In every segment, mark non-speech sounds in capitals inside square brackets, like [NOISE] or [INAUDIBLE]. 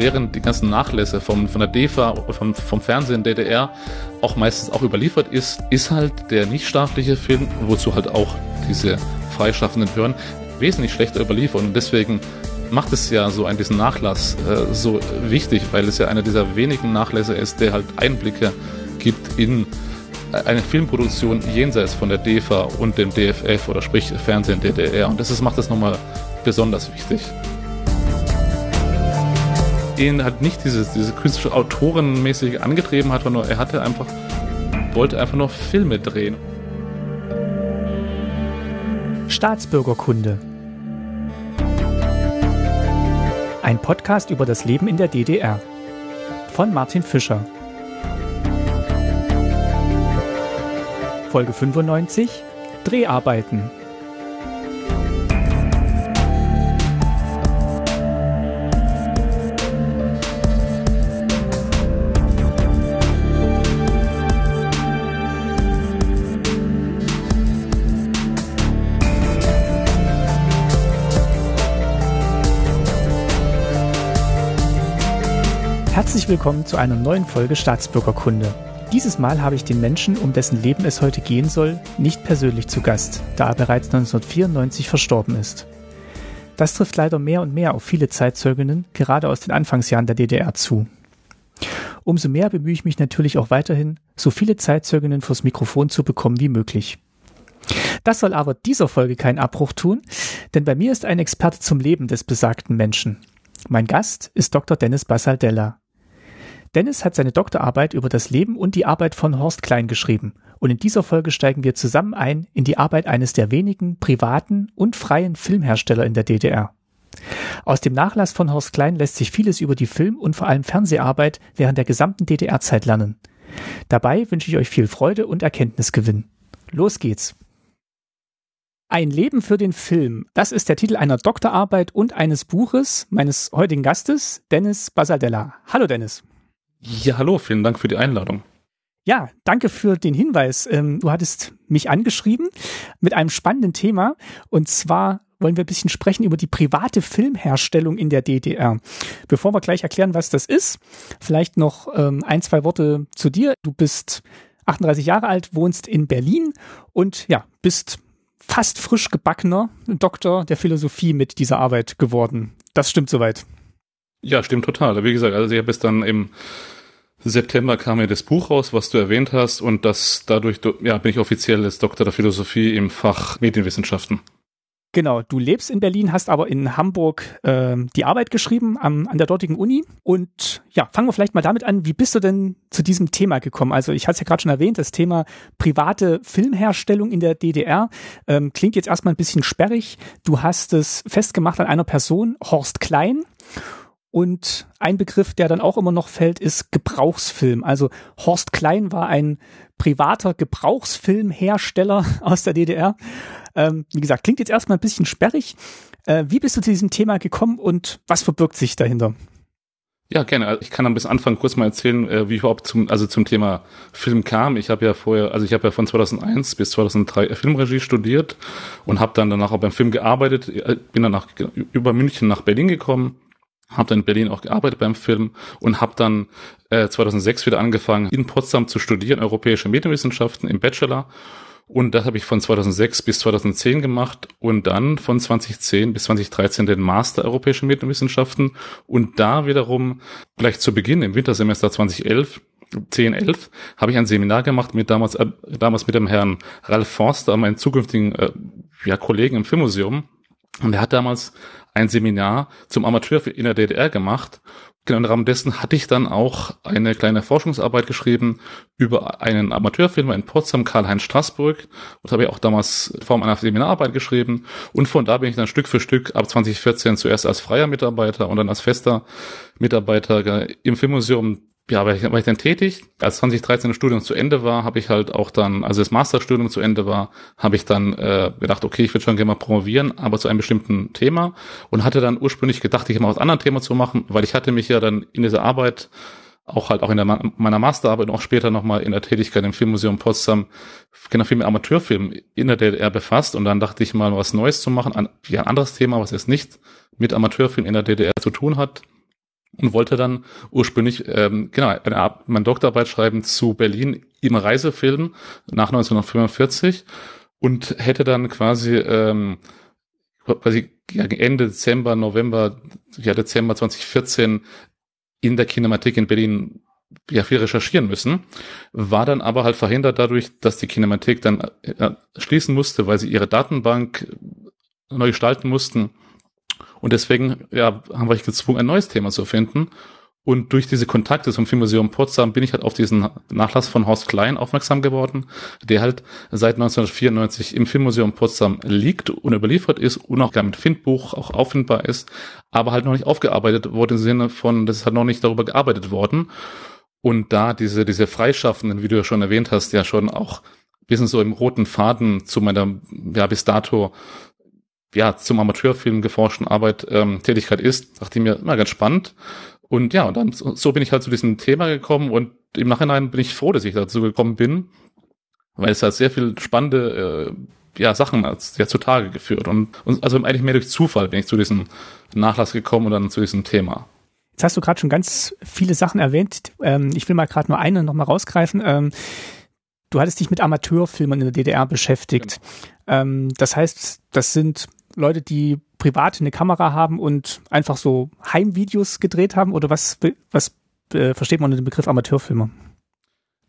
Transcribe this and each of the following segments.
während die ganzen Nachlässe vom, von der DEFA, vom, vom Fernsehen DDR auch meistens auch überliefert ist, ist halt der nichtstaatliche Film, wozu halt auch diese freischaffenden Behörden wesentlich schlechter überliefert und deswegen macht es ja so einen diesen Nachlass äh, so wichtig, weil es ja einer dieser wenigen Nachlässe ist, der halt Einblicke gibt in eine Filmproduktion jenseits von der DEFA und dem DFF oder sprich Fernsehen DDR. Und das ist, macht das nochmal besonders wichtig. Ihn halt nicht dieses, diese künstlerische Autorenmäßig angetrieben hat, sondern er hatte einfach, wollte einfach nur Filme drehen. Staatsbürgerkunde. Ein Podcast über das Leben in der DDR. Von Martin Fischer. Folge 95 Dreharbeiten. Herzlich willkommen zu einer neuen Folge Staatsbürgerkunde. Dieses Mal habe ich den Menschen, um dessen Leben es heute gehen soll, nicht persönlich zu Gast, da er bereits 1994 verstorben ist. Das trifft leider mehr und mehr auf viele Zeitzeuginnen, gerade aus den Anfangsjahren der DDR zu. Umso mehr bemühe ich mich natürlich auch weiterhin, so viele Zeitzeuginnen vors Mikrofon zu bekommen wie möglich. Das soll aber dieser Folge keinen Abbruch tun, denn bei mir ist ein Experte zum Leben des besagten Menschen. Mein Gast ist Dr. Dennis Basaldella. Dennis hat seine Doktorarbeit über das Leben und die Arbeit von Horst Klein geschrieben und in dieser Folge steigen wir zusammen ein in die Arbeit eines der wenigen privaten und freien Filmhersteller in der DDR. Aus dem Nachlass von Horst Klein lässt sich vieles über die Film- und vor allem Fernseharbeit während der gesamten DDR-Zeit lernen. Dabei wünsche ich euch viel Freude und Erkenntnisgewinn. Los geht's! Ein Leben für den Film. Das ist der Titel einer Doktorarbeit und eines Buches meines heutigen Gastes, Dennis Basaldella. Hallo Dennis. Ja, hallo, vielen Dank für die Einladung. Ja, danke für den Hinweis. Ähm, du hattest mich angeschrieben mit einem spannenden Thema und zwar wollen wir ein bisschen sprechen über die private Filmherstellung in der DDR. Bevor wir gleich erklären, was das ist, vielleicht noch ähm, ein, zwei Worte zu dir. Du bist 38 Jahre alt, wohnst in Berlin und ja, bist fast frisch gebackener Doktor der Philosophie mit dieser Arbeit geworden. Das stimmt soweit. Ja, stimmt total. Wie gesagt, also ich habe es dann im September kam ja das Buch raus, was du erwähnt hast, und das dadurch ja, bin ich offiziell als Doktor der Philosophie im Fach Medienwissenschaften. Genau, du lebst in Berlin, hast aber in Hamburg äh, die Arbeit geschrieben am, an der dortigen Uni. Und ja, fangen wir vielleicht mal damit an, wie bist du denn zu diesem Thema gekommen? Also ich hatte es ja gerade schon erwähnt, das Thema private Filmherstellung in der DDR ähm, klingt jetzt erstmal ein bisschen sperrig. Du hast es festgemacht an einer Person, Horst Klein. Und ein Begriff, der dann auch immer noch fällt, ist Gebrauchsfilm. Also Horst Klein war ein privater Gebrauchsfilmhersteller [LAUGHS] aus der DDR. Ähm, wie gesagt, klingt jetzt erstmal ein bisschen sperrig. Äh, wie bist du zu diesem Thema gekommen und was verbirgt sich dahinter? Ja, gerne. Also ich kann am bis Anfang kurz mal erzählen, äh, wie ich überhaupt zum, also zum Thema Film kam. Ich habe ja vorher, also ich habe ja von 2001 bis 2003 Filmregie studiert und habe dann danach auch beim Film gearbeitet. Äh, bin dann über München nach Berlin gekommen habe dann in Berlin auch gearbeitet beim Film und habe dann äh, 2006 wieder angefangen, in Potsdam zu studieren, europäische Medienwissenschaften im Bachelor. Und das habe ich von 2006 bis 2010 gemacht und dann von 2010 bis 2013 den Master Europäische Medienwissenschaften. Und da wiederum gleich zu Beginn im Wintersemester 2011 10, 11 habe ich ein Seminar gemacht mit damals, äh, damals mit dem Herrn Ralf Forster, meinem zukünftigen äh, ja, Kollegen im Filmmuseum. Und er hat damals ein Seminar zum Amateurfilm in der DDR gemacht. Genau im Rahmen dessen hatte ich dann auch eine kleine Forschungsarbeit geschrieben über einen Amateurfilmer in Potsdam, Karl-Heinz Straßburg. Das habe ich auch damals in Form einer Seminararbeit geschrieben. Und von da bin ich dann Stück für Stück ab 2014 zuerst als freier Mitarbeiter und dann als fester Mitarbeiter im Filmmuseum ja, war ich, war ich dann tätig. Als 2013 das Studium zu Ende war, habe ich halt auch dann, also das Masterstudium zu Ende war, habe ich dann äh, gedacht, okay, ich würde schon gerne mal promovieren, aber zu einem bestimmten Thema und hatte dann ursprünglich gedacht, ich mal was anderes Thema zu machen, weil ich hatte mich ja dann in dieser Arbeit auch halt auch in der, meiner Masterarbeit und auch später nochmal in der Tätigkeit im Filmmuseum Potsdam genau viel mit Amateurfilm in der DDR befasst und dann dachte ich mal was Neues zu machen, ein, ja, ein anderes Thema, was jetzt nicht mit Amateurfilm in der DDR zu tun hat und wollte dann ursprünglich ähm, genau eine, meine Doktorarbeit schreiben zu Berlin im Reisefilm nach 1945 und hätte dann quasi ähm, quasi Ende Dezember, November, ja Dezember 2014 in der Kinematik in Berlin ja viel recherchieren müssen, war dann aber halt verhindert dadurch, dass die Kinematik dann äh, schließen musste, weil sie ihre Datenbank neu gestalten mussten. Und deswegen ja, haben wir gezwungen, ein neues Thema zu finden. Und durch diese Kontakte zum Filmmuseum Potsdam bin ich halt auf diesen Nachlass von Horst Klein aufmerksam geworden, der halt seit 1994 im Filmmuseum Potsdam liegt und überliefert ist und auch gar mit Findbuch auch auffindbar ist, aber halt noch nicht aufgearbeitet wurde im Sinne von, das ist halt noch nicht darüber gearbeitet worden. Und da diese, diese Freischaffenden, wie du ja schon erwähnt hast, ja schon auch bisschen so im roten Faden zu meiner, ja, bis dato ja, zum Amateurfilm geforschten Arbeit ähm, Tätigkeit ist, dachte ich mir, immer ganz spannend. Und ja, und dann so bin ich halt zu diesem Thema gekommen und im Nachhinein bin ich froh, dass ich dazu gekommen bin, weil es halt sehr viel spannende äh, ja, Sachen als ja zutage geführt und, und also eigentlich mehr durch Zufall bin ich zu diesem Nachlass gekommen und dann zu diesem Thema. Jetzt hast du gerade schon ganz viele Sachen erwähnt. Ähm, ich will mal gerade nur eine nochmal rausgreifen. Ähm, du hattest dich mit Amateurfilmen in der DDR beschäftigt. Genau. Ähm, das heißt, das sind Leute, die privat eine Kamera haben und einfach so Heimvideos gedreht haben? Oder was, was äh, versteht man unter dem Begriff Amateurfilmer?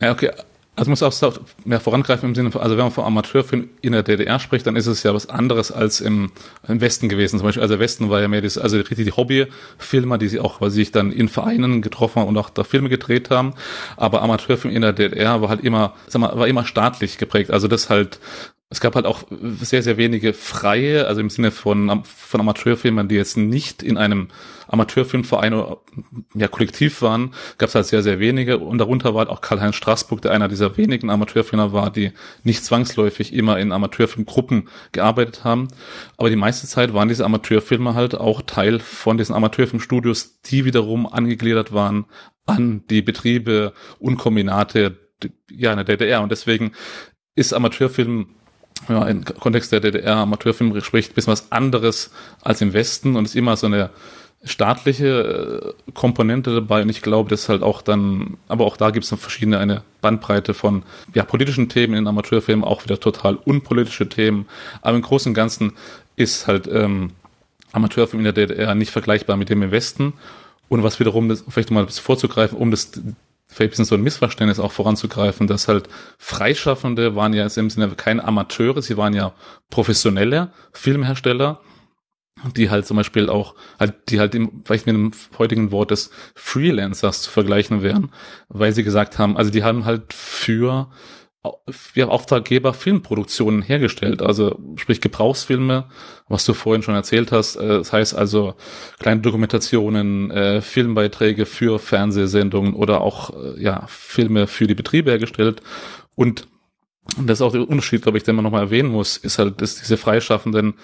Ja, okay. Also muss auch mehr vorangreifen im Sinne von, also wenn man von Amateurfilm in der DDR spricht, dann ist es ja was anderes als im, im Westen gewesen. Zum Beispiel, also der Westen war ja mehr das, also richtig die Hobbyfilmer, die sie auch, weil sie sich dann in Vereinen getroffen haben und auch da Filme gedreht haben. Aber Amateurfilm in der DDR war halt immer, sag mal, war immer staatlich geprägt. Also das halt es gab halt auch sehr, sehr wenige freie, also im Sinne von, von Amateurfilmern, die jetzt nicht in einem Amateurfilmverein oder ja, Kollektiv waren, gab es halt sehr, sehr wenige. Und darunter war halt auch Karl-Heinz Straßburg, der einer dieser wenigen Amateurfilmer war, die nicht zwangsläufig immer in Amateurfilmgruppen gearbeitet haben. Aber die meiste Zeit waren diese Amateurfilmer halt auch Teil von diesen Amateurfilmstudios, die wiederum angegliedert waren an die Betriebe und Kombinate ja, in der DDR. Und deswegen ist Amateurfilm wenn man im Kontext der DDR Amateurfilm spricht, bisschen was anderes als im Westen und ist immer so eine staatliche äh, Komponente dabei. Und ich glaube, das ist halt auch dann, aber auch da gibt es verschiedene, eine Bandbreite von ja, politischen Themen in Amateurfilmen, auch wieder total unpolitische Themen, aber im Großen und Ganzen ist halt ähm, Amateurfilm in der DDR nicht vergleichbar mit dem im Westen. Und was wiederum, das, vielleicht mal vorzugreifen, um das vielleicht ein bisschen so ein Missverständnis auch voranzugreifen, dass halt Freischaffende waren ja im Sinne keine Amateure, sie waren ja professionelle Filmhersteller, die halt zum Beispiel auch, halt, die halt im, vielleicht mit dem heutigen Wort des Freelancers zu vergleichen wären, weil sie gesagt haben, also die haben halt für wir haben Auftraggeber Filmproduktionen hergestellt, also sprich Gebrauchsfilme, was du vorhin schon erzählt hast. Äh, das heißt also kleine Dokumentationen, äh, Filmbeiträge für Fernsehsendungen oder auch äh, ja Filme für die Betriebe hergestellt. Und das ist auch der Unterschied, glaube ich, den man nochmal erwähnen muss, ist halt, dass diese Freischaffenden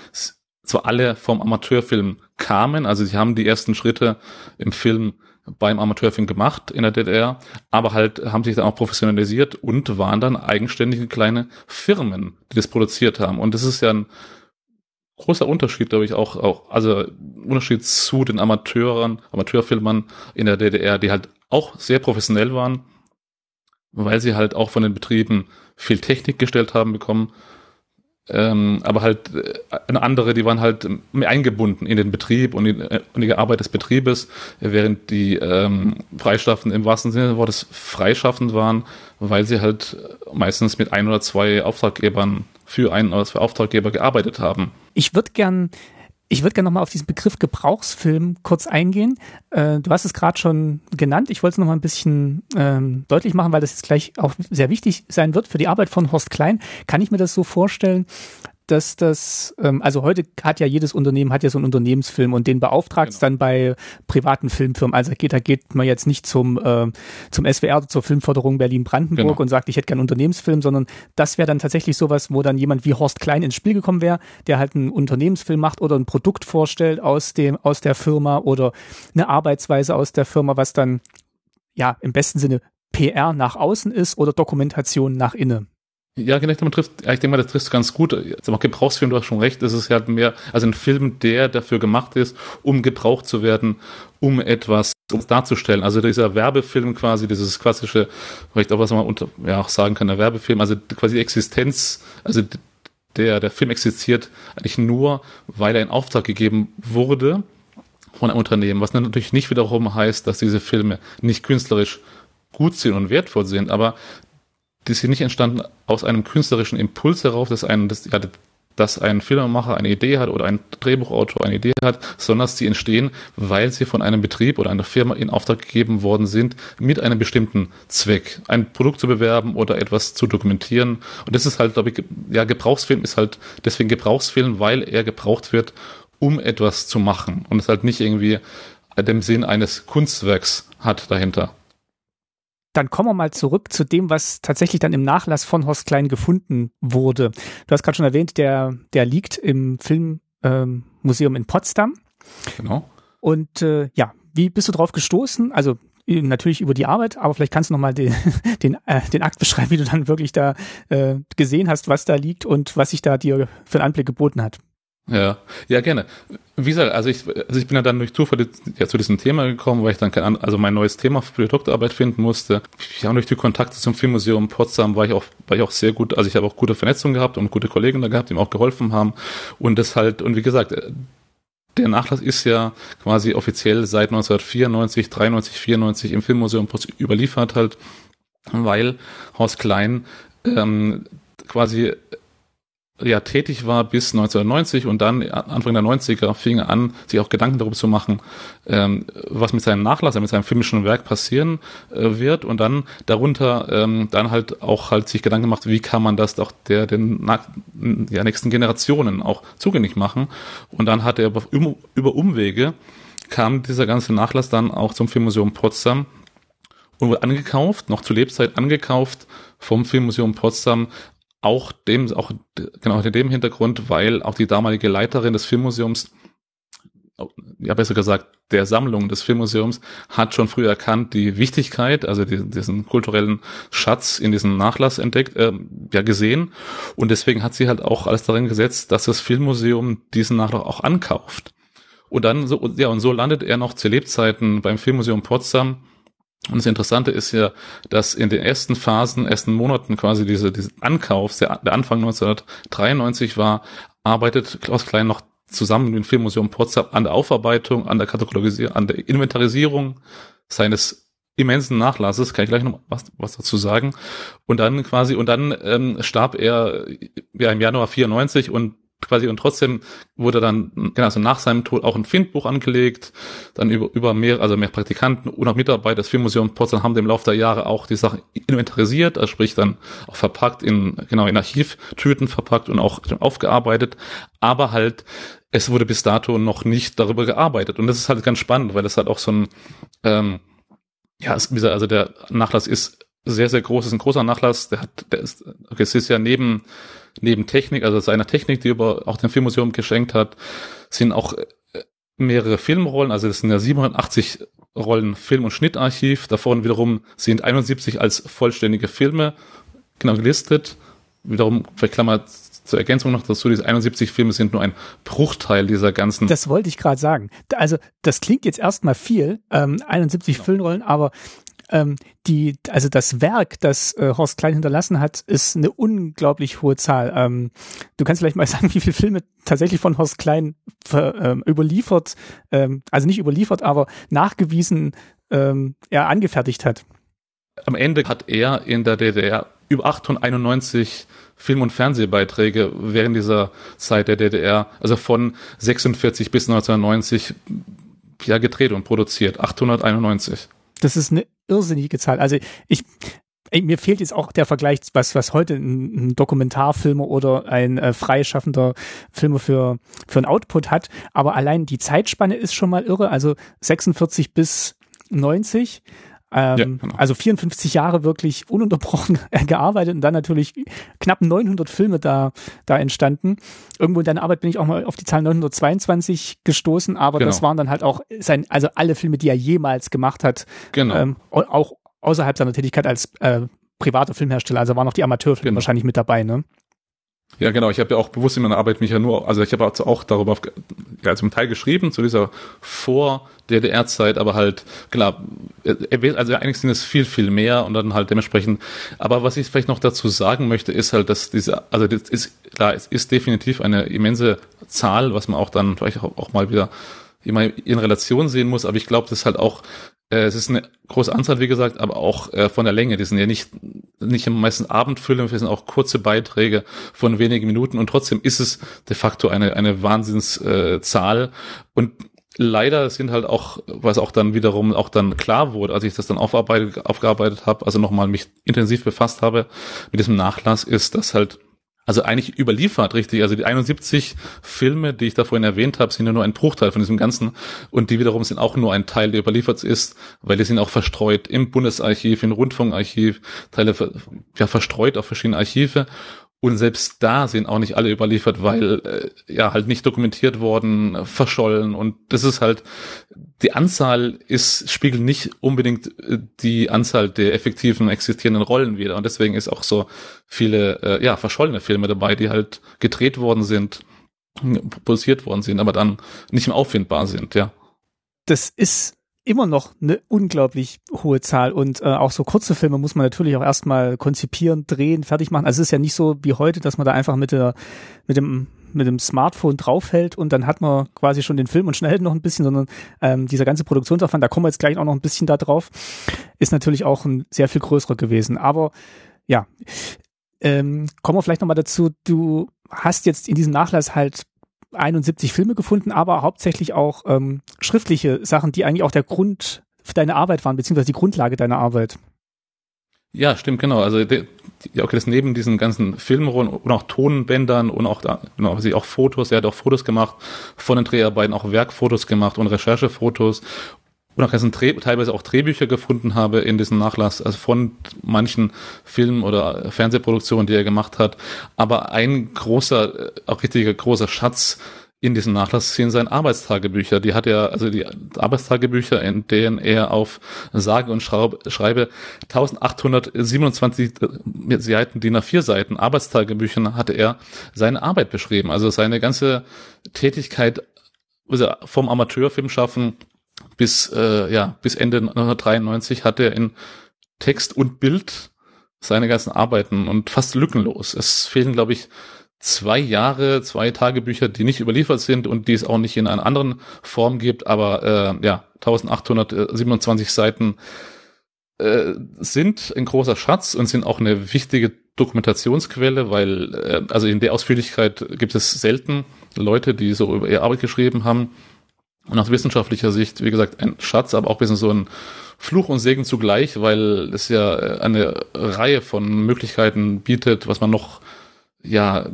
zwar alle vom Amateurfilm kamen, also sie haben die ersten Schritte im Film beim Amateurfilm gemacht in der DDR, aber halt haben sich dann auch professionalisiert und waren dann eigenständige kleine Firmen, die das produziert haben. Und das ist ja ein großer Unterschied, glaube ich, auch, auch, also Unterschied zu den Amateuren, Amateurfilmern in der DDR, die halt auch sehr professionell waren, weil sie halt auch von den Betrieben viel Technik gestellt haben bekommen ähm, aber halt äh, eine andere, die waren halt mehr eingebunden in den Betrieb und in, äh, in die Arbeit des Betriebes, während die ähm, Freischaffenden im wahrsten Sinne des Wortes freischaffend waren, weil sie halt meistens mit ein oder zwei Auftraggebern für einen oder zwei Auftraggeber gearbeitet haben. Ich würde gern ich würde gerne nochmal auf diesen Begriff Gebrauchsfilm kurz eingehen. Äh, du hast es gerade schon genannt. Ich wollte es nochmal ein bisschen ähm, deutlich machen, weil das jetzt gleich auch sehr wichtig sein wird für die Arbeit von Horst Klein. Kann ich mir das so vorstellen, dass das, ähm, also heute hat ja jedes Unternehmen, hat ja so einen Unternehmensfilm und den beauftragt genau. dann bei privaten Filmfirmen. Also geht, da geht man jetzt nicht zum, äh, zum SWR, zur Filmförderung Berlin-Brandenburg genau. und sagt, ich hätte gerne einen Unternehmensfilm, sondern das wäre dann tatsächlich sowas, wo dann jemand wie Horst Klein ins Spiel gekommen wäre, der halt einen Unternehmensfilm macht oder ein Produkt vorstellt aus dem, aus der Firma oder eine Arbeitsweise aus der Firma, was dann ja im besten Sinne PR nach außen ist oder Dokumentation nach innen. Ja, genau, man trifft, ich denke mal, das trifft ganz gut. Jetzt auch Gebrauchsfilm, du hast schon recht, es ist halt mehr, also ein Film, der dafür gemacht ist, um gebraucht zu werden, um etwas um darzustellen. Also dieser Werbefilm quasi, dieses klassische, vielleicht auch was man unter, ja auch sagen kann, der Werbefilm, also quasi Existenz, also der, der Film existiert eigentlich nur, weil er in Auftrag gegeben wurde von einem Unternehmen, was natürlich nicht wiederum heißt, dass diese Filme nicht künstlerisch gut sind und wertvoll sind, aber die sind nicht entstanden aus einem künstlerischen Impuls heraus, dass ein, das, ja, dass ein Filmemacher eine Idee hat oder ein Drehbuchautor eine Idee hat, sondern sie entstehen, weil sie von einem Betrieb oder einer Firma in Auftrag gegeben worden sind, mit einem bestimmten Zweck, ein Produkt zu bewerben oder etwas zu dokumentieren. Und das ist halt, glaube ich, ja, Gebrauchsfilm ist halt deswegen Gebrauchsfilm, weil er gebraucht wird, um etwas zu machen und es halt nicht irgendwie den Sinn eines Kunstwerks hat dahinter dann kommen wir mal zurück zu dem, was tatsächlich dann im Nachlass von Horst Klein gefunden wurde. Du hast gerade schon erwähnt, der, der liegt im Filmmuseum ähm, in Potsdam. Genau. Und äh, ja, wie bist du drauf gestoßen? Also natürlich über die Arbeit, aber vielleicht kannst du nochmal den, [LAUGHS] den, äh, den Akt beschreiben, wie du dann wirklich da äh, gesehen hast, was da liegt und was sich da dir für einen Anblick geboten hat. Ja, ja, gerne. Wie gesagt, also ich, also ich bin ja dann durch Zufall ja, zu diesem Thema gekommen, weil ich dann kein, also mein neues Thema für die Doktorarbeit finden musste. Ja, und durch die Kontakte zum Filmmuseum Potsdam war ich auch, war ich auch sehr gut, also ich habe auch gute Vernetzung gehabt und gute Kollegen da gehabt, die mir auch geholfen haben. Und das halt, und wie gesagt, der Nachlass ist ja quasi offiziell seit 1994, 93, 94 im Filmmuseum überliefert halt, weil Horst Klein ähm, quasi ja tätig war bis 1990 und dann Anfang der 90er fing er an, sich auch Gedanken darüber zu machen, ähm, was mit seinem Nachlass, mit seinem filmischen Werk passieren äh, wird. Und dann darunter ähm, dann halt auch halt sich Gedanken gemacht, wie kann man das doch der den ja, nächsten Generationen auch zugänglich machen. Und dann hat er über, über Umwege kam dieser ganze Nachlass dann auch zum Filmmuseum Potsdam und wurde angekauft, noch zu Lebzeit angekauft vom Filmmuseum Potsdam auch dem, auch genau in dem Hintergrund, weil auch die damalige Leiterin des Filmmuseums, ja besser gesagt, der Sammlung des Filmmuseums, hat schon früh erkannt die Wichtigkeit, also die, diesen kulturellen Schatz in diesem Nachlass entdeckt, äh, ja gesehen. Und deswegen hat sie halt auch alles darin gesetzt, dass das Filmmuseum diesen Nachlass auch ankauft. Und dann so, ja, und so landet er noch zu Lebzeiten beim Filmmuseum Potsdam und das Interessante ist ja, dass in den ersten Phasen, ersten Monaten quasi diese, diese Ankaufs, der, der Anfang 1993 war, arbeitet Klaus Klein noch zusammen mit dem Filmmuseum Potsdam an der Aufarbeitung, an der Katalogisierung, an der Inventarisierung seines immensen Nachlasses, kann ich gleich noch was, was dazu sagen. Und dann quasi, und dann ähm, starb er ja im Januar 94 und quasi und trotzdem wurde dann genau also nach seinem Tod auch ein Findbuch angelegt, dann über über mehr also mehr Praktikanten und auch Mitarbeiter des Filmmuseums Potsdam haben im Laufe der Jahre auch die Sachen inventarisiert, also sprich dann auch verpackt in genau in Archivtüten verpackt und auch aufgearbeitet, aber halt es wurde bis dato noch nicht darüber gearbeitet. Und das ist halt ganz spannend, weil das halt auch so ein ähm, ja, also der Nachlass ist sehr, sehr groß, ist ein großer Nachlass, der hat, der ist, okay, es ist ja neben neben Technik, also seiner Technik, die über auch dem Filmmuseum geschenkt hat, sind auch äh, mehrere Filmrollen, also das sind ja 780 Rollen Film- und Schnittarchiv. Davon wiederum sind 71 als vollständige Filme genau gelistet. Wiederum, vielleicht Klammer zur Ergänzung noch dazu, diese 71 Filme sind nur ein Bruchteil dieser ganzen. Das wollte ich gerade sagen. Also das klingt jetzt erstmal viel, ähm, 71 genau. Filmrollen, aber ähm, die, also das Werk, das äh, Horst Klein hinterlassen hat, ist eine unglaublich hohe Zahl. Ähm, du kannst vielleicht mal [LAUGHS] sagen, wie viele Filme tatsächlich von Horst Klein ähm, überliefert, ähm, also nicht überliefert, aber nachgewiesen ähm, er angefertigt hat. Am Ende hat er in der DDR über 891 Film- und Fernsehbeiträge während dieser Zeit der DDR, also von 46 bis 1990, ja, gedreht und produziert. 891. Das ist eine irrsinnige Zahl. Also ich, mir fehlt jetzt auch der Vergleich, was, was heute ein, ein Dokumentarfilmer oder ein äh, freischaffender Filmer für, für ein Output hat. Aber allein die Zeitspanne ist schon mal irre. Also 46 bis 90. Ähm, ja, genau. Also 54 Jahre wirklich ununterbrochen [LAUGHS] gearbeitet und dann natürlich knapp 900 Filme da, da entstanden. Irgendwo in deiner Arbeit bin ich auch mal auf die Zahl 922 gestoßen, aber genau. das waren dann halt auch sein, also alle Filme, die er jemals gemacht hat. Genau. Ähm, auch außerhalb seiner Tätigkeit als äh, privater Filmhersteller, also waren auch die Amateurfilme genau. wahrscheinlich mit dabei, ne? Ja, genau. Ich habe ja auch bewusst in meiner Arbeit mich ja nur, also ich habe auch darüber, ja, zum Teil geschrieben, zu dieser Vor-DDR-Zeit, aber halt, klar, also eigentlich sind es viel, viel mehr und dann halt dementsprechend, aber was ich vielleicht noch dazu sagen möchte, ist halt, dass diese, also das ist, klar, es ist definitiv eine immense Zahl, was man auch dann vielleicht auch, auch mal wieder immer in Relation sehen muss, aber ich glaube, das ist halt auch äh, es ist eine große Anzahl, wie gesagt, aber auch äh, von der Länge. Die sind ja nicht, nicht im meisten Abendfilme, wir sind auch kurze Beiträge von wenigen Minuten und trotzdem ist es de facto eine, eine Wahnsinnszahl. Äh, und leider sind halt auch, was auch dann wiederum auch dann klar wurde, als ich das dann aufarbeitet, aufgearbeitet habe, also nochmal mich intensiv befasst habe mit diesem Nachlass, ist, dass halt also eigentlich überliefert, richtig. Also die 71 Filme, die ich da vorhin erwähnt habe, sind ja nur ein Bruchteil von diesem Ganzen. Und die wiederum sind auch nur ein Teil, der überliefert ist, weil die sind auch verstreut im Bundesarchiv, im Rundfunkarchiv, Teile ja, verstreut auf verschiedene Archive. Und selbst da sind auch nicht alle überliefert, weil äh, ja halt nicht dokumentiert worden, verschollen. Und das ist halt, die Anzahl ist, spiegelt nicht unbedingt äh, die Anzahl der effektiven existierenden Rollen wieder. Und deswegen ist auch so viele äh, ja, verschollene Filme dabei, die halt gedreht worden sind, produziert worden sind, aber dann nicht mehr auffindbar sind, ja. Das ist immer noch eine unglaublich hohe Zahl und äh, auch so kurze Filme muss man natürlich auch erstmal konzipieren, drehen, fertig machen. Also es ist ja nicht so wie heute, dass man da einfach mit der mit dem mit dem Smartphone draufhält und dann hat man quasi schon den Film und schnell noch ein bisschen, sondern ähm, dieser ganze Produktionsaufwand, da kommen wir jetzt gleich auch noch ein bisschen da drauf, ist natürlich auch ein sehr viel größerer gewesen. Aber ja, ähm, kommen wir vielleicht nochmal dazu, du hast jetzt in diesem Nachlass halt 71 Filme gefunden, aber hauptsächlich auch ähm, schriftliche Sachen, die eigentlich auch der Grund für deine Arbeit waren, beziehungsweise die Grundlage deiner Arbeit. Ja, stimmt, genau. Also die, okay, das neben diesen ganzen Filmrollen und auch Tonbändern und auch genau, also auch Fotos, er hat auch Fotos gemacht von den Dreharbeiten, auch Werkfotos gemacht und Recherchefotos und auch teilweise auch Drehbücher gefunden habe in diesem Nachlass, also von manchen Filmen oder Fernsehproduktionen, die er gemacht hat. Aber ein großer, auch richtiger großer Schatz in diesem Nachlass sind seine Arbeitstagebücher. Die hat er, also die Arbeitstagebücher, in denen er auf sage und schreibe 1827 Seiten, DIN A4 Seiten Arbeitstagebüchern hatte er seine Arbeit beschrieben. Also seine ganze Tätigkeit also vom Amateurfilm schaffen bis, äh, ja, bis Ende 1993 hat er in Text und Bild seine ganzen Arbeiten und fast lückenlos. Es fehlen, glaube ich, zwei Jahre, zwei Tagebücher, die nicht überliefert sind und die es auch nicht in einer anderen Form gibt, aber äh, ja, 1827 Seiten äh, sind ein großer Schatz und sind auch eine wichtige Dokumentationsquelle, weil äh, also in der Ausführlichkeit gibt es selten Leute, die so über ihre Arbeit geschrieben haben. Und aus wissenschaftlicher Sicht, wie gesagt, ein Schatz, aber auch ein bisschen so ein Fluch und Segen zugleich, weil es ja eine Reihe von Möglichkeiten bietet, was man noch ja,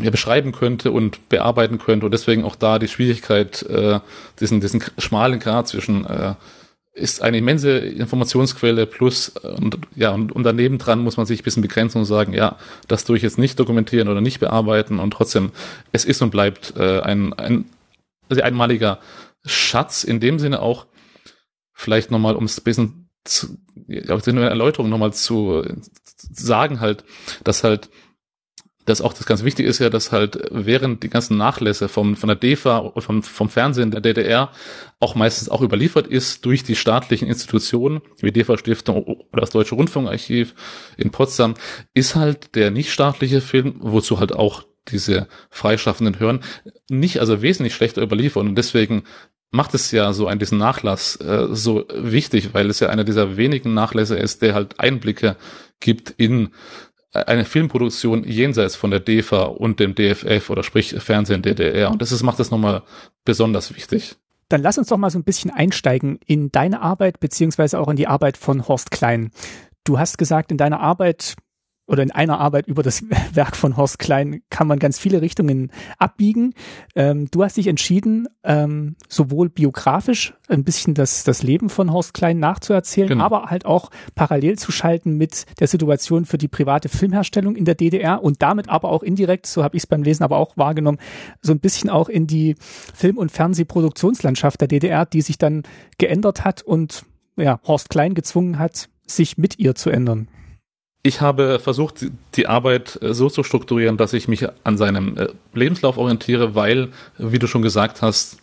ja beschreiben könnte und bearbeiten könnte. Und deswegen auch da die Schwierigkeit, äh, diesen, diesen schmalen Grad zwischen äh, ist eine immense Informationsquelle plus und ja und, und daneben dran muss man sich ein bisschen begrenzen und sagen, ja, das tue ich jetzt nicht dokumentieren oder nicht bearbeiten und trotzdem es ist und bleibt äh, ein, ein sehr einmaliger Schatz, in dem Sinne auch, vielleicht nochmal, um es ein bisschen zu, ja, eine Erläuterung nochmal zu, zu sagen halt, dass halt das auch das ganz Wichtige ist ja, dass halt während die ganzen Nachlässe vom, von der DEFA, vom, vom Fernsehen der DDR auch meistens auch überliefert ist durch die staatlichen Institutionen, wie DEFA Stiftung oder das Deutsche Rundfunkarchiv in Potsdam, ist halt der nichtstaatliche Film, wozu halt auch diese freischaffenden hören, nicht also wesentlich schlechter überliefern und deswegen macht es ja so ein diesen Nachlass äh, so wichtig, weil es ja einer dieser wenigen Nachlässe ist, der halt Einblicke gibt in eine Filmproduktion jenseits von der DEFA und dem DFF oder sprich Fernsehen DDR. Und das ist, macht das nochmal besonders wichtig. Dann lass uns doch mal so ein bisschen einsteigen in deine Arbeit beziehungsweise auch in die Arbeit von Horst Klein. Du hast gesagt, in deiner Arbeit oder in einer Arbeit über das [LAUGHS] Werk von Horst Klein kann man ganz viele Richtungen abbiegen. Ähm, du hast dich entschieden, ähm, sowohl biografisch ein bisschen das, das Leben von Horst Klein nachzuerzählen, genau. aber halt auch parallel zu schalten mit der Situation für die private Filmherstellung in der DDR und damit aber auch indirekt, so habe ich es beim Lesen aber auch wahrgenommen, so ein bisschen auch in die Film- und Fernsehproduktionslandschaft der DDR, die sich dann geändert hat und ja, Horst Klein gezwungen hat, sich mit ihr zu ändern. Ich habe versucht, die Arbeit äh, so zu strukturieren, dass ich mich an seinem äh, Lebenslauf orientiere, weil, wie du schon gesagt hast,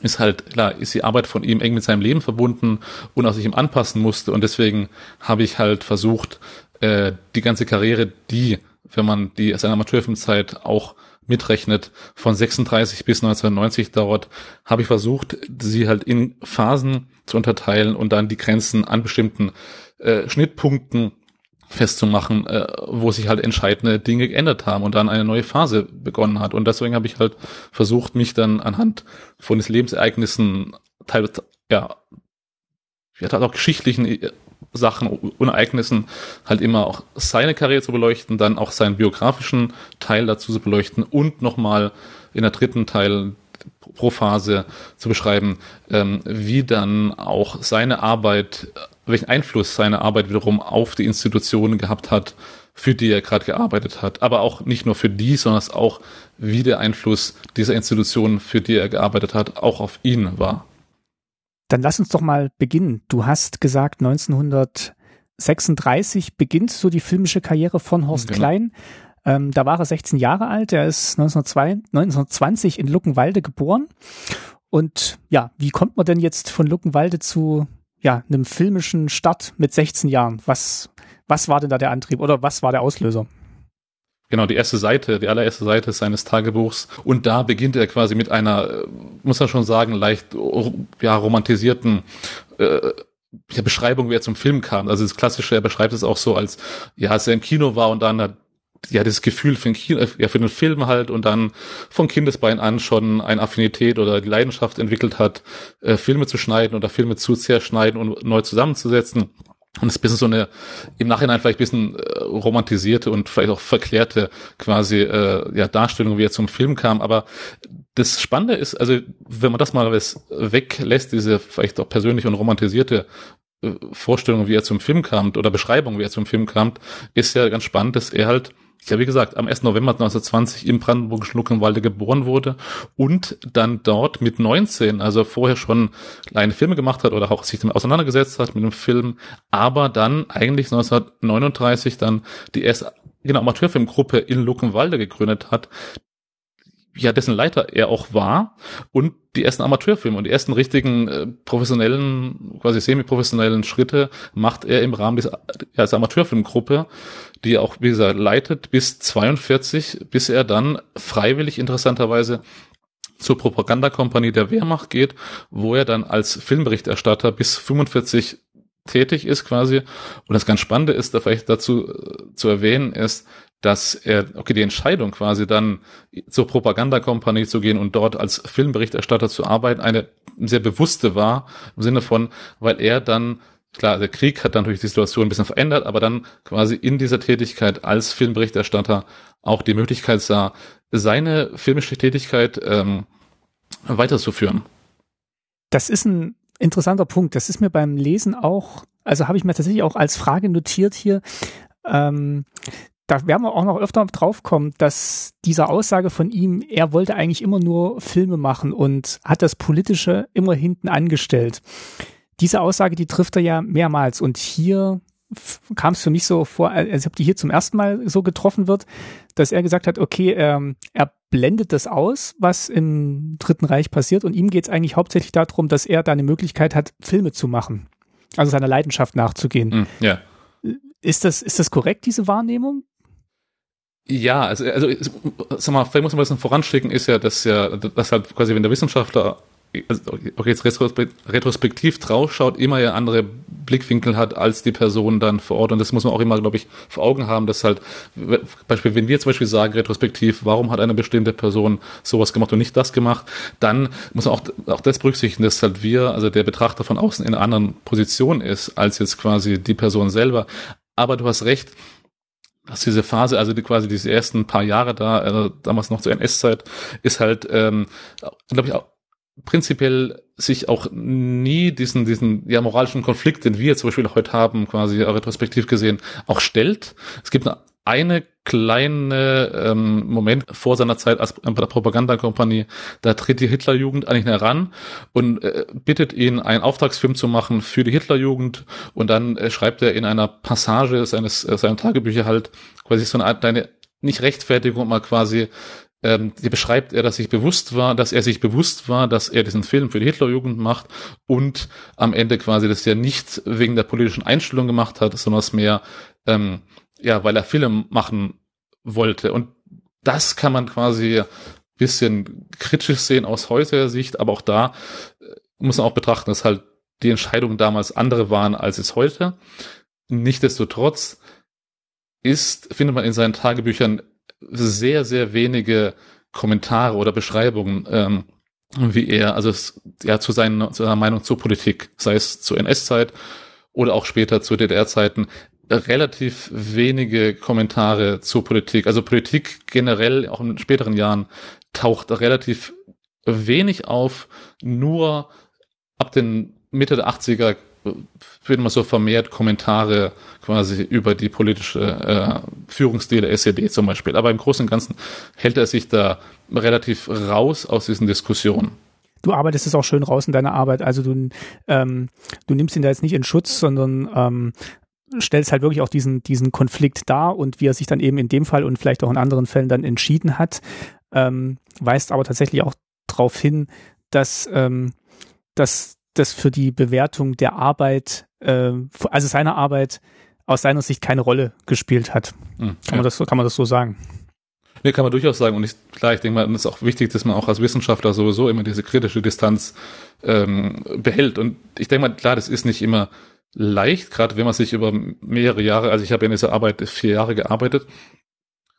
ist halt, klar, ist die Arbeit von ihm eng mit seinem Leben verbunden und auch sich ihm anpassen musste. Und deswegen habe ich halt versucht, äh, die ganze Karriere, die, wenn man die seine Amateurfilmzeit auch mitrechnet, von 36 bis 1990 dauert, habe ich versucht, sie halt in Phasen zu unterteilen und dann die Grenzen an bestimmten äh, Schnittpunkten festzumachen, äh, wo sich halt entscheidende Dinge geändert haben und dann eine neue Phase begonnen hat. Und deswegen habe ich halt versucht, mich dann anhand von den Lebensereignissen, teilweise, ja, ja, halt auch geschichtlichen äh, Sachen und Ereignissen halt immer auch seine Karriere zu beleuchten, dann auch seinen biografischen Teil dazu zu beleuchten und nochmal in der dritten Teil pro Phase zu beschreiben, ähm, wie dann auch seine Arbeit welchen Einfluss seine Arbeit wiederum auf die Institutionen gehabt hat, für die er gerade gearbeitet hat. Aber auch nicht nur für die, sondern auch wie der Einfluss dieser Institutionen, für die er gearbeitet hat, auch auf ihn war. Dann lass uns doch mal beginnen. Du hast gesagt, 1936 beginnt so die filmische Karriere von Horst genau. Klein. Ähm, da war er 16 Jahre alt. Er ist 1920 in Luckenwalde geboren. Und ja, wie kommt man denn jetzt von Luckenwalde zu ja, einem filmischen Start mit 16 Jahren. Was, was war denn da der Antrieb oder was war der Auslöser? Genau, die erste Seite, die allererste Seite seines Tagebuchs. Und da beginnt er quasi mit einer, äh, muss man schon sagen, leicht ja, romantisierten äh, Beschreibung, wie er zum Film kam. Also das Klassische, er beschreibt es auch so als, ja, als er im Kino war und dann hat ja, das Gefühl für den, Kino, ja, für den Film halt und dann von Kindesbein an schon eine Affinität oder die Leidenschaft entwickelt hat, äh, Filme zu schneiden oder Filme zu zerschneiden und neu zusammenzusetzen. Und es ist ein bisschen so eine, im Nachhinein vielleicht ein bisschen äh, romantisierte und vielleicht auch verklärte quasi äh, ja, Darstellung, wie er zum Film kam. Aber das Spannende ist, also wenn man das mal weglässt, diese vielleicht auch persönliche und romantisierte äh, Vorstellung, wie er zum Film kam oder Beschreibung, wie er zum Film kam, ist ja ganz spannend, dass er halt ja, wie gesagt, am 1. November 1920 im brandenburgischen Luckenwalde geboren wurde und dann dort mit 19, also vorher schon kleine Filme gemacht hat oder auch sich damit auseinandergesetzt hat mit dem Film, aber dann eigentlich 1939 dann die erste genau, Amateurfilmgruppe in Luckenwalde gegründet hat, ja, dessen Leiter er auch war und die ersten Amateurfilme und die ersten richtigen äh, professionellen, quasi semi-professionellen Schritte macht er im Rahmen dieser, dieser Amateurfilmgruppe, die auch, wie gesagt, leitet bis 42, bis er dann freiwillig interessanterweise zur Propagandakompanie der Wehrmacht geht, wo er dann als Filmberichterstatter bis 45 tätig ist quasi. Und das ganz Spannende ist, da vielleicht dazu äh, zu erwähnen ist, dass er, okay, die Entscheidung quasi dann zur Propagandakompanie zu gehen und dort als Filmberichterstatter zu arbeiten, eine sehr bewusste war, im Sinne von, weil er dann, klar, der Krieg hat natürlich die Situation ein bisschen verändert, aber dann quasi in dieser Tätigkeit als Filmberichterstatter auch die Möglichkeit sah, seine filmische Tätigkeit ähm, weiterzuführen. Das ist ein interessanter Punkt. Das ist mir beim Lesen auch, also habe ich mir tatsächlich auch als Frage notiert hier. Ähm, da werden wir auch noch öfter drauf kommen, dass diese Aussage von ihm, er wollte eigentlich immer nur Filme machen und hat das Politische immer hinten angestellt. Diese Aussage, die trifft er ja mehrmals und hier kam es für mich so vor, als ob die hier zum ersten Mal so getroffen wird, dass er gesagt hat, okay, ähm, er blendet das aus, was im Dritten Reich passiert und ihm geht es eigentlich hauptsächlich darum, dass er da eine Möglichkeit hat, Filme zu machen, also seiner Leidenschaft nachzugehen. Mm, ja. Ist das, ist das korrekt, diese Wahrnehmung? Ja, also, also sag mal, vielleicht muss man ein bisschen voranschicken, ist ja, dass ja, dass halt quasi, wenn der Wissenschaftler also, okay, jetzt retrospektiv draufschaut, immer ja andere Blickwinkel hat als die Person dann vor Ort. Und das muss man auch immer, glaube ich, vor Augen haben, dass halt, Beispiel, wenn wir zum Beispiel sagen, retrospektiv, warum hat eine bestimmte Person sowas gemacht und nicht das gemacht, dann muss man auch, auch das berücksichtigen, dass halt wir, also der Betrachter von außen in einer anderen Position ist, als jetzt quasi die Person selber. Aber du hast recht, dass diese Phase, also die quasi diese ersten paar Jahre da, äh, damals noch zur NS-Zeit, ist halt, ähm, glaube ich, auch prinzipiell sich auch nie diesen, diesen ja, moralischen Konflikt, den wir zum Beispiel heute haben, quasi retrospektiv gesehen, auch stellt. Es gibt eine eine kleine ähm, Moment vor seiner Zeit als der Propagandakompanie, da tritt die Hitlerjugend eigentlich heran und äh, bittet ihn, einen Auftragsfilm zu machen für die Hitlerjugend und dann äh, schreibt er in einer Passage seines äh, seiner Tagebücher halt quasi so eine Art eine nicht Rechtfertigung, mal quasi ähm, die beschreibt er, dass sich bewusst war, dass er sich bewusst war, dass er diesen Film für die Hitlerjugend macht und am Ende quasi das ja nicht wegen der politischen Einstellung gemacht hat, sondern es mehr ähm, ja, weil er Film machen wollte. Und das kann man quasi bisschen kritisch sehen aus heutiger Sicht, aber auch da äh, muss man auch betrachten, dass halt die Entscheidungen damals andere waren als es heute. Nichtsdestotrotz ist, findet man in seinen Tagebüchern sehr, sehr wenige Kommentare oder Beschreibungen, ähm, wie er, also es, ja, zu, seinen, zu seiner Meinung zur Politik, sei es zur NS-Zeit oder auch später zu DDR-Zeiten, relativ wenige Kommentare zur Politik. Also Politik generell, auch in späteren Jahren, taucht relativ wenig auf. Nur ab den Mitte der 80er finden wir so vermehrt Kommentare quasi über die politische äh, Führungsstil der SED zum Beispiel. Aber im Großen und Ganzen hält er sich da relativ raus aus diesen Diskussionen. Du arbeitest es auch schön raus in deiner Arbeit. Also du, ähm, du nimmst ihn da jetzt nicht in Schutz, sondern ähm, stellst halt wirklich auch diesen, diesen Konflikt dar und wie er sich dann eben in dem Fall und vielleicht auch in anderen Fällen dann entschieden hat, ähm, weist aber tatsächlich auch darauf hin, dass, ähm, dass das für die Bewertung der Arbeit, äh, also seiner Arbeit aus seiner Sicht keine Rolle gespielt hat. Mhm, kann, ja. man das, kann man das so sagen? Nee, kann man durchaus sagen. Und ich, klar, ich denke mal, es ist auch wichtig, dass man auch als Wissenschaftler sowieso immer diese kritische Distanz ähm, behält. Und ich denke mal, klar, das ist nicht immer leicht, gerade wenn man sich über mehrere Jahre, also ich habe in dieser Arbeit vier Jahre gearbeitet,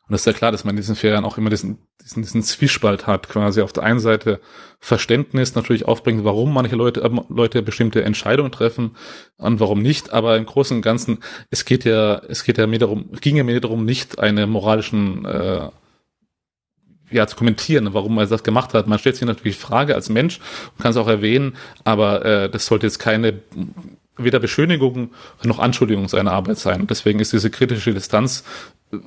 und es ist ja klar, dass man in diesen Jahren auch immer diesen, diesen, diesen Zwiespalt hat, quasi auf der einen Seite Verständnis natürlich aufbringt, warum manche Leute, äh, Leute bestimmte Entscheidungen treffen und warum nicht, aber im Großen und Ganzen, es geht ja, es geht ja mir darum, ging ja mir darum, nicht eine moralischen äh, ja, zu kommentieren, warum er das gemacht hat. Man stellt sich natürlich Frage als Mensch und kann es auch erwähnen, aber äh, das sollte jetzt keine weder Beschönigung noch Anschuldigung seiner Arbeit sein. deswegen ist diese kritische Distanz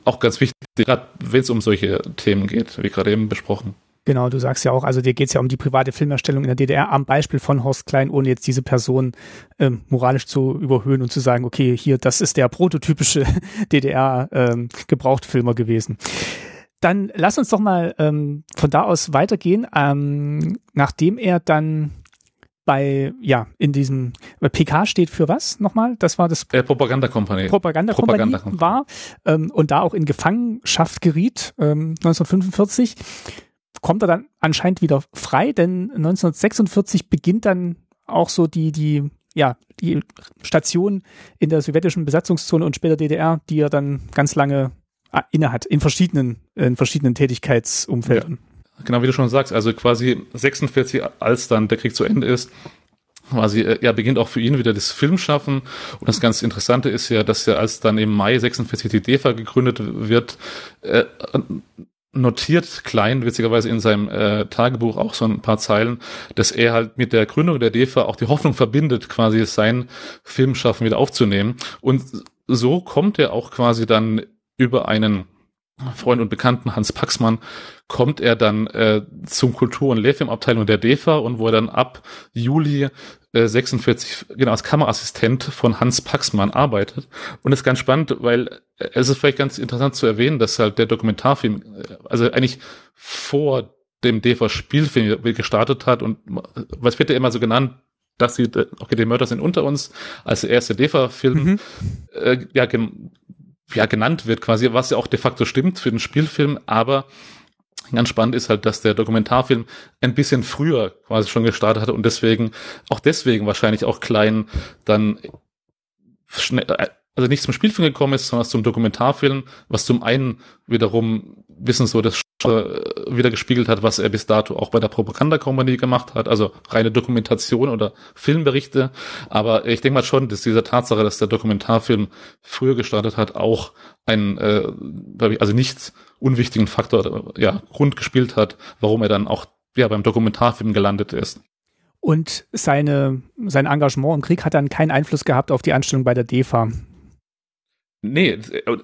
auch ganz wichtig, gerade wenn es um solche Themen geht, wie gerade eben besprochen. Genau, du sagst ja auch, also dir geht es ja um die private Filmerstellung in der DDR am Beispiel von Horst Klein, ohne jetzt diese Person ähm, moralisch zu überhöhen und zu sagen, okay, hier, das ist der prototypische [LAUGHS] DDR-Gebrauchtfilmer ähm, gewesen. Dann lass uns doch mal ähm, von da aus weitergehen. Ähm, nachdem er dann bei, ja, in diesem, PK steht für was nochmal? Das war das äh, Propagandakompanie. Propagandakompanie Propaganda war ähm, und da auch in Gefangenschaft geriet, ähm, 1945, kommt er dann anscheinend wieder frei, denn 1946 beginnt dann auch so die, die, ja, die Station in der sowjetischen Besatzungszone und später DDR, die er dann ganz lange äh, innehat, in verschiedenen, in verschiedenen Tätigkeitsumfeldern. Ja. Genau wie du schon sagst, also quasi 46, als dann der Krieg zu Ende ist, quasi, äh, ja, beginnt auch für ihn wieder das Filmschaffen. Und das ganz Interessante ist ja, dass ja, als dann im Mai 46 die DEFA gegründet wird, äh, notiert Klein witzigerweise in seinem äh, Tagebuch auch so ein paar Zeilen, dass er halt mit der Gründung der DEFA auch die Hoffnung verbindet, quasi sein Filmschaffen wieder aufzunehmen. Und so kommt er auch quasi dann über einen Freund und Bekannten Hans Paxmann kommt er dann äh, zum Kultur- und Lehrfilmabteilung der DEFA und wo er dann ab Juli äh, 46 genau als Kameraassistent von Hans Paxmann arbeitet. Und das ist ganz spannend, weil äh, es ist vielleicht ganz interessant zu erwähnen, dass halt der Dokumentarfilm, äh, also eigentlich vor dem DEFA-Spielfilm gestartet hat und was wird ja immer so genannt, dass sie, äh, okay, die Mörder sind unter uns, als der erste DEFA-Film, mhm. äh, ja, ja, genannt wird quasi, was ja auch de facto stimmt für den Spielfilm, aber ganz spannend ist halt, dass der Dokumentarfilm ein bisschen früher quasi schon gestartet hat und deswegen, auch deswegen wahrscheinlich auch klein dann schnell, also nicht zum Spielfilm gekommen ist, sondern zum Dokumentarfilm, was zum einen wiederum wissen so das wieder gespiegelt hat, was er bis dato auch bei der Propagandakompanie gemacht hat, also reine Dokumentation oder Filmberichte. Aber ich denke mal schon, dass diese Tatsache, dass der Dokumentarfilm früher gestartet hat, auch einen, äh, also nicht unwichtigen Faktor, ja, Grund gespielt hat, warum er dann auch ja, beim Dokumentarfilm gelandet ist. Und seine, sein Engagement im Krieg hat dann keinen Einfluss gehabt auf die Anstellung bei der DEFA. Nee, äh,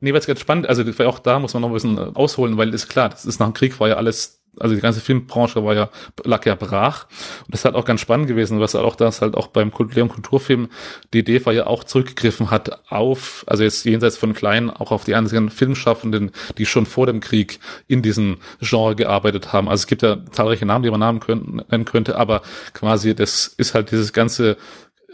Nee, weil es ganz spannend, also auch da muss man noch ein bisschen ausholen, weil ist klar, das ist nach dem Krieg war ja alles also die ganze Filmbranche war ja, lag ja brach. Und das halt auch ganz spannend gewesen, was halt auch das halt auch beim Leon Kulturfilm die war ja auch zurückgegriffen hat auf, also jetzt jenseits von kleinen, auch auf die einzigen Filmschaffenden, die schon vor dem Krieg in diesem Genre gearbeitet haben. Also es gibt ja zahlreiche Namen, die man Namen können, nennen könnte, aber quasi das ist halt dieses ganze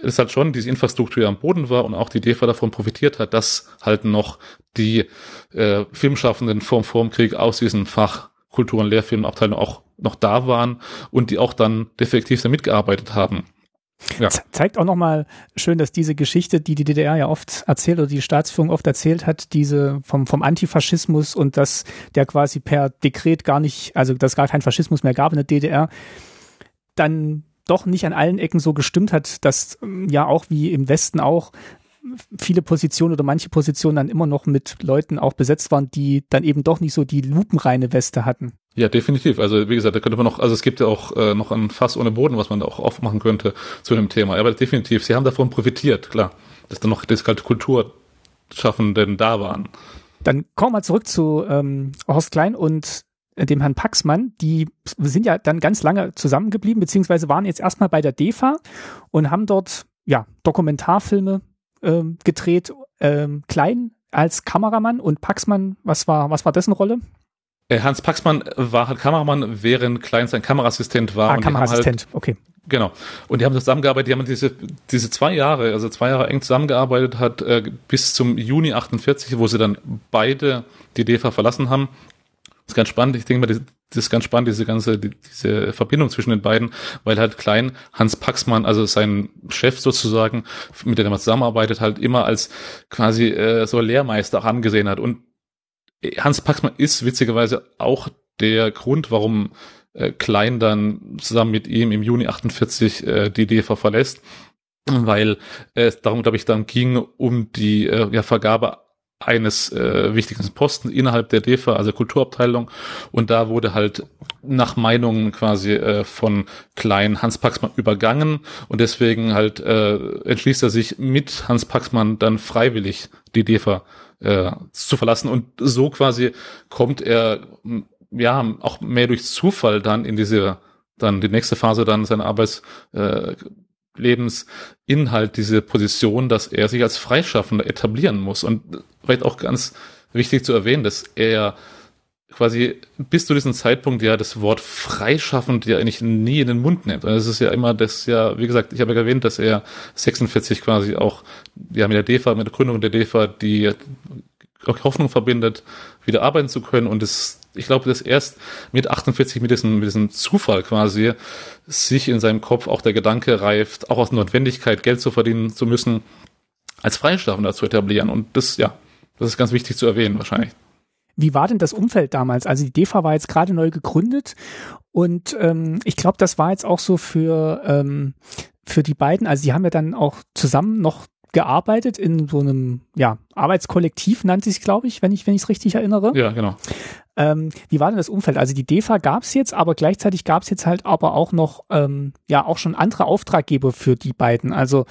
ist halt schon diese Infrastruktur am Boden war und auch die DEFA davon profitiert hat, dass halt noch die äh, Filmschaffenden vorm, vorm Krieg aus diesem Fach Kultur- und Lehrfilmabteilung auch noch da waren und die auch dann defektiv damit gearbeitet haben. Ja. Zeigt auch nochmal schön, dass diese Geschichte, die die DDR ja oft erzählt oder die Staatsführung oft erzählt hat, diese vom, vom Antifaschismus und dass der quasi per Dekret gar nicht, also dass gar kein Faschismus mehr gab in der DDR, dann doch nicht an allen Ecken so gestimmt hat, dass ja auch wie im Westen auch viele Positionen oder manche Positionen dann immer noch mit Leuten auch besetzt waren, die dann eben doch nicht so die lupenreine Weste hatten. Ja, definitiv. Also wie gesagt, da könnte man noch, also es gibt ja auch äh, noch ein Fass ohne Boden, was man da auch aufmachen könnte zu dem Thema. Aber definitiv, sie haben davon profitiert, klar, dass dann noch das kalte Kulturschaffenden da waren. Dann kommen wir zurück zu ähm, Horst Klein und dem Herrn Paxmann, die sind ja dann ganz lange zusammengeblieben, beziehungsweise waren jetzt erstmal bei der DEFA und haben dort ja Dokumentarfilme ähm, gedreht, ähm, Klein als Kameramann und Paxmann, was war, was war dessen Rolle? Äh, Hans Paxmann war halt Kameramann, während Klein sein Kameraassistent war. Ah, Kameraassistent, halt, okay. Genau. Und die haben zusammengearbeitet, die haben diese, diese zwei Jahre, also zwei Jahre eng zusammengearbeitet hat, äh, bis zum Juni 48, wo sie dann beide die DEFA verlassen haben. Das ist ganz spannend. Ich denke mal, das ist ganz spannend, diese ganze, diese Verbindung zwischen den beiden, weil halt Klein Hans Paxmann, also sein Chef sozusagen, mit dem er zusammenarbeitet, halt immer als quasi äh, so Lehrmeister auch angesehen hat. Und Hans Paxmann ist witzigerweise auch der Grund, warum äh, Klein dann zusammen mit ihm im Juni 48 äh, die DEFA verlässt, weil es darum, glaube ich, dann ging um die äh, ja, Vergabe eines äh, wichtigen Posten innerhalb der DEFA, also Kulturabteilung. Und da wurde halt nach Meinungen quasi äh, von Klein Hans Paxmann übergangen. Und deswegen halt äh, entschließt er sich mit Hans Paxmann dann freiwillig die DEFA äh, zu verlassen. Und so quasi kommt er ja auch mehr durch Zufall dann in diese dann die nächste Phase dann seiner Arbeits äh, Lebensinhalt diese Position, dass er sich als Freischaffender etablieren muss. Und vielleicht auch ganz wichtig zu erwähnen, dass er quasi bis zu diesem Zeitpunkt ja das Wort freischaffend ja eigentlich nie in den Mund nimmt. Und es ist ja immer das ja, wie gesagt, ich habe ja erwähnt, dass er 46 quasi auch ja mit der DEFA, mit der Gründung der DEFA die Hoffnung verbindet, wieder arbeiten zu können und es ich glaube, dass erst mit 48, mit diesem, mit diesem Zufall quasi, sich in seinem Kopf auch der Gedanke reift, auch aus Notwendigkeit Geld zu verdienen zu müssen, als Freischaffender zu etablieren. Und das, ja, das ist ganz wichtig zu erwähnen wahrscheinlich. Wie war denn das Umfeld damals? Also die DEFA war jetzt gerade neu gegründet und ähm, ich glaube, das war jetzt auch so für, ähm, für die beiden, also die haben ja dann auch zusammen noch gearbeitet in so einem ja, Arbeitskollektiv, nannte sich glaube ich, wenn ich wenn ich es richtig erinnere. Ja, genau. Ähm, wie war denn das Umfeld? Also die DEFA gab es jetzt, aber gleichzeitig gab es jetzt halt aber auch noch, ähm, ja, auch schon andere Auftraggeber für die beiden. Also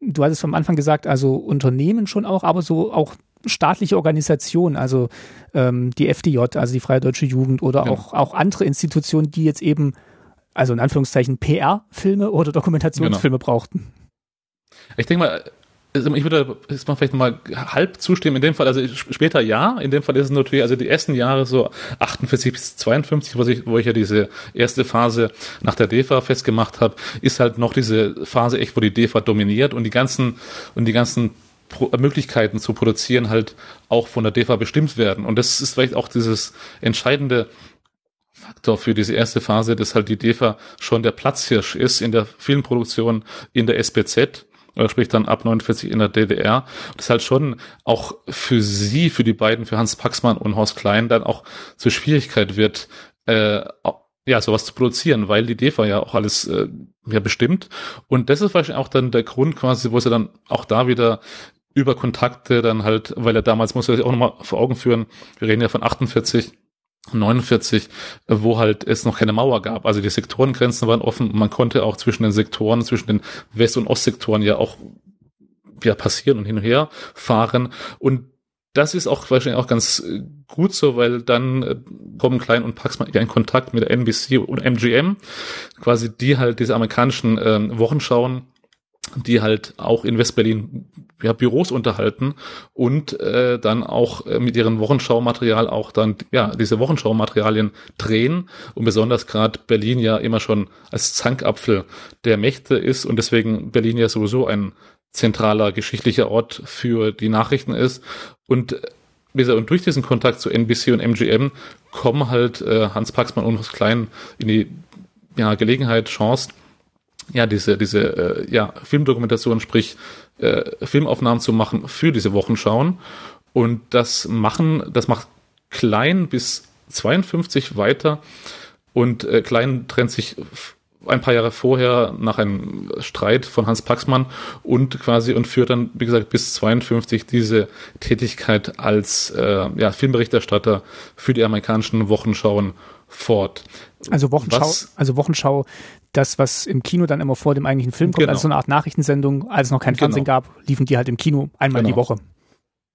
du hattest vom Anfang gesagt, also Unternehmen schon auch, aber so auch staatliche Organisationen, also ähm, die FDJ, also die Freie Deutsche Jugend oder ja. auch, auch andere Institutionen, die jetzt eben, also in Anführungszeichen PR-Filme oder Dokumentationsfilme genau. brauchten. Ich denke mal, ich würde jetzt mal vielleicht mal halb zustimmen. In dem Fall, also später ja. In dem Fall ist es natürlich, also die ersten Jahre so 48 bis 52, wo ich, wo ich ja diese erste Phase nach der DEFA festgemacht habe, ist halt noch diese Phase echt, wo die DEFA dominiert und die ganzen und die ganzen Pro Möglichkeiten zu produzieren halt auch von der DEFA bestimmt werden. Und das ist vielleicht auch dieses entscheidende Faktor für diese erste Phase, dass halt die DEFA schon der Platzhirsch ist in der Filmproduktion in der SPZ oder sprich dann ab 49 in der DDR. Das halt schon auch für sie, für die beiden, für Hans Paxmann und Horst Klein dann auch zur Schwierigkeit wird, äh, ja, sowas zu produzieren, weil die DEFA ja auch alles äh, ja bestimmt. Und das ist wahrscheinlich auch dann der Grund quasi, wo sie dann auch da wieder über Kontakte dann halt, weil er damals, muss er sich auch nochmal vor Augen führen, wir reden ja von 48, 49, wo halt es noch keine Mauer gab. Also die Sektorengrenzen waren offen und man konnte auch zwischen den Sektoren, zwischen den West- und Ostsektoren ja auch ja passieren und hin und her fahren. Und das ist auch wahrscheinlich auch ganz äh, gut so, weil dann äh, kommen Klein und Paxman in Kontakt mit der NBC und MGM, quasi die halt diese amerikanischen ähm, Wochenschauen die halt auch in Westberlin ja, Büros unterhalten und äh, dann auch äh, mit ihrem Wochenschaumaterial auch dann ja diese Wochenschaumaterialien drehen. Und besonders gerade Berlin ja immer schon als Zankapfel der Mächte ist und deswegen Berlin ja sowieso ein zentraler geschichtlicher Ort für die Nachrichten ist. Und äh, und durch diesen Kontakt zu NBC und MGM kommen halt äh, Hans Paxmann und Hans Klein in die ja, Gelegenheit, Chance, ja, diese, diese äh, ja, Filmdokumentation, sprich äh, Filmaufnahmen zu machen für diese Wochenschauen. Und das machen, das macht Klein bis 52 weiter. Und äh, Klein trennt sich ein paar Jahre vorher nach einem Streit von Hans Paxmann und quasi und führt dann, wie gesagt, bis 52 diese Tätigkeit als äh, ja, Filmberichterstatter für die amerikanischen Wochenschauen fort. Also Wochenschau, was, also Wochenschau, das, was im Kino dann immer vor dem eigentlichen Film kommt, genau. also so eine Art Nachrichtensendung, als es noch kein genau. Fernsehen gab, liefen die halt im Kino einmal genau. die Woche.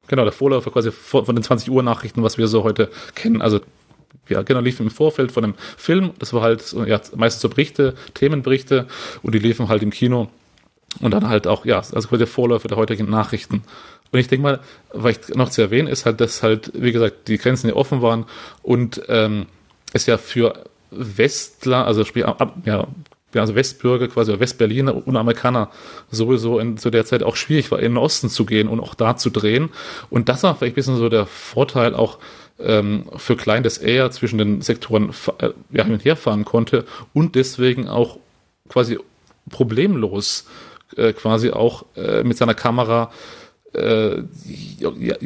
Genau, der Vorläufer quasi von den 20 Uhr Nachrichten, was wir so heute kennen. Also ja, genau, liefen im Vorfeld von einem Film. Das war halt ja, meistens so Berichte, Themenberichte und die liefen halt im Kino. Und dann halt auch, ja, also quasi der Vorläufer der heutigen Nachrichten. Und ich denke mal, was ich noch zu erwähnen ist halt, dass halt, wie gesagt, die Grenzen ja offen waren und ähm, es ja für Westler, also sprich, ja, also Westbürger, quasi Westberliner und Amerikaner sowieso in, zu der Zeit auch schwierig war, in den Osten zu gehen und auch da zu drehen. Und das war vielleicht ein bisschen so der Vorteil auch ähm, für Klein, dass er zwischen den Sektoren äh, ja, hin und her fahren konnte und deswegen auch quasi problemlos äh, quasi auch äh, mit seiner Kamera äh,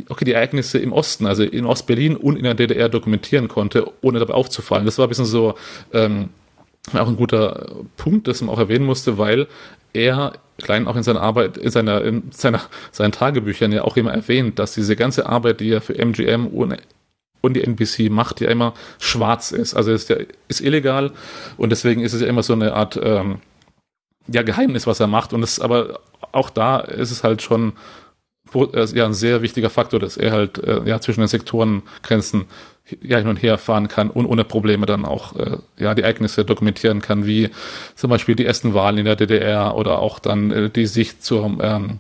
okay, die Ereignisse im Osten, also in Ostberlin und in der DDR dokumentieren konnte, ohne dabei aufzufallen. Das war ein bisschen so ähm, auch ein guter Punkt, das man auch erwähnen musste, weil er Klein auch in seiner Arbeit, in seiner, in seiner, seinen Tagebüchern ja auch immer erwähnt, dass diese ganze Arbeit, die er für MGM und, und die NBC macht, ja immer schwarz ist. Also ist ja ist illegal und deswegen ist es ja immer so eine Art ähm, ja Geheimnis, was er macht. Und es aber auch da ist es halt schon ja ein sehr wichtiger Faktor, dass er halt äh, ja zwischen den Sektorengrenzen ja hin und her fahren kann und ohne Probleme dann auch äh, ja die Ereignisse dokumentieren kann, wie zum Beispiel die ersten Wahlen in der DDR oder auch dann äh, die Sicht zur ähm,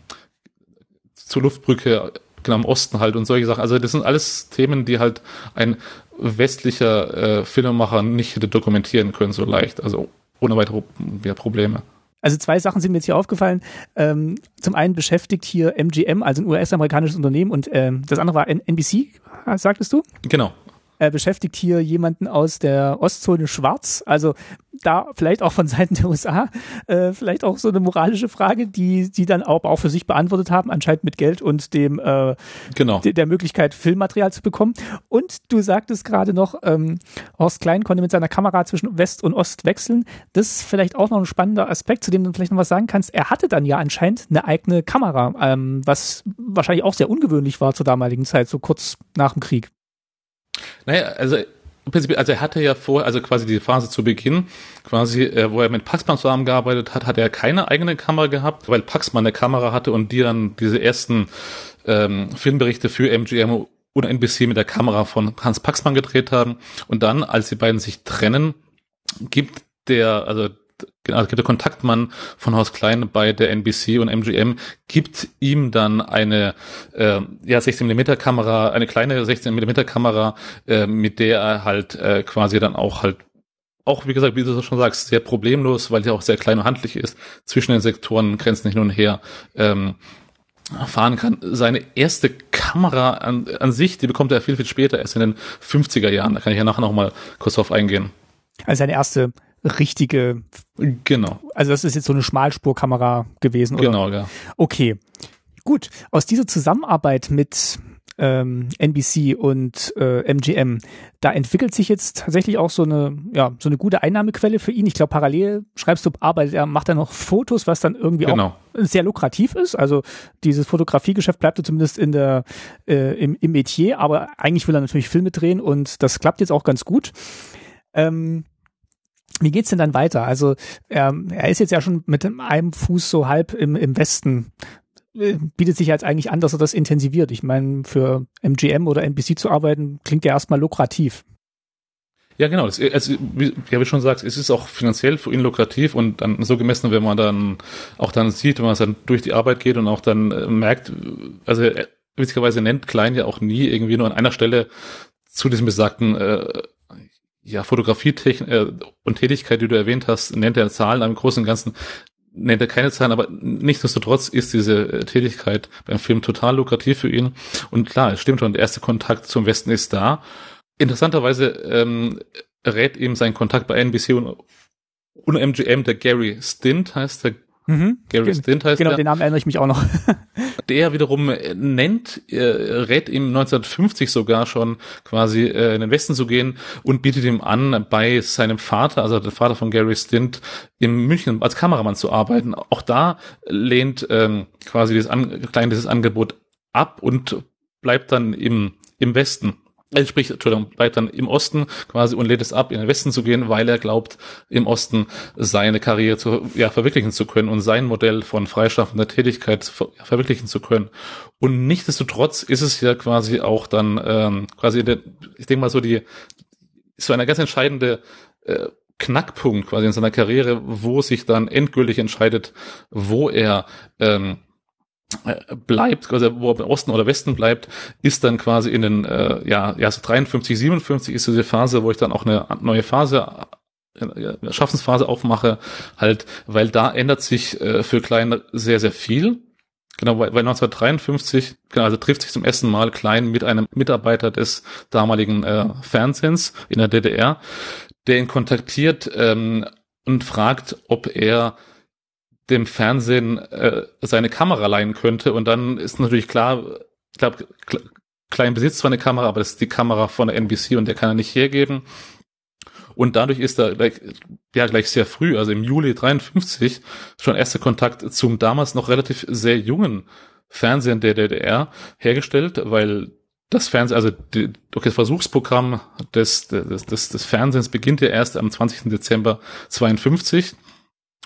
zur Luftbrücke genau im Osten halt und solche Sachen. Also das sind alles Themen, die halt ein westlicher äh, Filmemacher nicht hätte dokumentieren können so leicht, also ohne weitere ja, Probleme. Also zwei Sachen sind mir jetzt hier aufgefallen. Ähm, zum einen beschäftigt hier MGM, also ein US-amerikanisches Unternehmen, und ähm, das andere war NBC, sagtest du? Genau äh, beschäftigt hier jemanden aus der Ostzone Schwarz. Also da vielleicht auch von [LAUGHS] Seiten der USA, äh, vielleicht auch so eine moralische Frage, die die dann auch, auch für sich beantwortet haben, anscheinend mit Geld und dem äh, genau. de der Möglichkeit, Filmmaterial zu bekommen. Und du sagtest gerade noch, ähm, Horst Klein konnte mit seiner Kamera zwischen West und Ost wechseln. Das ist vielleicht auch noch ein spannender Aspekt, zu dem du vielleicht noch was sagen kannst. Er hatte dann ja anscheinend eine eigene Kamera, ähm, was wahrscheinlich auch sehr ungewöhnlich war zur damaligen Zeit, so kurz nach dem Krieg. Naja, also im Prinzip, also er hatte ja vorher, also quasi die Phase zu Beginn, quasi, äh, wo er mit Paxman zusammengearbeitet hat, hat er keine eigene Kamera gehabt, weil Paxman eine Kamera hatte und die dann diese ersten ähm, Filmberichte für MGM oder NBC mit der Kamera von Hans Paxman gedreht haben. Und dann, als die beiden sich trennen, gibt der, also also der Kontaktmann von Haus Klein bei der NBC und MGM gibt ihm dann eine äh, ja 16 mm Kamera, eine kleine 16 mm Kamera, äh, mit der er halt äh, quasi dann auch halt auch, wie gesagt, wie du schon sagst, sehr problemlos, weil die auch sehr klein und handlich ist, zwischen den Sektoren Grenzen hin und her ähm, fahren kann. Seine erste Kamera an, an sich, die bekommt er viel, viel später, erst in den 50er Jahren. Da kann ich ja nachher noch mal kurz drauf eingehen. Also seine erste richtige. Genau. Also das ist jetzt so eine Schmalspurkamera gewesen, oder? Genau, ja. Okay. Gut. Aus dieser Zusammenarbeit mit ähm, NBC und äh, MGM, da entwickelt sich jetzt tatsächlich auch so eine, ja, so eine gute Einnahmequelle für ihn. Ich glaube, parallel schreibst du, arbeitet er, macht er noch Fotos, was dann irgendwie genau. auch sehr lukrativ ist. Also dieses Fotografiegeschäft bleibt zumindest in der, äh, im, im Metier, aber eigentlich will er natürlich Filme drehen und das klappt jetzt auch ganz gut. Ähm, wie geht's denn dann weiter? Also ähm, er ist jetzt ja schon mit einem Fuß so halb im, im Westen äh, bietet sich jetzt eigentlich an, dass er das intensiviert. Ich meine, für MGM oder NBC zu arbeiten, klingt ja erstmal lukrativ. Ja, genau. Das, also, wie, wie ich schon gesagt, es ist auch finanziell für ihn lukrativ und dann so gemessen, wenn man dann auch dann sieht, wenn man dann durch die Arbeit geht und auch dann äh, merkt, also äh, witzigerweise nennt Klein ja auch nie irgendwie nur an einer Stelle zu diesem besagten äh, ja, Fotografietechnik äh, und Tätigkeit, die du erwähnt hast, nennt er Zahlen, am Großen und Ganzen nennt er keine Zahlen, aber nichtsdestotrotz ist diese äh, Tätigkeit beim Film total lukrativ für ihn. Und klar, es stimmt schon, der erste Kontakt zum Westen ist da. Interessanterweise ähm, rät ihm sein Kontakt bei NBC und, und MGM, der Gary Stint heißt der Mhm. Gary Gen Stint heißt Genau, der. den Namen erinnere ich mich auch noch. [LAUGHS] der wiederum äh, nennt, äh, rät ihm 1950 sogar schon quasi äh, in den Westen zu gehen und bietet ihm an, bei seinem Vater, also der Vater von Gary Stint, in München als Kameramann zu arbeiten. Auch da lehnt ähm, quasi dieses, an, dieses Angebot ab und bleibt dann im, im Westen. Er spricht, Entschuldigung, bleibt dann im Osten quasi und lädt es ab, in den Westen zu gehen, weil er glaubt, im Osten seine Karriere zu, ja, verwirklichen zu können und sein Modell von freischaffender Tätigkeit ver verwirklichen zu können. Und nichtsdestotrotz ist es ja quasi auch dann ähm, quasi, der, ich denke mal so die, so eine ganz entscheidende äh, Knackpunkt quasi in seiner Karriere, wo sich dann endgültig entscheidet, wo er ähm, äh, bleibt, also wo er im Osten oder Westen bleibt, ist dann quasi in den, äh, ja, ja, so 53, 57 ist diese Phase, wo ich dann auch eine neue Phase äh, Schaffensphase aufmache, halt, weil da ändert sich äh, für Klein sehr, sehr viel. Genau, weil, weil 1953, genau, also trifft sich zum ersten Mal Klein mit einem Mitarbeiter des damaligen äh, Fernsehens in der DDR, der ihn kontaktiert ähm, und fragt, ob er dem Fernsehen äh, seine Kamera leihen könnte. Und dann ist natürlich klar, ich glaube, Klein besitzt zwar eine Kamera, aber das ist die Kamera von der NBC und der kann er nicht hergeben. Und dadurch ist er gleich, ja gleich sehr früh, also im Juli 53, schon erster Kontakt zum damals noch relativ sehr jungen Fernsehen der DDR hergestellt, weil das Fernsehen, also die, durch das Versuchsprogramm des, des, des, des Fernsehens beginnt ja erst am 20. Dezember 52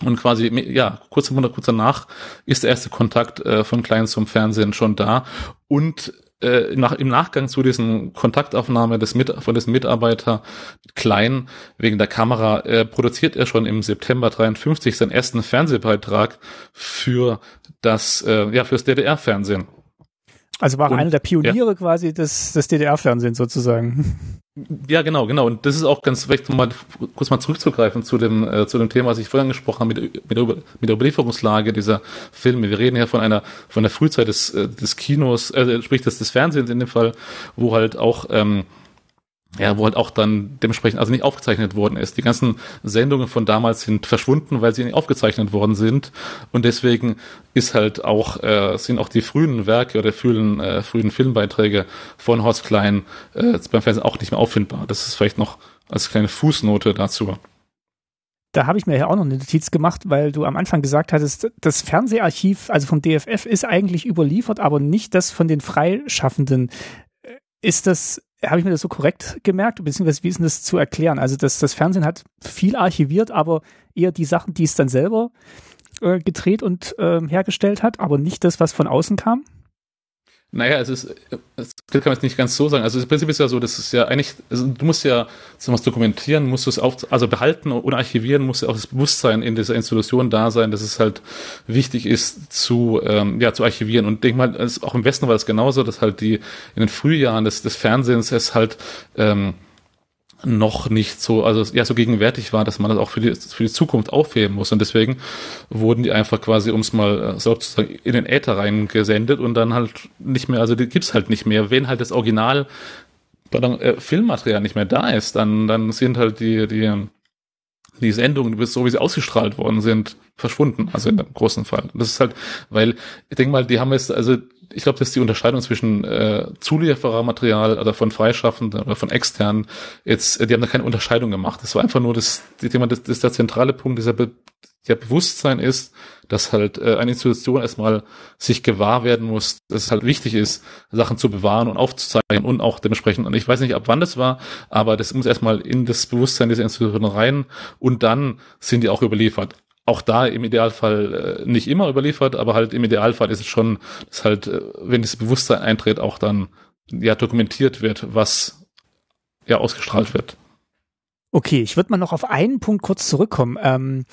und quasi, ja, kurz, kurz danach ist der erste Kontakt äh, von Klein zum Fernsehen schon da. Und äh, nach, im Nachgang zu diesen Kontaktaufnahme des Mit von diesem Mitarbeiter Klein wegen der Kamera äh, produziert er schon im September 53 seinen ersten Fernsehbeitrag für das, äh, ja, fürs DDR-Fernsehen. Also war und, einer der Pioniere ja. quasi des, des DDR-Fernsehens sozusagen. [LAUGHS] Ja, genau, genau. Und das ist auch ganz recht, um mal kurz mal zurückzugreifen zu dem, äh, zu dem Thema, was ich vorhin angesprochen habe, mit, mit, der, mit der Überlieferungslage dieser Filme. Wir reden ja von einer, von der Frühzeit des, äh, des Kinos, äh, sprich des, des Fernsehens in dem Fall, wo halt auch ähm, ja, wo halt auch dann dementsprechend also nicht aufgezeichnet worden ist. Die ganzen Sendungen von damals sind verschwunden, weil sie nicht aufgezeichnet worden sind und deswegen ist halt auch äh, sind auch die frühen Werke oder frühen äh, frühen Filmbeiträge von Horst Klein äh, beim Fernsehen auch nicht mehr auffindbar. Das ist vielleicht noch als kleine Fußnote dazu. Da habe ich mir ja auch noch eine Notiz gemacht, weil du am Anfang gesagt hattest, das Fernseharchiv, also vom DFF, ist eigentlich überliefert, aber nicht das von den Freischaffenden. Äh, ist das habe ich mir das so korrekt gemerkt, beziehungsweise wie ist denn das zu erklären? Also das, das Fernsehen hat viel archiviert, aber eher die Sachen, die es dann selber äh, gedreht und äh, hergestellt hat, aber nicht das, was von außen kam? Naja, es ist, das kann man jetzt nicht ganz so sagen. Also das Prinzip ist ja so, das ist ja eigentlich, also du musst ja so was dokumentieren, musst du es auf, also behalten und archivieren, muss ja auch das Bewusstsein in dieser Institution da sein, dass es halt wichtig ist zu, ähm, ja, zu archivieren. Und denk mal, auch im Westen war das genauso, dass halt die in den Frühjahren des, des Fernsehens es halt ähm, noch nicht so, also ja, so gegenwärtig war, dass man das auch für die, für die Zukunft aufheben muss. Und deswegen wurden die einfach quasi, um es mal äh, sozusagen in den Äther reingesendet und dann halt nicht mehr, also die gibt's halt nicht mehr. Wenn halt das Original pardon, äh, Filmmaterial nicht mehr da ist, dann, dann sind halt die, die, die Sendungen, so wie sie ausgestrahlt worden sind, verschwunden. Also in dem großen Fall. Das ist halt, weil, ich denke mal, die haben jetzt, also ich glaube, das ist die Unterscheidung zwischen äh, Zulieferermaterial oder von Freischaffenden oder von externen. Jetzt, die haben da keine Unterscheidung gemacht. Das war einfach nur das, das Thema, das, das der zentrale Punkt dieser Be der Bewusstsein ist, dass halt äh, eine Institution erstmal sich gewahr werden muss, dass es halt wichtig ist, Sachen zu bewahren und aufzuzeigen und auch dementsprechend, und ich weiß nicht, ab wann das war, aber das muss erstmal in das Bewusstsein dieser Institution rein und dann sind die auch überliefert auch da im Idealfall äh, nicht immer überliefert, aber halt im Idealfall ist es schon, dass halt, äh, wenn das Bewusstsein eintritt, auch dann ja dokumentiert wird, was ja ausgestrahlt wird. Okay, ich würde mal noch auf einen Punkt kurz zurückkommen. Ähm,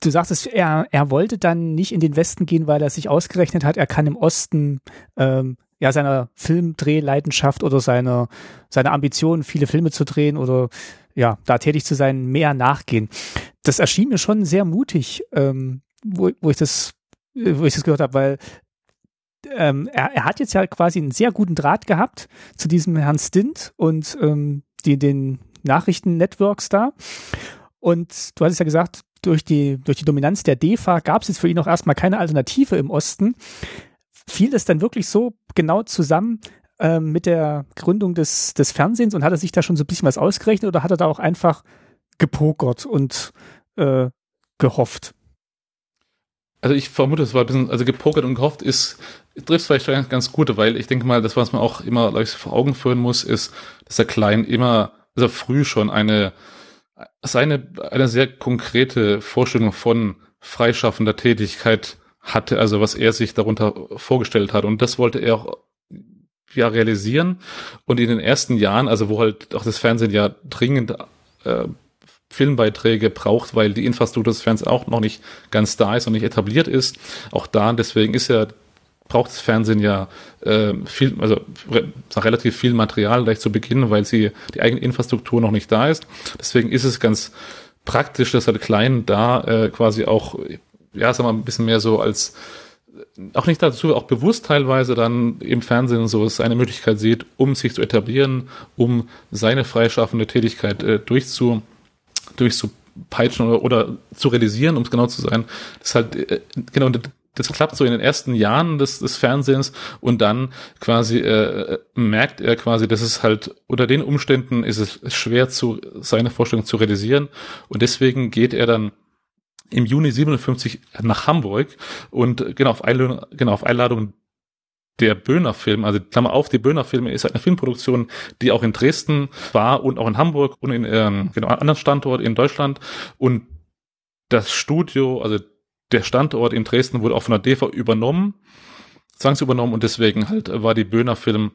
du sagtest, er, er wollte dann nicht in den Westen gehen, weil er sich ausgerechnet hat, er kann im Osten ähm, ja seiner Filmdrehleidenschaft oder seiner seiner Ambition, viele Filme zu drehen oder ja, da tätig zu sein, mehr nachgehen. Das erschien mir schon sehr mutig, ähm, wo, wo ich das, wo ich das gehört habe, weil ähm, er, er hat jetzt ja quasi einen sehr guten Draht gehabt zu diesem Herrn Stint und ähm, die, den Nachrichtennetworks da. Und du hattest ja gesagt, durch die, durch die Dominanz der DEFA gab es jetzt für ihn auch erstmal keine Alternative im Osten. Fiel es dann wirklich so genau zusammen ähm, mit der Gründung des, des Fernsehens und hat er sich da schon so ein bisschen was ausgerechnet oder hat er da auch einfach gepokert und äh, gehofft? Also ich vermute, es war ein bisschen, also gepokert und gehofft ist, trifft vielleicht ganz, ganz gut, weil ich denke mal, das, was man auch immer ich, vor Augen führen muss, ist, dass der Klein immer, also früh schon eine, seine, eine sehr konkrete Vorstellung von freischaffender Tätigkeit hatte, also was er sich darunter vorgestellt hat. Und das wollte er auch ja realisieren. Und in den ersten Jahren, also wo halt auch das Fernsehen ja dringend äh, Filmbeiträge braucht, weil die Infrastruktur des Fernsehens auch noch nicht ganz da ist und nicht etabliert ist. Auch da, deswegen ist ja braucht das Fernsehen ja äh, viel, also re relativ viel Material gleich zu Beginn, weil sie die eigene Infrastruktur noch nicht da ist. Deswegen ist es ganz praktisch, dass halt Klein da äh, quasi auch, ja, sagen wir mal, ein bisschen mehr so als auch nicht dazu, auch bewusst teilweise dann im Fernsehen so es eine Möglichkeit sieht, um sich zu etablieren, um seine freischaffende Tätigkeit äh, durchzu, durchzupeitschen oder, oder zu realisieren, um es genau zu sein. Das ist halt, äh, genau, das klappt so in den ersten Jahren des, des Fernsehens und dann quasi äh, merkt er quasi, dass es halt unter den Umständen ist es schwer zu seine Vorstellung zu realisieren und deswegen geht er dann im Juni 57 nach Hamburg. Und genau auf Einladung, genau auf Einladung der Böhner Film, also Klammer auf, die Böhner Filme ist eine Filmproduktion, die auch in Dresden war und auch in Hamburg und in ähm, genau anderen Standort in Deutschland. Und das Studio, also der Standort in Dresden wurde auch von der DEFA übernommen, zwangsübernommen und deswegen halt war die Böhner Film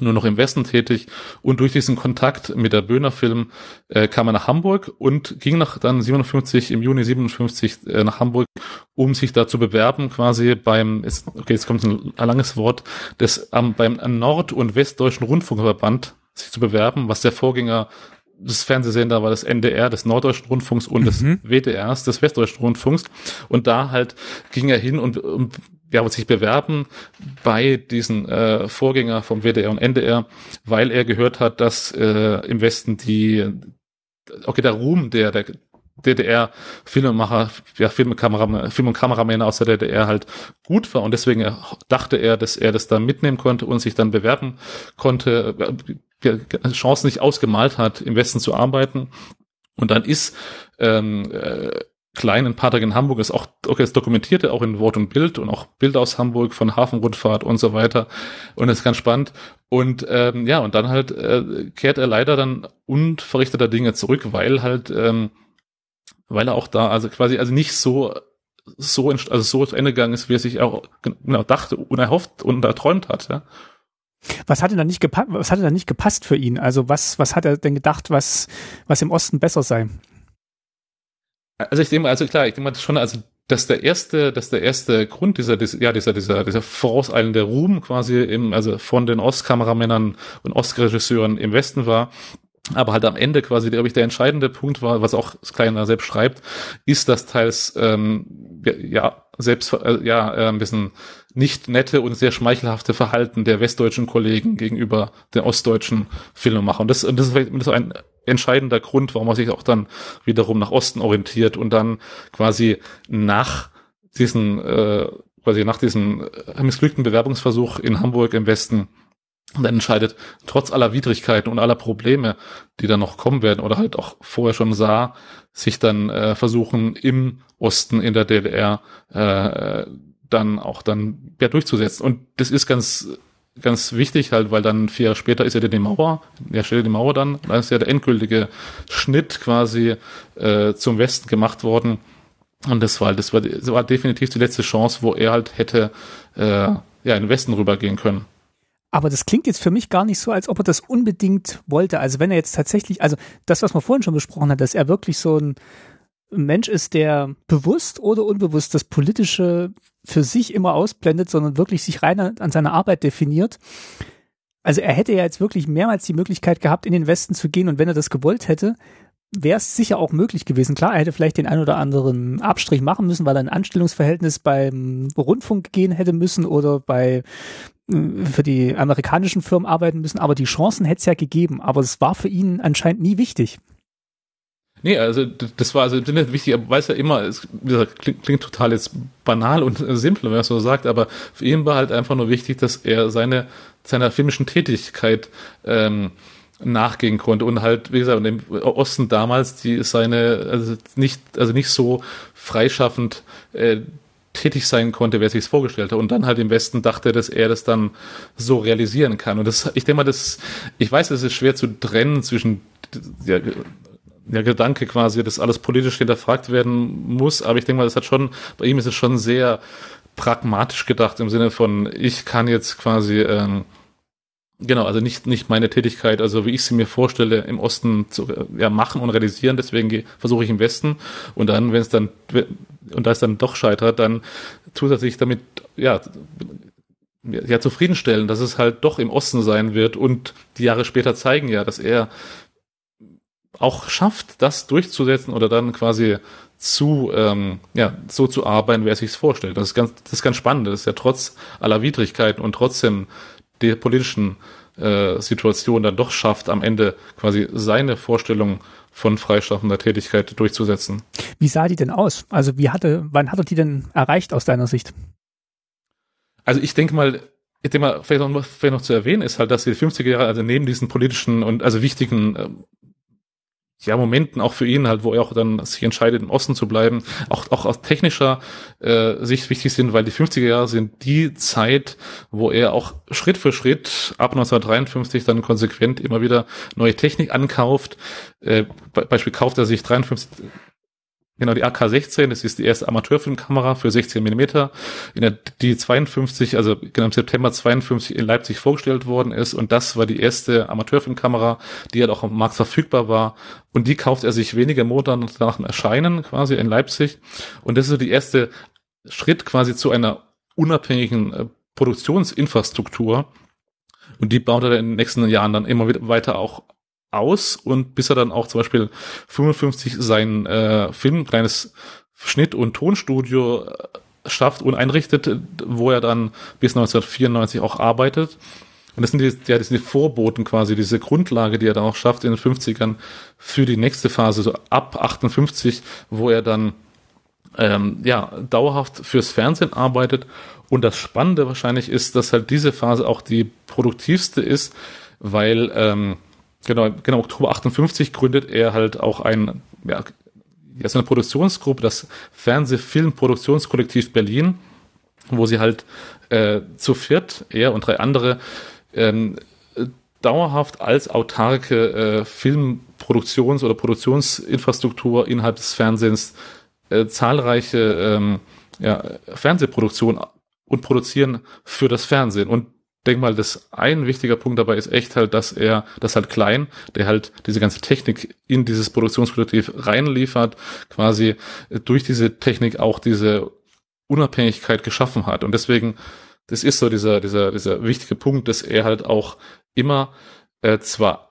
nur noch im Westen tätig und durch diesen Kontakt mit der Böhner Film äh, kam er nach Hamburg und ging nach dann 57 im Juni 57 äh, nach Hamburg, um sich da zu bewerben quasi beim ist, okay jetzt kommt ein, ein langes Wort des ähm, beim Nord- und Westdeutschen Rundfunkverband sich zu bewerben, was der Vorgänger des Fernsehsender war das NDR des Norddeutschen Rundfunks und mhm. des WDRs des Westdeutschen Rundfunks. Und da halt ging er hin und, und ja, sich bewerben bei diesen äh, Vorgänger vom WDR und NDR, weil er gehört hat, dass äh, im Westen die okay, der Ruhm der, der DDR-Filmemacher, ja, Filmkameramann, Film- und Kameramänner aus der DDR halt gut war und deswegen dachte er, dass er das dann mitnehmen konnte und sich dann bewerben konnte, Chancen nicht ausgemalt hat, im Westen zu arbeiten. Und dann ist ähm, äh, Klein ein paar Tage in Hamburg, ist auch, okay, das dokumentierte auch in Wort und Bild und auch Bilder aus Hamburg von Hafenrundfahrt und so weiter. Und das ist ganz spannend. Und ähm, ja, und dann halt äh, kehrt er leider dann unverrichteter Dinge zurück, weil halt, ähm, weil er auch da, also quasi, also nicht so so also so zu Ende gegangen ist, wie er sich auch genau dachte, unerhofft und erträumt hat, ja. Was hat denn da nicht gepasst, was hat denn da nicht gepasst für ihn? Also was, was hat er denn gedacht, was, was im Osten besser sei? Also ich denke, also klar, ich denke mal schon, also dass der erste, dass der erste Grund dieser, ja, dieser, dieser, dieser vorauseilende Ruhm quasi im, also von den Ostkameramännern und Ostregisseuren im Westen war, aber halt am Ende quasi, glaube ich, der entscheidende Punkt war, was auch Kleiner selbst schreibt, ist, dass teils ähm, ja selbst äh, ja äh, ein bisschen nicht nette und sehr schmeichelhafte Verhalten der westdeutschen Kollegen gegenüber den ostdeutschen Filmemachern. Und das, und das ist vielleicht so ein entscheidender Grund, warum man sich auch dann wiederum nach Osten orientiert und dann quasi nach diesen äh, quasi nach diesem äh, missglückten Bewerbungsversuch in Hamburg im Westen dann entscheidet, trotz aller Widrigkeiten und aller Probleme, die dann noch kommen werden oder halt auch vorher schon sah, sich dann äh, versuchen im Osten in der DDR äh, dann auch dann ja durchzusetzen. Und das ist ganz ganz wichtig halt, weil dann vier Jahre später ist ja die Mauer, ja steht die Mauer dann, dann ist ja der endgültige Schnitt quasi äh, zum Westen gemacht worden Und das war, das war, das war definitiv die letzte Chance, wo er halt hätte äh, ja in den Westen rübergehen können. Aber das klingt jetzt für mich gar nicht so, als ob er das unbedingt wollte. Also wenn er jetzt tatsächlich, also das, was man vorhin schon besprochen hat, dass er wirklich so ein Mensch ist, der bewusst oder unbewusst das Politische für sich immer ausblendet, sondern wirklich sich rein an seiner Arbeit definiert. Also er hätte ja jetzt wirklich mehrmals die Möglichkeit gehabt, in den Westen zu gehen und wenn er das gewollt hätte, wäre es sicher auch möglich gewesen. Klar, er hätte vielleicht den ein oder anderen Abstrich machen müssen, weil er ein Anstellungsverhältnis beim Rundfunk gehen hätte müssen oder bei äh, für die amerikanischen Firmen arbeiten müssen, aber die Chancen hätte es ja gegeben, aber es war für ihn anscheinend nie wichtig. Nee, also das war also nicht wichtig, er weiß ja immer, es klingt, klingt total jetzt banal und simpel, wenn man es so sagt, aber für ihn war halt einfach nur wichtig, dass er seine seiner filmischen Tätigkeit ähm, nachgehen konnte und halt, wie gesagt, im Osten damals, die seine, also nicht, also nicht so freischaffend äh, tätig sein konnte, wer sich's vorgestellt hat. Und dann halt im Westen dachte, dass er das dann so realisieren kann. Und das, ich denke mal, das, ich weiß, es ist schwer zu trennen zwischen ja, der Gedanke quasi, dass alles politisch hinterfragt werden muss, aber ich denke mal, das hat schon, bei ihm ist es schon sehr pragmatisch gedacht im Sinne von, ich kann jetzt quasi ähm, Genau, also nicht, nicht meine Tätigkeit, also wie ich sie mir vorstelle, im Osten zu ja, machen und realisieren, deswegen versuche ich im Westen und dann, wenn es dann, und da es dann doch scheitert, dann er sich damit, ja, ja, zufriedenstellen, dass es halt doch im Osten sein wird und die Jahre später zeigen ja, dass er auch schafft, das durchzusetzen oder dann quasi zu, ähm, ja, so zu arbeiten, wer es sich vorstellt. Das ist ganz, das ist ganz spannend. Das ist ja trotz aller Widrigkeiten und trotzdem der politischen äh, Situation dann doch schafft, am Ende quasi seine Vorstellung von freischaffender Tätigkeit durchzusetzen. Wie sah die denn aus? Also wie hatte, wann hat er die denn erreicht aus deiner Sicht? Also ich denke mal, ich denke mal, vielleicht noch, vielleicht noch zu erwähnen ist halt, dass die 50er Jahre, also neben diesen politischen und also wichtigen äh, ja, Momenten auch für ihn halt, wo er auch dann sich entscheidet, im Osten zu bleiben, auch, auch aus technischer äh, Sicht wichtig sind, weil die 50er Jahre sind die Zeit, wo er auch Schritt für Schritt ab 1953 dann konsequent immer wieder neue Technik ankauft. Äh, Beispiel kauft er sich 53 Genau, die AK-16, das ist die erste Amateurfilmkamera für 16 Millimeter, in der die 52, also genau im September 52 in Leipzig vorgestellt worden ist. Und das war die erste Amateurfilmkamera, die halt auch am Markt verfügbar war. Und die kauft er sich wenige Monate nach dem Erscheinen quasi in Leipzig. Und das ist so die erste Schritt quasi zu einer unabhängigen äh, Produktionsinfrastruktur. Und die baut er in den nächsten Jahren dann immer weiter auch aus und bis er dann auch zum Beispiel 55 sein äh, Film, kleines Schnitt- und Tonstudio äh, schafft und einrichtet, wo er dann bis 1994 auch arbeitet. Und das sind die, ja, das sind die Vorboten quasi, diese Grundlage, die er dann auch schafft in den 50ern für die nächste Phase, so ab 58, wo er dann ähm, ja, dauerhaft fürs Fernsehen arbeitet. Und das Spannende wahrscheinlich ist, dass halt diese Phase auch die produktivste ist, weil ähm, Genau, genau, Oktober 58 gründet er halt auch ein, ja, ja, so eine Produktionsgruppe, das Fernsehfilmproduktionskollektiv Berlin, wo sie halt äh, zu viert, er und drei andere, ähm, dauerhaft als autarke äh, Filmproduktions- oder Produktionsinfrastruktur innerhalb des Fernsehens äh, zahlreiche ähm, ja, Fernsehproduktionen und produzieren für das Fernsehen. Und denke mal, das ein wichtiger Punkt dabei ist echt halt, dass er, das halt klein, der halt diese ganze Technik in dieses Produktionskollektiv reinliefert, quasi durch diese Technik auch diese Unabhängigkeit geschaffen hat. Und deswegen, das ist so dieser, dieser, dieser wichtige Punkt, dass er halt auch immer äh, zwar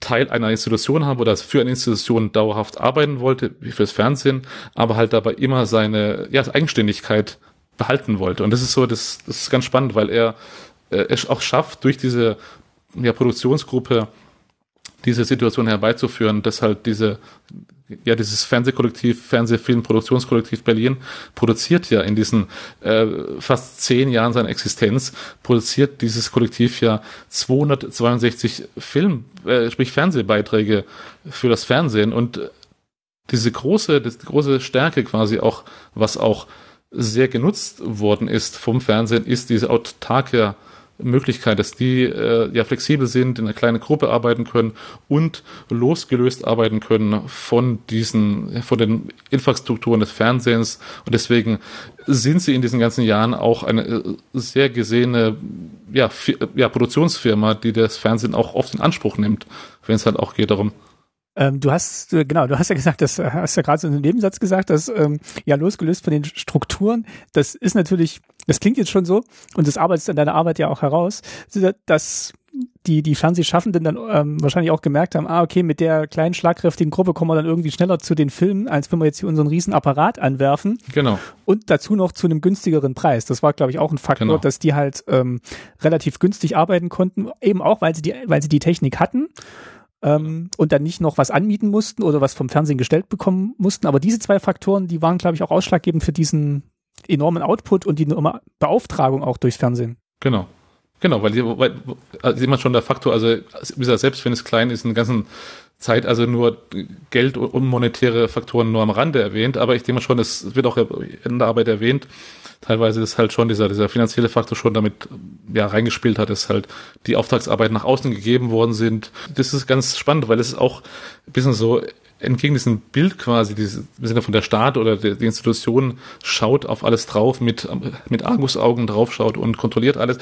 Teil einer Institution haben oder für eine Institution dauerhaft arbeiten wollte, wie fürs Fernsehen, aber halt dabei immer seine ja, Eigenständigkeit behalten wollte. Und das ist so, das, das ist ganz spannend, weil er äh, es auch schafft, durch diese ja, Produktionsgruppe diese Situation herbeizuführen, dass halt diese ja, dieses Fernsehkollektiv, Fernsehfilmproduktionskollektiv Berlin produziert ja in diesen äh, fast zehn Jahren seiner Existenz, produziert dieses Kollektiv ja 262 Film, äh, sprich Fernsehbeiträge für das Fernsehen. Und diese große, das große Stärke quasi auch, was auch sehr genutzt worden ist vom Fernsehen, ist diese autarke Möglichkeit, dass die äh, ja flexibel sind, in einer kleinen Gruppe arbeiten können und losgelöst arbeiten können von diesen, von den Infrastrukturen des Fernsehens. Und deswegen sind sie in diesen ganzen Jahren auch eine äh, sehr gesehene ja, ja, Produktionsfirma, die das Fernsehen auch oft in Anspruch nimmt, wenn es halt auch geht darum, ähm, du hast, äh, genau, du hast ja gesagt, das äh, hast ja gerade so in einem Nebensatz gesagt, dass ähm, ja losgelöst von den Strukturen, das ist natürlich, das klingt jetzt schon so, und das arbeitest in deiner Arbeit ja auch heraus, dass die, die Fernsehschaffenden dann ähm, wahrscheinlich auch gemerkt haben, ah, okay, mit der kleinen, schlagkräftigen Gruppe kommen wir dann irgendwie schneller zu den Filmen, als wenn wir jetzt hier unseren riesen Apparat anwerfen. Genau. Und dazu noch zu einem günstigeren Preis. Das war, glaube ich, auch ein Faktor, genau. dass die halt ähm, relativ günstig arbeiten konnten, eben auch, weil sie die, weil sie die Technik hatten ähm, und dann nicht noch was anmieten mussten oder was vom Fernsehen gestellt bekommen mussten. Aber diese zwei Faktoren, die waren, glaube ich, auch ausschlaggebend für diesen enormen Output und die Beauftragung auch durchs Fernsehen. Genau. Genau, weil, weil also sieht man schon der Faktor, also selbst wenn es klein ist, in der ganzen Zeit also nur Geld und monetäre Faktoren nur am Rande erwähnt, aber ich denke mal schon, es wird auch in der Arbeit erwähnt, teilweise ist halt schon dieser, dieser finanzielle Faktor schon damit ja reingespielt hat, dass halt die Auftragsarbeit nach außen gegeben worden sind. Das ist ganz spannend, weil es ist auch ein bisschen so entgegen diesem Bild quasi, dieses, im Sinne von der Staat oder die, die Institution schaut auf alles drauf, mit, mit Argusaugen draufschaut und kontrolliert alles,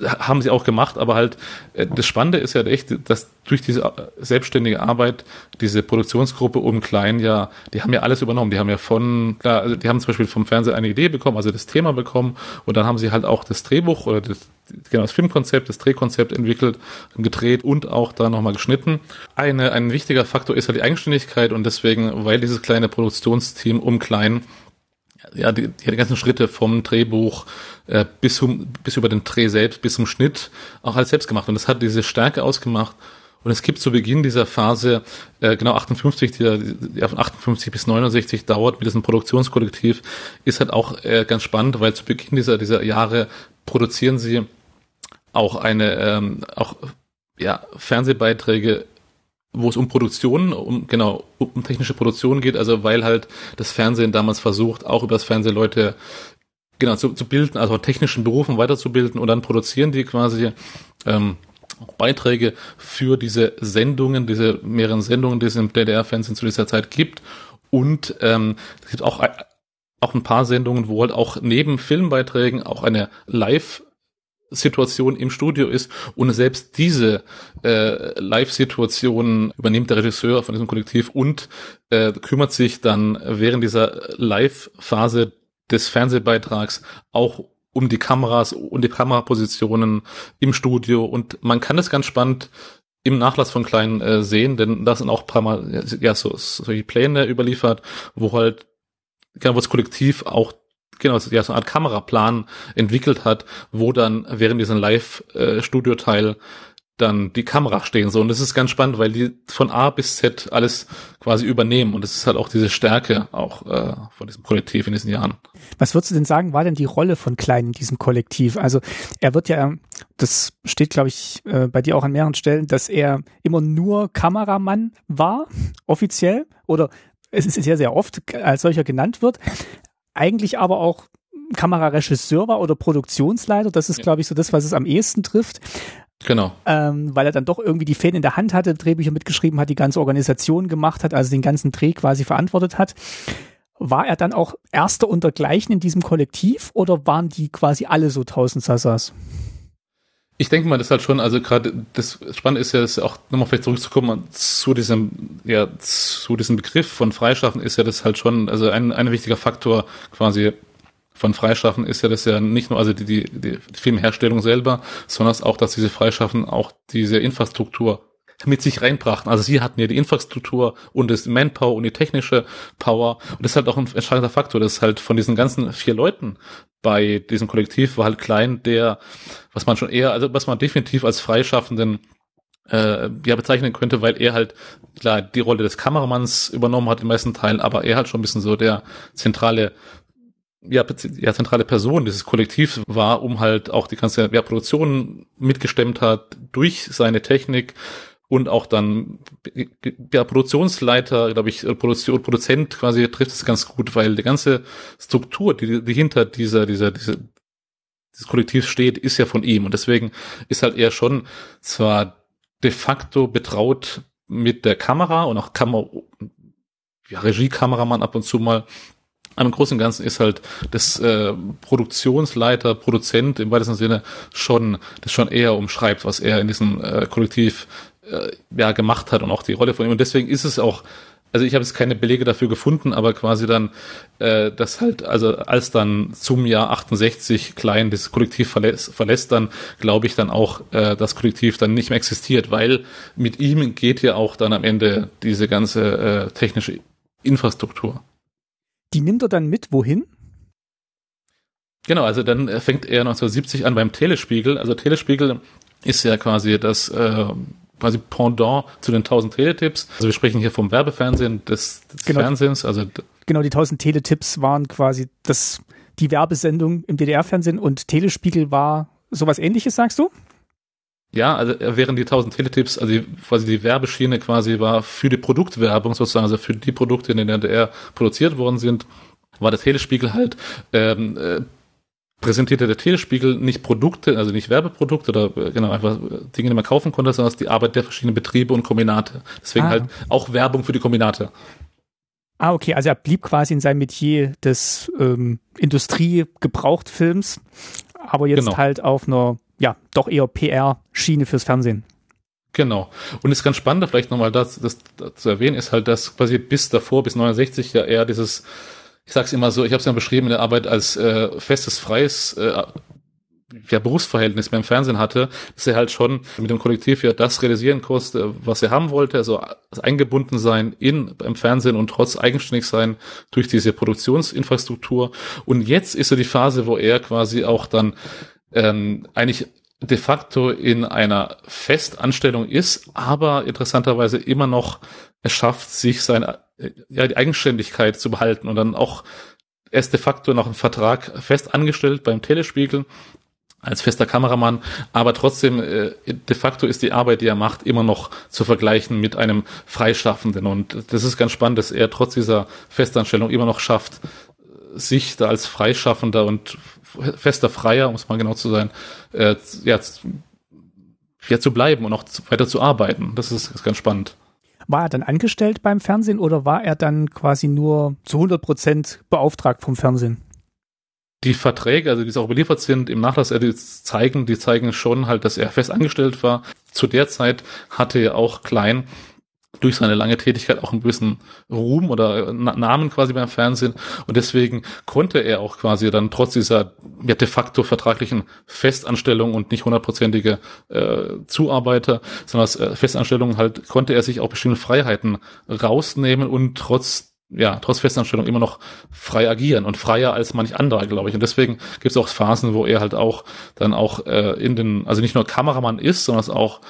haben sie auch gemacht, aber halt, äh, das Spannende ist ja echt, dass durch diese selbstständige Arbeit diese Produktionsgruppe um Klein ja, die haben ja alles übernommen, die haben ja von, klar, also die haben zum Beispiel vom Fernseher eine Idee bekommen, also das Thema bekommen und dann haben sie halt auch das Drehbuch oder das, genau das Filmkonzept, das Drehkonzept entwickelt, gedreht und auch da nochmal geschnitten. Eine, ein wichtiger Faktor ist halt die Eigenständigkeit und deswegen, weil dieses kleine Produktionsteam um Klein ja, die, die ganzen Schritte vom Drehbuch äh, bis, zum, bis über den Dreh selbst, bis zum Schnitt auch alles selbst gemacht. Und das hat diese Stärke ausgemacht. Und es gibt zu Beginn dieser Phase, äh, genau 58, die, die von 58 bis 69 dauert mit diesem Produktionskollektiv, ist halt auch äh, ganz spannend, weil zu Beginn dieser, dieser Jahre produzieren sie auch eine, ähm, auch ja, Fernsehbeiträge wo es um Produktion, um genau um technische Produktion geht, also weil halt das Fernsehen damals versucht, auch über das Fernsehen Leute genau zu, zu bilden, also technischen Berufen weiterzubilden und dann produzieren die quasi ähm, Beiträge für diese Sendungen, diese mehreren Sendungen, die es im DDR-Fernsehen zu dieser Zeit gibt. Und ähm, es gibt auch, auch ein paar Sendungen, wo halt auch neben Filmbeiträgen auch eine Live- Situation im Studio ist und selbst diese äh, Live-Situation übernimmt der Regisseur von diesem Kollektiv und äh, kümmert sich dann während dieser Live-Phase des Fernsehbeitrags auch um die Kameras und die Kamerapositionen im Studio. Und man kann es ganz spannend im Nachlass von Klein äh, sehen, denn da sind auch paar Mal ja so solche Pläne überliefert, wo halt genau das Kollektiv auch genau, ja, so eine Art Kameraplan entwickelt hat, wo dann während diesem Live-Studio-Teil dann die Kamera stehen so und das ist ganz spannend, weil die von A bis Z alles quasi übernehmen und das ist halt auch diese Stärke auch äh, von diesem Kollektiv in diesen Jahren. Was würdest du denn sagen, war denn die Rolle von Klein in diesem Kollektiv? Also er wird ja, das steht glaube ich äh, bei dir auch an mehreren Stellen, dass er immer nur Kameramann war, [LAUGHS] offiziell oder es ist sehr, sehr oft als solcher genannt wird eigentlich aber auch Kameraregisseur war oder Produktionsleiter. Das ist, ja. glaube ich, so das, was es am ehesten trifft. Genau. Ähm, weil er dann doch irgendwie die Fäden in der Hand hatte, Drehbücher mitgeschrieben hat, die ganze Organisation gemacht hat, also den ganzen Dreh quasi verantwortet hat. War er dann auch erster untergleichen in diesem Kollektiv oder waren die quasi alle so tausend Sassas? Ich denke mal, das ist halt schon, also gerade das Spannende ist ja, dass auch nochmal vielleicht zurückzukommen zu diesem, ja, zu diesem Begriff von Freischaffen ist ja das halt schon, also ein, ein wichtiger Faktor quasi von Freischaffen ist ja das ja nicht nur, also die, die, die Filmherstellung selber, sondern auch, dass diese Freischaffen auch diese Infrastruktur mit sich reinbrachten. Also sie hatten ja die Infrastruktur und das Manpower und die technische Power. Und das ist halt auch ein entscheidender Faktor, dass halt von diesen ganzen vier Leuten bei diesem Kollektiv war halt klein der, was man schon eher, also was man definitiv als Freischaffenden äh, ja bezeichnen könnte, weil er halt klar die Rolle des Kameramanns übernommen hat in meisten Teilen, aber er halt schon ein bisschen so der zentrale ja, ja, zentrale Person dieses Kollektivs war, um halt auch die ganze ja, Produktion mitgestemmt hat durch seine Technik und auch dann der Produktionsleiter, glaube ich, Produktion, Produzent quasi trifft es ganz gut, weil die ganze Struktur, die, die hinter dieser, dieser, diese, das Kollektiv steht, ist ja von ihm. Und deswegen ist halt er schon zwar de facto betraut mit der Kamera und auch Kamera, ja, Regiekameramann ab und zu mal. Aber im Großen und Ganzen ist halt das äh, Produktionsleiter, Produzent im weitesten Sinne schon, das schon eher umschreibt, was er in diesem äh, Kollektiv äh, ja gemacht hat und auch die Rolle von ihm. Und deswegen ist es auch also ich habe jetzt keine Belege dafür gefunden, aber quasi dann, äh, das halt, also als dann zum Jahr 68 Klein das Kollektiv verlässt, verlässt dann glaube ich dann auch, äh, das Kollektiv dann nicht mehr existiert, weil mit ihm geht ja auch dann am Ende diese ganze äh, technische Infrastruktur. Die nimmt er dann mit, wohin? Genau, also dann fängt er 1970 an beim Telespiegel. Also Telespiegel ist ja quasi das äh, quasi Pendant zu den 1000 Teletipps. Also wir sprechen hier vom Werbefernsehen des, des genau. Fernsehens. Also genau, die 1000 Teletipps waren quasi das, die Werbesendung im DDR-Fernsehen und Telespiegel war sowas ähnliches, sagst du? Ja, also während die 1000 Teletipps, also die, quasi die Werbeschiene quasi war für die Produktwerbung sozusagen, also für die Produkte, die in der DDR produziert worden sind, war der Telespiegel halt ähm, äh, präsentierte der Telespiegel nicht Produkte, also nicht Werbeprodukte oder äh, genau einfach Dinge, die man kaufen konnte, sondern die Arbeit der verschiedenen Betriebe und Kombinate. Deswegen ah. halt auch Werbung für die Kombinate. Ah, okay, also er blieb quasi in seinem Metier des ähm, Industriegebrauchtfilms, aber jetzt genau. halt auf einer, ja, doch eher PR-Schiene fürs Fernsehen. Genau. Und ist ganz spannend, vielleicht nochmal das, das, das zu erwähnen, ist halt, dass quasi bis davor, bis 69 ja eher dieses ich sag's immer so, ich habe es ja beschrieben in der Arbeit als äh, festes, freies äh, ja, Berufsverhältnis beim Fernsehen hatte, dass er halt schon mit dem Kollektiv ja das realisieren konnte, was er haben wollte, also eingebunden sein in beim Fernsehen und trotz eigenständig sein durch diese Produktionsinfrastruktur. Und jetzt ist so die Phase, wo er quasi auch dann ähm, eigentlich de facto in einer Festanstellung ist, aber interessanterweise immer noch es schafft, sich seine ja, die Eigenständigkeit zu behalten und dann auch erst de facto noch einen Vertrag fest angestellt beim Telespiegel als fester Kameramann, aber trotzdem äh, de facto ist die Arbeit, die er macht, immer noch zu vergleichen mit einem Freischaffenden und das ist ganz spannend, dass er trotz dieser Festanstellung immer noch schafft, sich da als Freischaffender und fester Freier, um es mal genau zu sein, äh, ja, ja, zu bleiben und auch weiter zu arbeiten. Das ist, ist ganz spannend. War er dann angestellt beim Fernsehen oder war er dann quasi nur zu 100 Prozent beauftragt vom Fernsehen? Die Verträge, also die auch überliefert sind, im Nachlass die zeigen, die zeigen schon halt, dass er fest angestellt war. Zu der Zeit hatte er auch Klein durch seine lange Tätigkeit auch einen gewissen Ruhm oder Namen quasi beim Fernsehen und deswegen konnte er auch quasi dann trotz dieser ja, de facto vertraglichen Festanstellung und nicht hundertprozentige äh, Zuarbeiter, sondern äh, Festanstellung halt konnte er sich auch bestimmte Freiheiten rausnehmen und trotz ja, trotz Festanstellung immer noch frei agieren und freier als manch anderer, glaube ich. Und deswegen gibt es auch Phasen, wo er halt auch dann auch äh, in den, also nicht nur Kameramann ist, sondern auch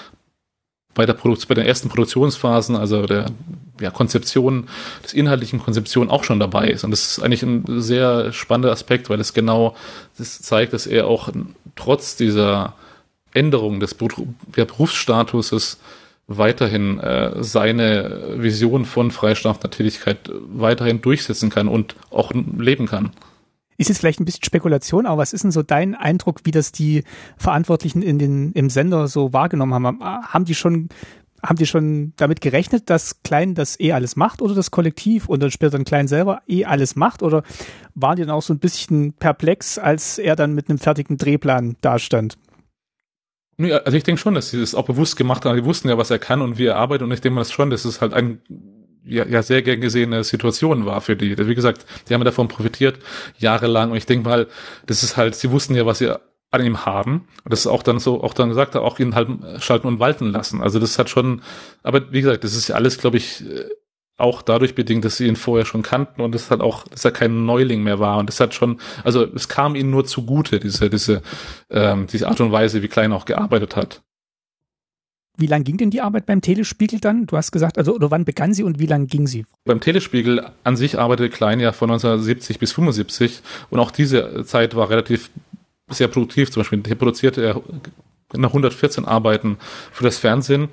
bei der Produkt bei den ersten Produktionsphasen, also der ja, Konzeption, des inhaltlichen Konzeption auch schon dabei ist. Und das ist eigentlich ein sehr spannender Aspekt, weil es genau das zeigt, dass er auch trotz dieser Änderung des Berufsstatuses weiterhin äh, seine Vision von freischaffender Tätigkeit weiterhin durchsetzen kann und auch leben kann. Ist jetzt vielleicht ein bisschen Spekulation, aber was ist denn so dein Eindruck, wie das die Verantwortlichen in den, im Sender so wahrgenommen haben? Haben die schon, haben die schon damit gerechnet, dass Klein das eh alles macht oder das Kollektiv und dann später dann Klein selber eh alles macht? Oder waren die dann auch so ein bisschen perplex, als er dann mit einem fertigen Drehplan dastand? Also ich denke schon, dass sie das auch bewusst gemacht haben. Die wussten ja, was er kann und wie er arbeitet und ich denke mal das schon, das ist halt ein ja, ja sehr gern gesehene Situation war für die. Wie gesagt, die haben davon profitiert, jahrelang. Und ich denke mal, das ist halt, sie wussten ja, was sie an ihm haben. Und das ist auch dann so, auch dann gesagt, auch ihn halt schalten und walten lassen. Also das hat schon, aber wie gesagt, das ist ja alles, glaube ich, auch dadurch bedingt, dass sie ihn vorher schon kannten und es hat auch, dass er kein Neuling mehr war. Und das hat schon, also es kam ihnen nur zugute, diese, diese, ähm, diese Art und Weise, wie Klein auch gearbeitet hat. Wie lang ging denn die Arbeit beim Telespiegel dann? Du hast gesagt, also oder wann begann sie und wie lang ging sie? Beim Telespiegel an sich arbeitete Klein ja von 1970 bis 75 und auch diese Zeit war relativ sehr produktiv. Zum Beispiel produzierte er nach 114 Arbeiten für das Fernsehen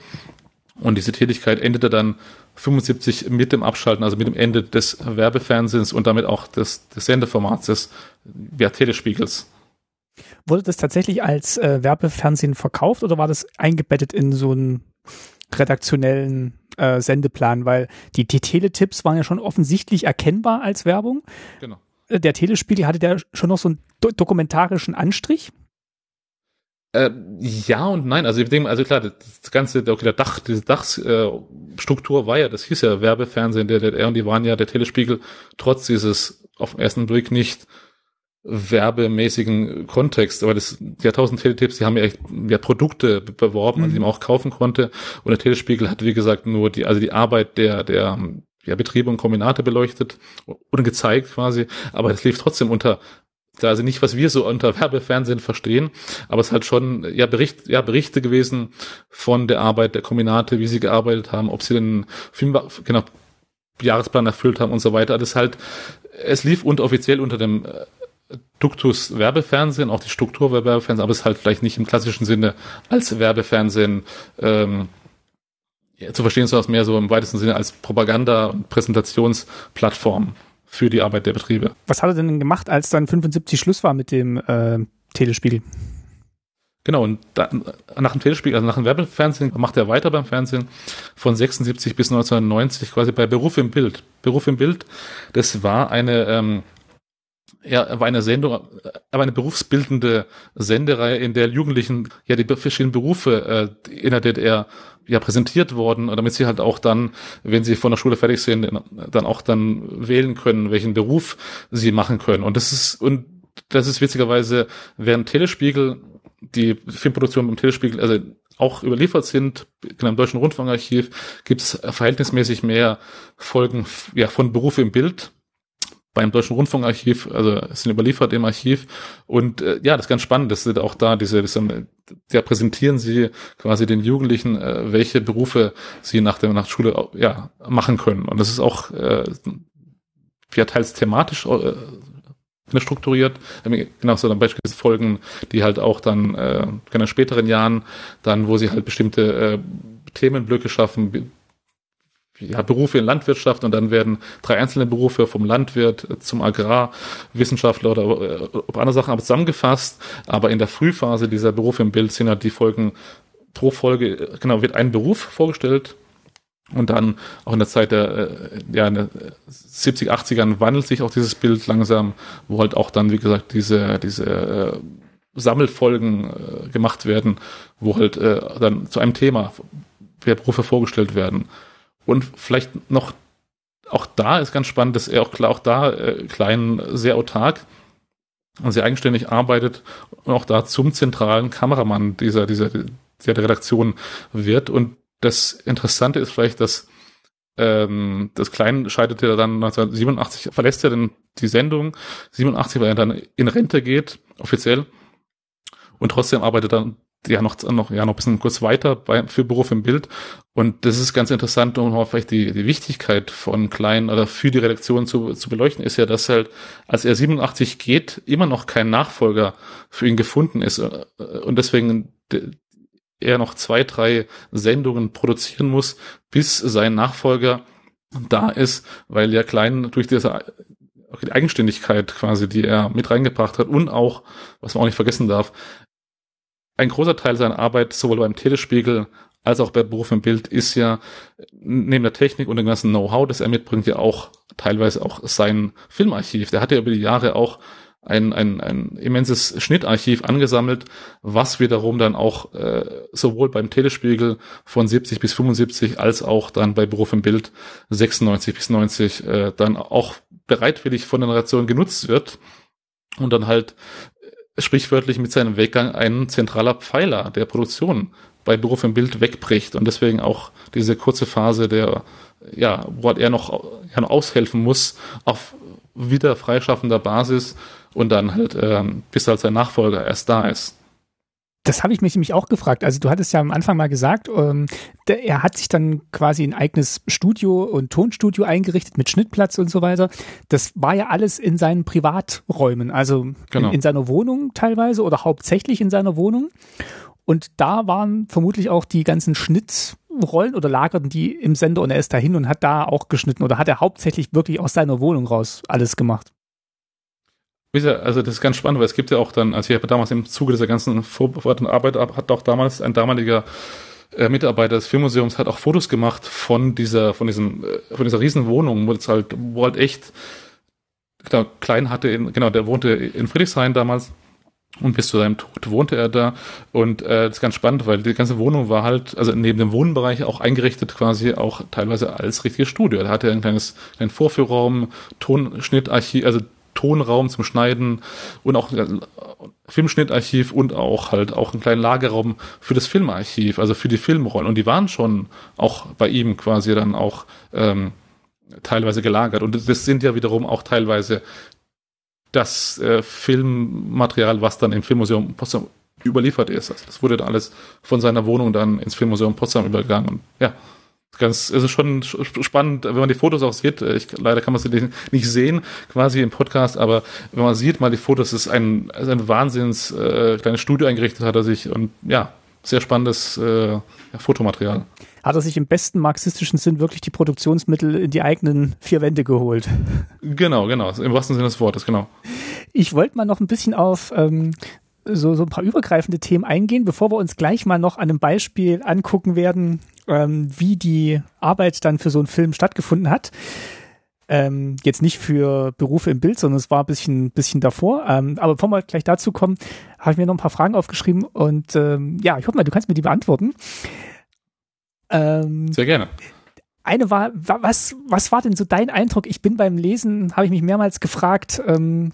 und diese Tätigkeit endete dann 75 mit dem Abschalten, also mit dem Ende des Werbefernsehens und damit auch des, des Sendeformats des ja, Telespiegels. Wurde das tatsächlich als äh, Werbefernsehen verkauft oder war das eingebettet in so einen redaktionellen äh, Sendeplan? Weil die, die Teletipps waren ja schon offensichtlich erkennbar als Werbung. Genau. Äh, der Telespiegel hatte der schon noch so einen do dokumentarischen Anstrich. Äh, ja und nein, also ich denke, also klar, das ganze, okay, der Dach, diese Dachstruktur war ja, das hieß ja Werbefernsehen der DDR und die waren ja der Telespiegel trotz dieses auf den ersten Blick nicht werbemäßigen Kontext, aber das, die tausend Teletipps, die haben ja echt ja, Produkte beworben, mhm. die man auch kaufen konnte und der Telespiegel hat, wie gesagt, nur die, also die Arbeit der, der, ja, Betriebe und Kombinate beleuchtet und gezeigt quasi, aber es lief trotzdem unter also nicht, was wir so unter Werbefernsehen verstehen, aber es hat schon ja, Bericht, ja Berichte gewesen von der Arbeit der Kombinate, wie sie gearbeitet haben, ob sie den Film, genau, Jahresplan erfüllt haben und so weiter. Das halt, es lief unter, offiziell unter dem äh, Duktus Werbefernsehen, auch die Struktur Werbefernsehen, aber es halt vielleicht nicht im klassischen Sinne als Werbefernsehen ähm, ja, zu verstehen, sondern mehr so im weitesten Sinne als Propaganda- und Präsentationsplattform für die Arbeit der Betriebe. Was hat er denn gemacht, als dann 75 Schluss war mit dem äh, Telespiegel? Genau, und da, nach dem Telespiegel, also nach dem Werbefernsehen, macht er weiter beim Fernsehen von 76 bis 1990 quasi bei Beruf im Bild. Beruf im Bild, das war eine ähm, ja, war eine Sendung, aber eine berufsbildende Sendereihe, in der Jugendlichen ja die verschiedenen Berufe äh, in der DDR ja präsentiert worden, damit sie halt auch dann, wenn sie von der Schule fertig sind, dann auch dann wählen können, welchen Beruf sie machen können. Und das ist und das ist witzigerweise, während Telespiegel die Filmproduktion beim Telespiegel also auch überliefert sind, genau im Deutschen Rundfunkarchiv gibt es verhältnismäßig mehr Folgen ja, von Berufe im Bild beim Deutschen Rundfunkarchiv, also sind überliefert im Archiv. Und äh, ja, das ist ganz spannend, das sind auch da diese, diese ja, präsentieren sie quasi den Jugendlichen, äh, welche Berufe sie nach der nach Schule ja, machen können. Und das ist auch äh, ja, teils thematisch äh, strukturiert. Genau so dann beispielsweise Folgen, die halt auch dann äh, in späteren Jahren, dann, wo sie halt bestimmte äh, Themenblöcke schaffen, ja, Berufe in Landwirtschaft und dann werden drei einzelne Berufe vom Landwirt zum Agrarwissenschaftler oder äh, ob andere Sachen aber zusammengefasst. Aber in der Frühphase dieser Berufe im Bild sind halt die Folgen pro Folge, genau, wird ein Beruf vorgestellt und dann auch in der Zeit der, äh, ja, in der 70, 80ern wandelt sich auch dieses Bild langsam, wo halt auch dann, wie gesagt, diese, diese äh, Sammelfolgen äh, gemacht werden, wo halt äh, dann zu einem Thema Berufe vorgestellt werden. Und vielleicht noch, auch da ist ganz spannend, dass er auch klar, auch da äh, klein, sehr autark und sehr eigenständig arbeitet und auch da zum zentralen Kameramann dieser, dieser, der Redaktion wird. Und das Interessante ist vielleicht, dass ähm, das Klein scheidet ja dann 1987, verlässt er dann die Sendung, 87, weil er dann in Rente geht, offiziell. Und trotzdem arbeitet dann ja noch, noch, ja, noch ein bisschen kurz weiter bei, für Beruf im Bild. Und das ist ganz interessant, um vielleicht die, die Wichtigkeit von Klein oder für die Redaktion zu, zu beleuchten, ist ja, dass halt, als er 87 geht, immer noch kein Nachfolger für ihn gefunden ist. Und deswegen er noch zwei, drei Sendungen produzieren muss, bis sein Nachfolger da ist, weil ja Klein durch diese die Eigenständigkeit quasi, die er mit reingebracht hat und auch, was man auch nicht vergessen darf, ein großer Teil seiner Arbeit, sowohl beim Telespiegel als auch bei Beruf im Bild, ist ja neben der Technik und dem ganzen Know-how, das er mitbringt, ja auch teilweise auch sein Filmarchiv. Der hat ja über die Jahre auch ein, ein, ein immenses Schnittarchiv angesammelt, was wiederum dann auch äh, sowohl beim Telespiegel von 70 bis 75 als auch dann bei Beruf im Bild 96 bis 90 äh, dann auch bereitwillig von der Generation genutzt wird und dann halt sprichwörtlich mit seinem Weggang ein zentraler Pfeiler der Produktion bei Beruf im Bild wegbricht und deswegen auch diese kurze Phase der, ja, wo er noch, ja, noch aushelfen muss auf wieder freischaffender Basis und dann halt, ähm, bis halt sein Nachfolger erst da ist. Das habe ich mich nämlich auch gefragt. Also du hattest ja am Anfang mal gesagt, ähm, der, er hat sich dann quasi ein eigenes Studio und Tonstudio eingerichtet mit Schnittplatz und so weiter. Das war ja alles in seinen Privaträumen, also genau. in, in seiner Wohnung teilweise oder hauptsächlich in seiner Wohnung. Und da waren vermutlich auch die ganzen Schnittrollen oder lagerten die im Sender und er ist dahin und hat da auch geschnitten oder hat er hauptsächlich wirklich aus seiner Wohnung raus alles gemacht? Also das ist ganz spannend, weil es gibt ja auch dann, also ich habe damals im Zuge dieser ganzen vorbereitenden Arbeit, hat auch damals ein damaliger äh, Mitarbeiter des Filmmuseums hat auch Fotos gemacht von dieser, von diesem, äh, von dieser riesen Wohnung, wo es halt, wo halt echt, genau, Klein hatte, in, genau, der wohnte in Friedrichshain damals und bis zu seinem Tod wohnte er da. Und äh, das ist ganz spannend, weil die ganze Wohnung war halt, also neben dem Wohnbereich auch eingerichtet quasi auch teilweise als richtiges Studio. Da hatte er ein kleines einen Vorführraum, Tonschnittarchiv, also Tonraum zum Schneiden und auch äh, Filmschnittarchiv und auch halt auch einen kleinen Lagerraum für das Filmarchiv, also für die Filmrollen. Und die waren schon auch bei ihm quasi dann auch ähm, teilweise gelagert. Und das sind ja wiederum auch teilweise das äh, Filmmaterial, was dann im Filmmuseum Potsdam überliefert ist. Also das wurde dann alles von seiner Wohnung dann ins Filmmuseum Potsdam übergegangen. Und ja, ganz, es ist schon spannend, wenn man die Fotos auch sieht. Äh, ich, leider kann man sie nicht sehen, quasi im Podcast, aber wenn man sieht mal die Fotos, ist ein, ist ein Wahnsinns äh, kleines Studio eingerichtet hat er sich und ja, sehr spannendes äh, Fotomaterial. Hat er sich im besten marxistischen Sinn wirklich die Produktionsmittel in die eigenen vier Wände geholt? Genau, genau, im wahrsten Sinne des Wortes, genau. Ich wollte mal noch ein bisschen auf ähm, so, so ein paar übergreifende Themen eingehen, bevor wir uns gleich mal noch an einem Beispiel angucken werden, ähm, wie die Arbeit dann für so einen Film stattgefunden hat. Ähm, jetzt nicht für Berufe im Bild, sondern es war ein bisschen, bisschen davor. Ähm, aber bevor wir gleich dazu kommen, habe ich mir noch ein paar Fragen aufgeschrieben und ähm, ja, ich hoffe mal, du kannst mir die beantworten. Ähm, Sehr gerne. Eine war, was, was war denn so dein Eindruck? Ich bin beim Lesen, habe ich mich mehrmals gefragt ähm,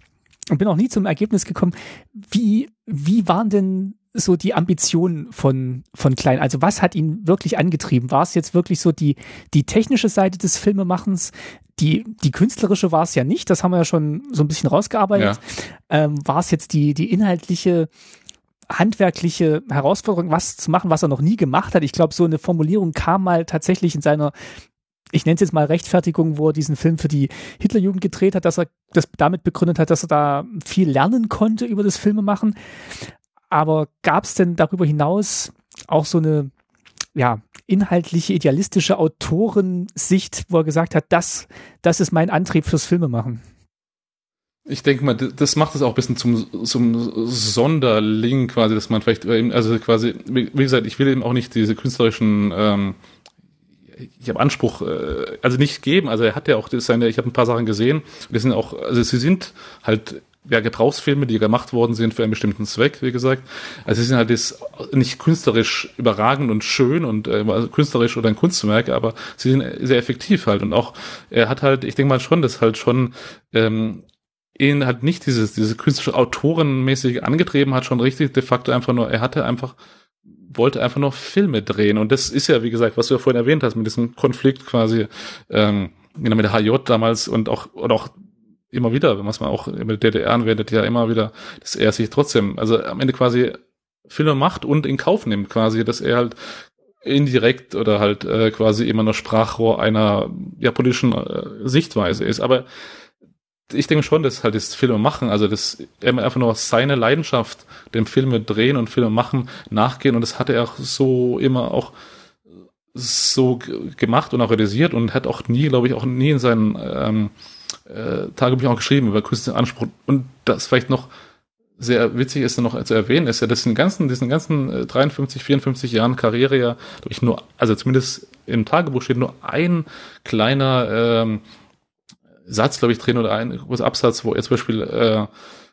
und bin auch nie zum Ergebnis gekommen, wie, wie waren denn so die Ambitionen von, von Klein? Also was hat ihn wirklich angetrieben? War es jetzt wirklich so die, die technische Seite des Filmemachens? Die, die künstlerische war es ja nicht, das haben wir ja schon so ein bisschen rausgearbeitet. Ja. Ähm, war es jetzt die, die inhaltliche, handwerkliche Herausforderung, was zu machen, was er noch nie gemacht hat? Ich glaube, so eine Formulierung kam mal tatsächlich in seiner ich nenne es jetzt mal Rechtfertigung, wo er diesen Film für die Hitlerjugend gedreht hat, dass er das damit begründet hat, dass er da viel lernen konnte über das Filmemachen. Aber gab es denn darüber hinaus auch so eine ja, inhaltliche, idealistische Autorensicht, wo er gesagt hat, das, das ist mein Antrieb fürs Filmemachen? Ich denke mal, das macht es auch ein bisschen zum, zum Sonderling quasi, dass man vielleicht, also quasi, wie gesagt, ich will eben auch nicht diese künstlerischen, ähm, ich habe Anspruch, äh, also nicht geben, also er hat ja auch seine, ich habe ein paar Sachen gesehen, die sind auch, also sie sind halt ja, Gebrauchsfilme, die gemacht worden sind für einen bestimmten Zweck, wie gesagt. Also sie sind halt jetzt nicht künstlerisch überragend und schön und äh, künstlerisch oder ein Kunstwerk, aber sie sind sehr effektiv halt. Und auch, er hat halt, ich denke mal schon, dass halt schon ähm, ihn halt nicht dieses, diese künstlerische Autorenmäßig angetrieben hat, schon richtig de facto einfach nur, er hatte einfach wollte einfach nur Filme drehen. Und das ist ja, wie gesagt, was du ja vorhin erwähnt hast, mit diesem Konflikt quasi ähm, genau, mit der HJ damals und auch, und auch immer wieder, was man auch in der DDR anwendet, ja immer wieder, dass er sich trotzdem, also am Ende quasi Filme macht und in Kauf nimmt quasi, dass er halt indirekt oder halt äh, quasi immer nur Sprachrohr einer ja, politischen äh, Sichtweise ist. Aber ich denke schon, dass halt das Filme machen, also das er einfach nur seine Leidenschaft, dem Filme drehen und Filme machen, nachgehen und das hat er auch so immer auch so gemacht und auch realisiert und hat auch nie, glaube ich, auch nie in seinen ähm, äh, Tagebuch auch geschrieben über künstlichen Anspruch. Und das vielleicht noch sehr witzig ist noch zu erwähnen, ist ja, dass in ganzen, diesen ganzen 53, 54 Jahren Karriere ja, ich, nur, also zumindest im Tagebuch steht nur ein kleiner ähm, Satz, glaube ich, drin oder ein großer Absatz, wo er zum Beispiel, äh,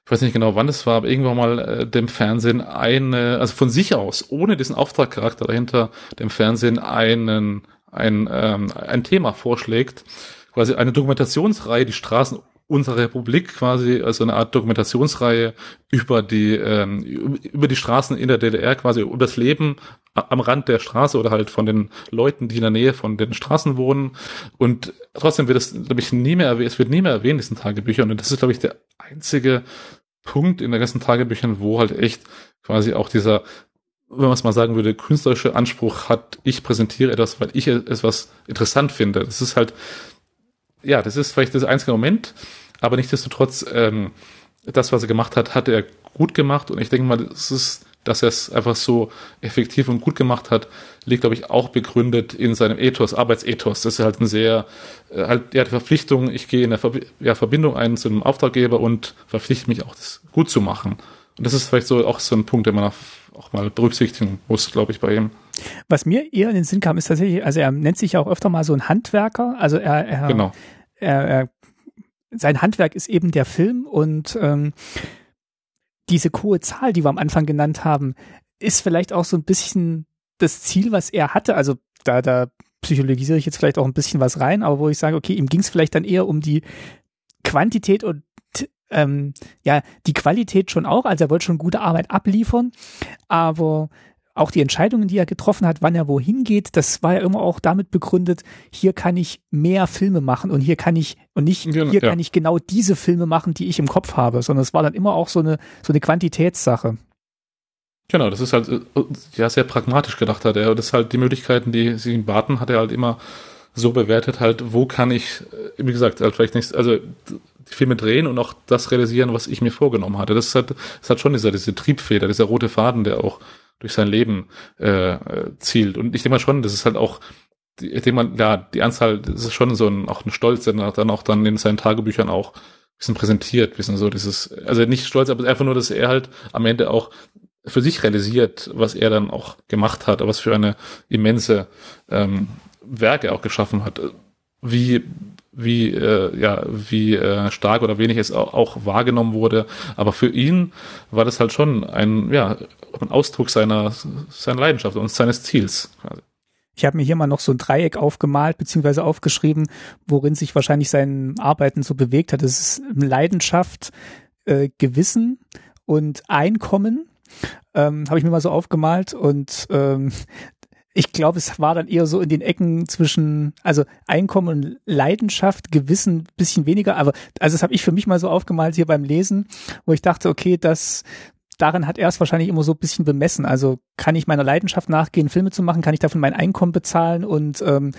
ich weiß nicht genau, wann das war, aber irgendwann mal äh, dem Fernsehen eine, also von sich aus, ohne diesen Auftragcharakter dahinter, dem Fernsehen einen, ein, ähm, ein Thema vorschlägt, quasi eine Dokumentationsreihe, die Straßen unserer Republik quasi, also eine Art Dokumentationsreihe über die, ähm, über die Straßen in der DDR quasi, über das Leben am Rand der Straße oder halt von den Leuten, die in der Nähe von den Straßen wohnen. Und trotzdem wird es, glaube ich, nie mehr erwähnt, es wird nie mehr erwähnt, diesen Tagebüchern. Und das ist, glaube ich, der einzige Punkt in den ganzen Tagebüchern, wo halt echt quasi auch dieser wenn man es mal sagen würde, künstlerische Anspruch hat, ich präsentiere etwas, weil ich es was interessant finde. Das ist halt ja, das ist vielleicht das einzige Moment, aber nichtsdestotrotz, ähm, das, was er gemacht hat, hat er gut gemacht und ich denke mal, das ist dass er es einfach so effektiv und gut gemacht hat, liegt, glaube ich, auch begründet in seinem Ethos, Arbeitsethos. Das ist halt ein sehr, äh, halt, ja, die Verpflichtung, ich gehe in der Ver ja, Verbindung ein zu einem Auftraggeber und verpflichte mich auch, das gut zu machen. Und das ist vielleicht so auch so ein Punkt, den man auch mal berücksichtigen muss, glaube ich, bei ihm. Was mir eher in den Sinn kam, ist tatsächlich, also er nennt sich ja auch öfter mal so ein Handwerker. Also er, er, genau. er, er sein Handwerk ist eben der Film und ähm, diese hohe Zahl, die wir am Anfang genannt haben, ist vielleicht auch so ein bisschen das Ziel, was er hatte. Also da, da psychologisiere ich jetzt vielleicht auch ein bisschen was rein, aber wo ich sage, okay, ihm ging es vielleicht dann eher um die Quantität und ähm, ja, die Qualität schon auch. Also er wollte schon gute Arbeit abliefern, aber auch die Entscheidungen, die er getroffen hat, wann er wohin geht, das war ja immer auch damit begründet, hier kann ich mehr Filme machen und hier kann ich, und nicht, hier ja. kann ich genau diese Filme machen, die ich im Kopf habe, sondern es war dann immer auch so eine, so eine Quantitätssache. Genau, das ist halt, äh, ja, sehr pragmatisch gedacht hat er. Das ist halt die Möglichkeiten, die sie ihm baten, hat er halt immer so bewertet, halt, wo kann ich, äh, wie gesagt, halt vielleicht nicht, also die Filme drehen und auch das realisieren, was ich mir vorgenommen hatte. Das halt, das halt schon dieser, diese Triebfeder, dieser rote Faden, der auch durch sein Leben äh, zielt. Und ich denke mal schon, das ist halt auch, ich denke mal, ja, die Anzahl, das ist schon so ein, auch ein Stolz, der dann auch dann in seinen Tagebüchern auch ein bisschen präsentiert, bisschen so dieses, also nicht stolz, aber einfach nur, dass er halt am Ende auch für sich realisiert, was er dann auch gemacht hat, was für eine immense ähm, Werke auch geschaffen hat. Wie wie äh, ja wie äh, stark oder wenig es auch, auch wahrgenommen wurde, aber für ihn war das halt schon ein ja ein Ausdruck seiner seiner Leidenschaft und seines Ziels. Ich habe mir hier mal noch so ein Dreieck aufgemalt beziehungsweise aufgeschrieben, worin sich wahrscheinlich sein Arbeiten so bewegt hat. Das ist Leidenschaft, äh, Gewissen und Einkommen. Ähm, habe ich mir mal so aufgemalt und ähm, ich glaube, es war dann eher so in den Ecken zwischen, also Einkommen und Leidenschaft, Gewissen bisschen weniger, aber also das habe ich für mich mal so aufgemalt hier beim Lesen, wo ich dachte, okay, das daran hat er es wahrscheinlich immer so ein bisschen bemessen. Also kann ich meiner Leidenschaft nachgehen, Filme zu machen, kann ich davon mein Einkommen bezahlen und ähm,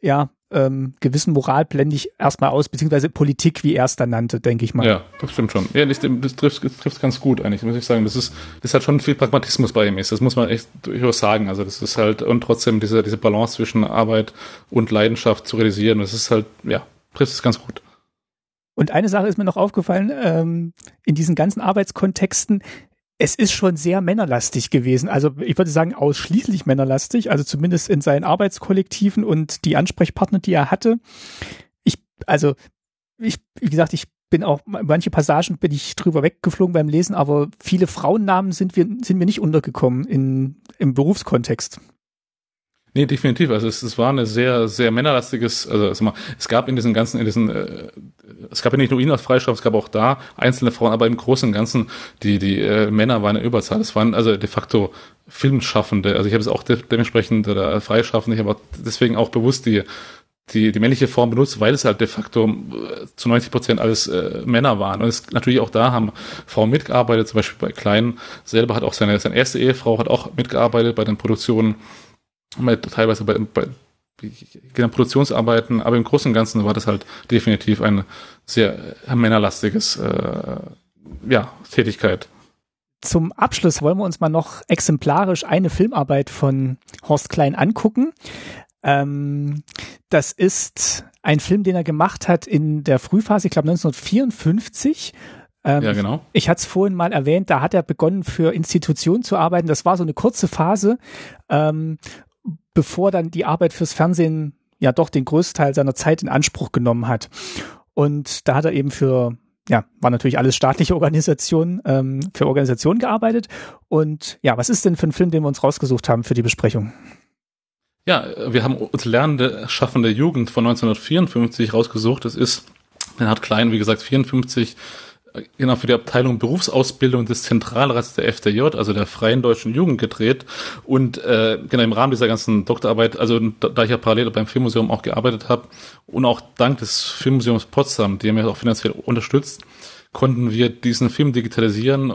ja, ähm, gewissen Moral blende ich erstmal aus, beziehungsweise Politik, wie er es dann nannte, denke ich mal. Ja, das stimmt schon. Ja, das, das trifft das ganz gut eigentlich, muss ich sagen. Das ist, das hat schon viel Pragmatismus bei ihm ist. Das muss man echt durchaus sagen. Also das ist halt, und trotzdem diese, diese Balance zwischen Arbeit und Leidenschaft zu realisieren, das ist halt, ja, trifft es ganz gut. Und eine Sache ist mir noch aufgefallen, ähm, in diesen ganzen Arbeitskontexten, es ist schon sehr männerlastig gewesen. Also ich würde sagen ausschließlich männerlastig, also zumindest in seinen Arbeitskollektiven und die Ansprechpartner, die er hatte. Ich, also ich, wie gesagt, ich bin auch, manche Passagen bin ich drüber weggeflogen beim Lesen, aber viele Frauennamen sind wir, sind mir nicht untergekommen in, im Berufskontext. Nee, definitiv. Also es, es war eine sehr, sehr männerlastiges, also, also mal, es gab in diesen ganzen, in diesen, äh, es gab ja nicht nur ihn als Freistoff, es gab auch da einzelne Frauen, aber im Großen und Ganzen, die, die äh, Männer waren in Überzahl. Es waren also de facto Filmschaffende. Also ich habe es auch de dementsprechend oder Freischaffende, ich habe deswegen auch bewusst die, die, die männliche Form benutzt, weil es halt de facto äh, zu 90 Prozent alles äh, Männer waren. Und es natürlich auch da haben Frauen mitgearbeitet, zum Beispiel bei Kleinen selber hat auch seine, seine erste Ehefrau hat auch mitgearbeitet bei den Produktionen teilweise bei, bei genau, Produktionsarbeiten, aber im Großen und Ganzen war das halt definitiv eine sehr männerlastiges äh, ja, Tätigkeit. Zum Abschluss wollen wir uns mal noch exemplarisch eine Filmarbeit von Horst Klein angucken. Ähm, das ist ein Film, den er gemacht hat in der Frühphase, ich glaube 1954. Ähm, ja, genau. Ich, ich hatte es vorhin mal erwähnt, da hat er begonnen, für Institutionen zu arbeiten. Das war so eine kurze Phase, ähm, bevor dann die Arbeit fürs Fernsehen ja doch den größten Teil seiner Zeit in Anspruch genommen hat. Und da hat er eben für, ja, war natürlich alles staatliche Organisationen, ähm, für Organisationen gearbeitet. Und ja, was ist denn für ein Film, den wir uns rausgesucht haben für die Besprechung? Ja, wir haben uns Lernende, schaffende Jugend von 1954 rausgesucht. Das ist, den hat Klein, wie gesagt, 54 genau für die Abteilung Berufsausbildung des Zentralrats der FDJ, also der Freien Deutschen Jugend gedreht und äh, genau im Rahmen dieser ganzen Doktorarbeit, also da, da ich ja parallel beim Filmmuseum auch gearbeitet habe und auch dank des Filmmuseums Potsdam, die mir auch finanziell unterstützt, konnten wir diesen Film digitalisieren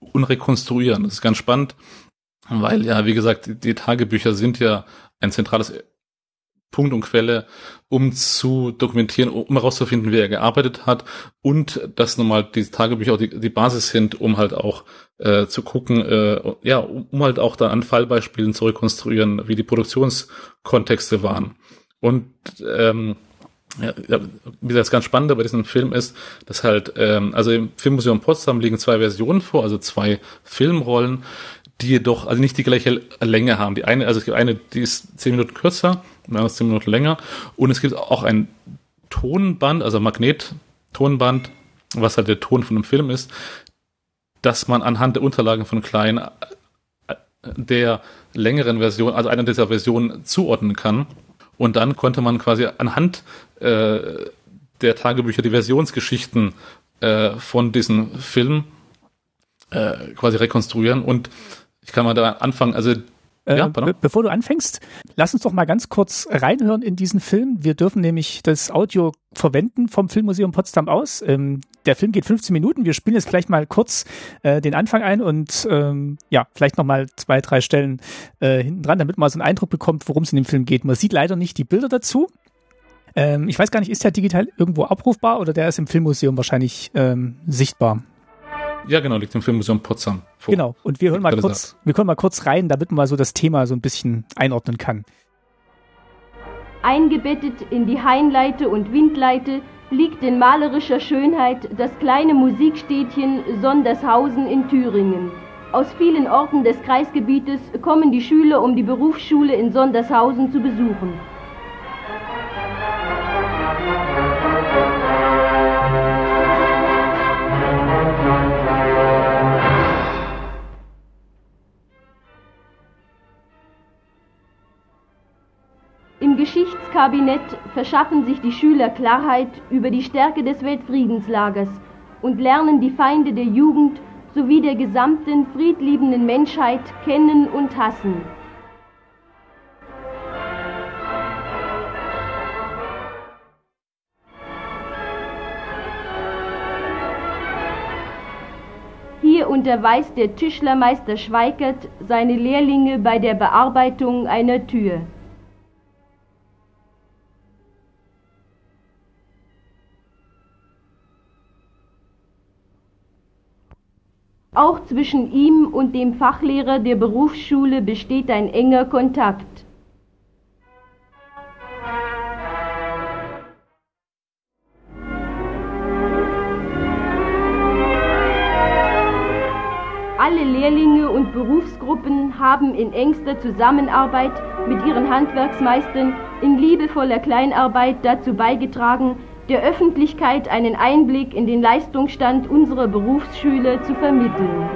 und rekonstruieren. Das ist ganz spannend, weil ja, wie gesagt, die Tagebücher sind ja ein zentrales Punkt und Quelle, um zu dokumentieren, um herauszufinden, wie er gearbeitet hat und dass nochmal diese Tagebücher auch die, die Basis sind, um halt auch äh, zu gucken, äh, ja, um halt auch dann an Fallbeispielen zu rekonstruieren, wie die Produktionskontexte waren. Und ähm, ja, wie das ganz Spannende bei diesem Film ist, dass halt, ähm, also im Filmmuseum Potsdam liegen zwei Versionen vor, also zwei Filmrollen, die jedoch also nicht die gleiche Länge haben. Die eine, also es gibt eine, die ist zehn Minuten kürzer, die andere ist zehn Minuten länger. Und es gibt auch ein Tonband, also Magnet-Tonband, was halt der Ton von einem Film ist, dass man anhand der Unterlagen von Klein äh, der längeren Version, also einer dieser Versionen zuordnen kann. Und dann konnte man quasi anhand äh, der Tagebücher die Versionsgeschichten äh, von diesem Film äh, quasi rekonstruieren. Und ich kann mal da anfangen. Also äh, ja, be bevor du anfängst, lass uns doch mal ganz kurz reinhören in diesen Film. Wir dürfen nämlich das Audio verwenden vom Filmmuseum Potsdam aus. Ähm, der Film geht 15 Minuten. Wir spielen jetzt gleich mal kurz äh, den Anfang ein und ähm, ja, vielleicht noch mal zwei, drei Stellen äh, hinten dran, damit man so einen Eindruck bekommt, worum es in dem Film geht. Man sieht leider nicht die Bilder dazu. Ähm, ich weiß gar nicht, ist der digital irgendwo abrufbar oder der ist im Filmmuseum wahrscheinlich ähm, sichtbar? Ja, genau, liegt im Filmmuseum Potsdam vor. Genau, und wir hören mal kurz, wir können mal kurz rein, damit man mal so das Thema so ein bisschen einordnen kann. Eingebettet in die Hainleite und Windleite liegt in malerischer Schönheit das kleine Musikstädtchen Sondershausen in Thüringen. Aus vielen Orten des Kreisgebietes kommen die Schüler, um die Berufsschule in Sondershausen zu besuchen. Geschichtskabinett verschaffen sich die Schüler Klarheit über die Stärke des Weltfriedenslagers und lernen die Feinde der Jugend sowie der gesamten friedliebenden Menschheit kennen und hassen. Hier unterweist der Tischlermeister Schweikert seine Lehrlinge bei der Bearbeitung einer Tür. Auch zwischen ihm und dem Fachlehrer der Berufsschule besteht ein enger Kontakt. Alle Lehrlinge und Berufsgruppen haben in engster Zusammenarbeit mit ihren Handwerksmeistern in liebevoller Kleinarbeit dazu beigetragen, der Öffentlichkeit einen Einblick in den Leistungsstand unserer Berufsschüler zu vermitteln.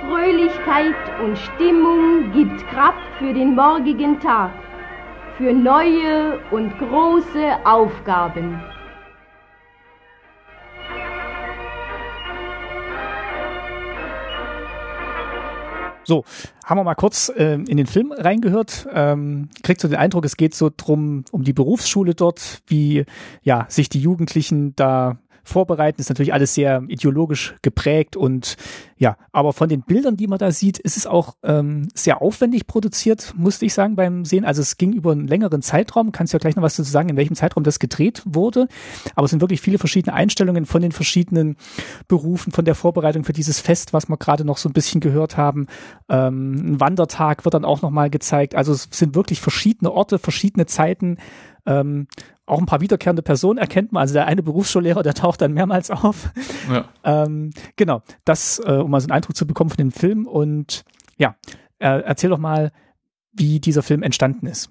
Fröhlichkeit und Stimmung gibt Kraft für den morgigen Tag, für neue und große Aufgaben. So, haben wir mal kurz äh, in den Film reingehört. Ähm, kriegt so den Eindruck, es geht so drum um die Berufsschule dort, wie ja sich die Jugendlichen da vorbereiten. Ist natürlich alles sehr ideologisch geprägt und ja, aber von den Bildern, die man da sieht, ist es auch ähm, sehr aufwendig produziert, musste ich sagen beim Sehen. Also es ging über einen längeren Zeitraum. Kannst du ja gleich noch was dazu sagen, in welchem Zeitraum das gedreht wurde. Aber es sind wirklich viele verschiedene Einstellungen von den verschiedenen Berufen, von der Vorbereitung für dieses Fest, was wir gerade noch so ein bisschen gehört haben. Ähm, ein Wandertag wird dann auch nochmal gezeigt. Also es sind wirklich verschiedene Orte, verschiedene Zeiten. Ähm, auch ein paar wiederkehrende Personen erkennt man. Also der eine Berufsschullehrer, der taucht dann mehrmals auf. Ja. Ähm, genau, das, äh, um mal so einen Eindruck zu bekommen von dem Film. Und ja, äh, erzähl doch mal, wie dieser Film entstanden ist.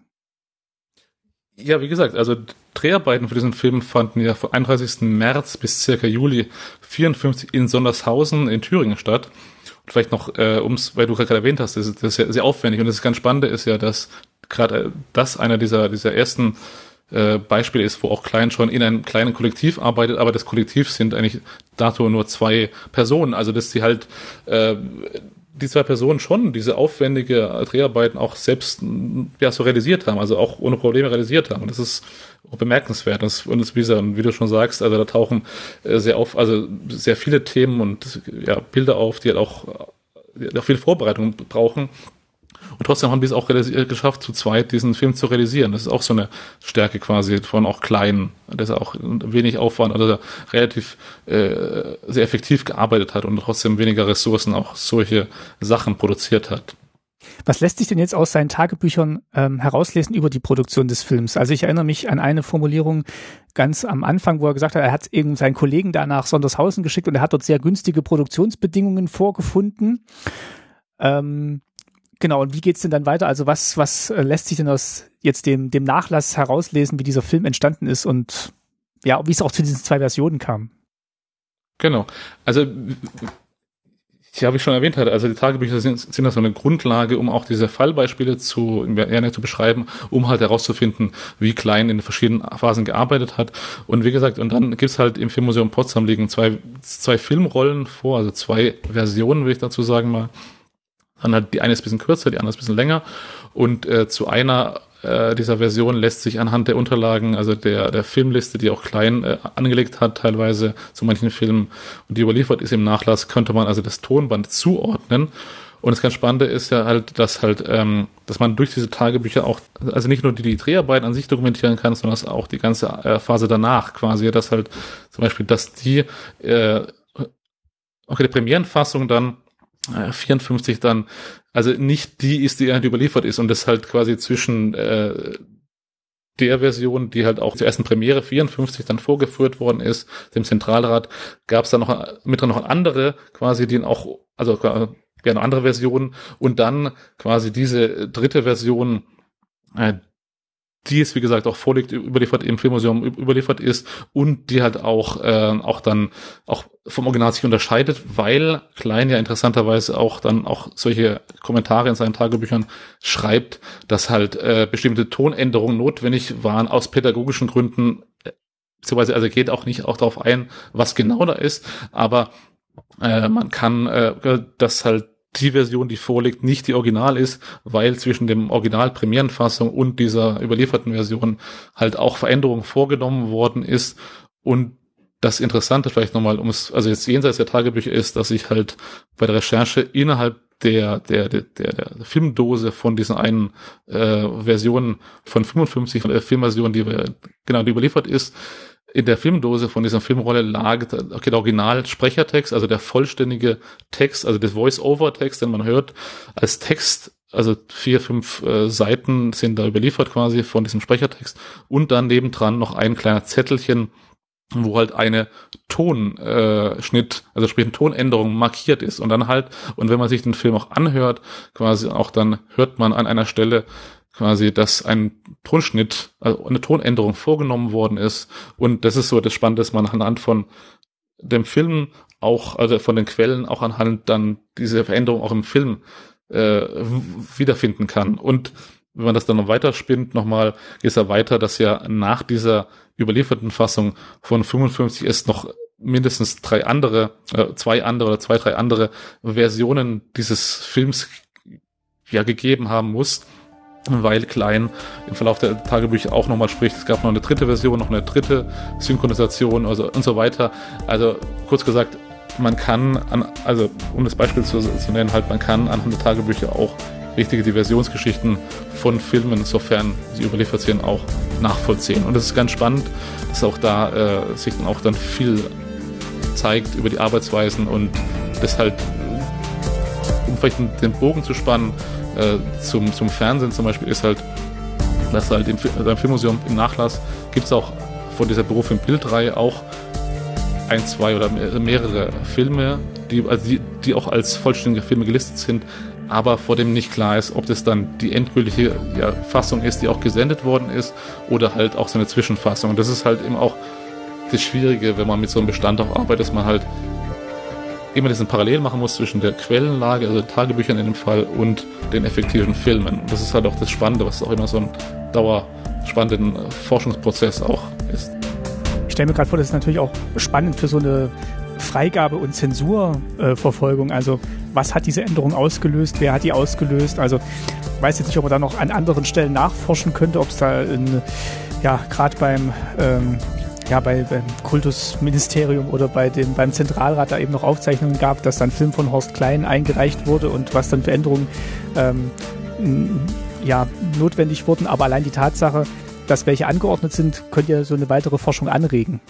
Ja, wie gesagt, also Dreharbeiten für diesen Film fanden ja vom 31. März bis circa Juli 54 in Sondershausen in Thüringen statt. Und vielleicht noch, äh, ums, weil du gerade erwähnt hast, das ist, das ist ja sehr aufwendig und das ganz Spannende ist ja, dass gerade äh, das einer dieser, dieser ersten äh, Beispiel ist, wo auch Klein schon in einem kleinen Kollektiv arbeitet, aber das Kollektiv sind eigentlich dato nur zwei Personen, also dass sie halt äh, die zwei Personen schon diese aufwendige Dreharbeiten auch selbst ja, so realisiert haben, also auch ohne Probleme realisiert haben. Und das ist bemerkenswert. Und, das, und das, wie, wie du schon sagst, also da tauchen äh, sehr auf, also sehr viele Themen und ja, Bilder auf, die halt auch, die auch viel Vorbereitung brauchen. Und trotzdem haben die es auch geschafft, zu zweit diesen Film zu realisieren. Das ist auch so eine Stärke quasi von auch kleinen, dass er auch wenig Aufwand, also relativ äh, sehr effektiv gearbeitet hat und trotzdem weniger Ressourcen auch solche Sachen produziert hat. Was lässt sich denn jetzt aus seinen Tagebüchern ähm, herauslesen über die Produktion des Films? Also ich erinnere mich an eine Formulierung ganz am Anfang, wo er gesagt hat, er hat eben seinen Kollegen da nach Sondershausen geschickt und er hat dort sehr günstige Produktionsbedingungen vorgefunden. Ähm, Genau, und wie geht's denn dann weiter? Also was, was äh, lässt sich denn aus jetzt dem, dem Nachlass herauslesen, wie dieser Film entstanden ist und ja, wie es auch zu diesen zwei Versionen kam? Genau. Also ja, wie ich schon erwähnt also die Tagebücher sind, sind so eine Grundlage, um auch diese Fallbeispiele zu, gerne zu beschreiben, um halt herauszufinden, wie Klein in den verschiedenen Phasen gearbeitet hat. Und wie gesagt, und dann gibt's halt im Filmmuseum Potsdam liegen zwei, zwei Filmrollen vor, also zwei Versionen, würde ich dazu sagen mal. Dann hat die eine ist ein bisschen kürzer, die andere ist ein bisschen länger. Und äh, zu einer äh, dieser Version lässt sich anhand der Unterlagen, also der, der Filmliste, die auch klein äh, angelegt hat, teilweise zu manchen Filmen und die überliefert ist im Nachlass, könnte man also das Tonband zuordnen. Und das ganz Spannende ist ja halt, dass halt, ähm, dass man durch diese Tagebücher auch, also nicht nur die, die Dreharbeiten an sich dokumentieren kann, sondern auch die ganze äh, Phase danach quasi, dass halt zum Beispiel, dass die, äh, okay, die Premierenfassung dann 54 dann, also nicht die ist, die halt überliefert ist und das halt quasi zwischen äh, der Version, die halt auch zur ersten Premiere 54 dann vorgeführt worden ist, dem Zentralrat, gab es dann noch mit noch andere quasi, die auch, also ja, eine andere Version und dann quasi diese dritte Version, äh, die es wie gesagt auch vorliegt, überliefert im Filmmuseum überliefert ist und die halt auch äh, auch dann auch vom Original sich unterscheidet, weil Klein ja interessanterweise auch dann auch solche Kommentare in seinen Tagebüchern schreibt, dass halt äh, bestimmte Tonänderungen notwendig waren aus pädagogischen Gründen, beziehungsweise also geht auch nicht auch darauf ein, was genau da ist, aber äh, man kann äh, das halt die Version, die vorliegt, nicht die Original ist, weil zwischen dem Original Premierenfassung und dieser überlieferten Version halt auch Veränderungen vorgenommen worden ist. Und das Interessante vielleicht nochmal, um es, also jetzt jenseits der Tagebücher ist, dass ich halt bei der Recherche innerhalb der, der, der, der, Filmdose von diesen einen äh, Versionen von 55 von der Filmversion, die genau, die überliefert ist, in der Filmdose von dieser Filmrolle lag okay, der Original-Sprechertext, also der vollständige Text, also der Voice-Over-Text, den man hört, als Text, also vier, fünf äh, Seiten sind da überliefert quasi von diesem Sprechertext. Und dann nebendran noch ein kleiner Zettelchen, wo halt eine Tonschnitt, äh, also sprich eine Tonänderung markiert ist. Und dann halt, und wenn man sich den Film auch anhört, quasi auch dann hört man an einer Stelle quasi, dass ein Tonschnitt, also eine Tonänderung vorgenommen worden ist. Und das ist so das Spannende, dass man anhand von dem Film auch, also von den Quellen auch anhand dann diese Veränderung auch im Film äh, wiederfinden kann. Und wenn man das dann noch weiter spinnt, nochmal, geht es ja weiter, dass ja nach dieser überlieferten Fassung von 55 es noch mindestens drei andere, äh, zwei andere oder zwei, drei andere Versionen dieses Films ja gegeben haben muss weil Klein im Verlauf der Tagebücher auch nochmal spricht. Es gab noch eine dritte Version, noch eine dritte Synchronisation also und so weiter. Also kurz gesagt, man kann, an, also um das Beispiel zu, zu nennen, halt man kann anhand der Tagebücher auch richtige Diversionsgeschichten von Filmen, sofern sie überliefert sind, auch nachvollziehen. Und das ist ganz spannend, dass auch da äh, sich dann auch dann viel zeigt über die Arbeitsweisen und das halt, um vielleicht den Bogen zu spannen, äh, zum, zum Fernsehen zum Beispiel ist halt, dass halt im, also im Filmmuseum im Nachlass gibt es auch von dieser Beruf im Bildreihe auch ein, zwei oder mehrere Filme, die, also die, die auch als vollständige Filme gelistet sind, aber vor dem nicht klar ist, ob das dann die endgültige ja, Fassung ist, die auch gesendet worden ist, oder halt auch so eine Zwischenfassung. Und das ist halt eben auch das Schwierige, wenn man mit so einem Bestand auch arbeitet, dass man halt immer diesen Parallel machen muss zwischen der Quellenlage, also Tagebüchern in dem Fall, und den effektiven Filmen. Das ist halt auch das Spannende, was auch immer so ein dauerspannenden Forschungsprozess auch ist. Ich stelle mir gerade vor, das ist natürlich auch spannend für so eine Freigabe und Zensurverfolgung. Äh, also was hat diese Änderung ausgelöst? Wer hat die ausgelöst? Also ich weiß jetzt nicht, ob man da noch an anderen Stellen nachforschen könnte, ob es da in, ja gerade beim ähm, ja, bei, beim Kultusministerium oder bei dem, beim Zentralrat da eben noch Aufzeichnungen gab, dass dann Film von Horst Klein eingereicht wurde und was dann für Änderungen ähm, ja, notwendig wurden. Aber allein die Tatsache, dass welche angeordnet sind, könnte ja so eine weitere Forschung anregen.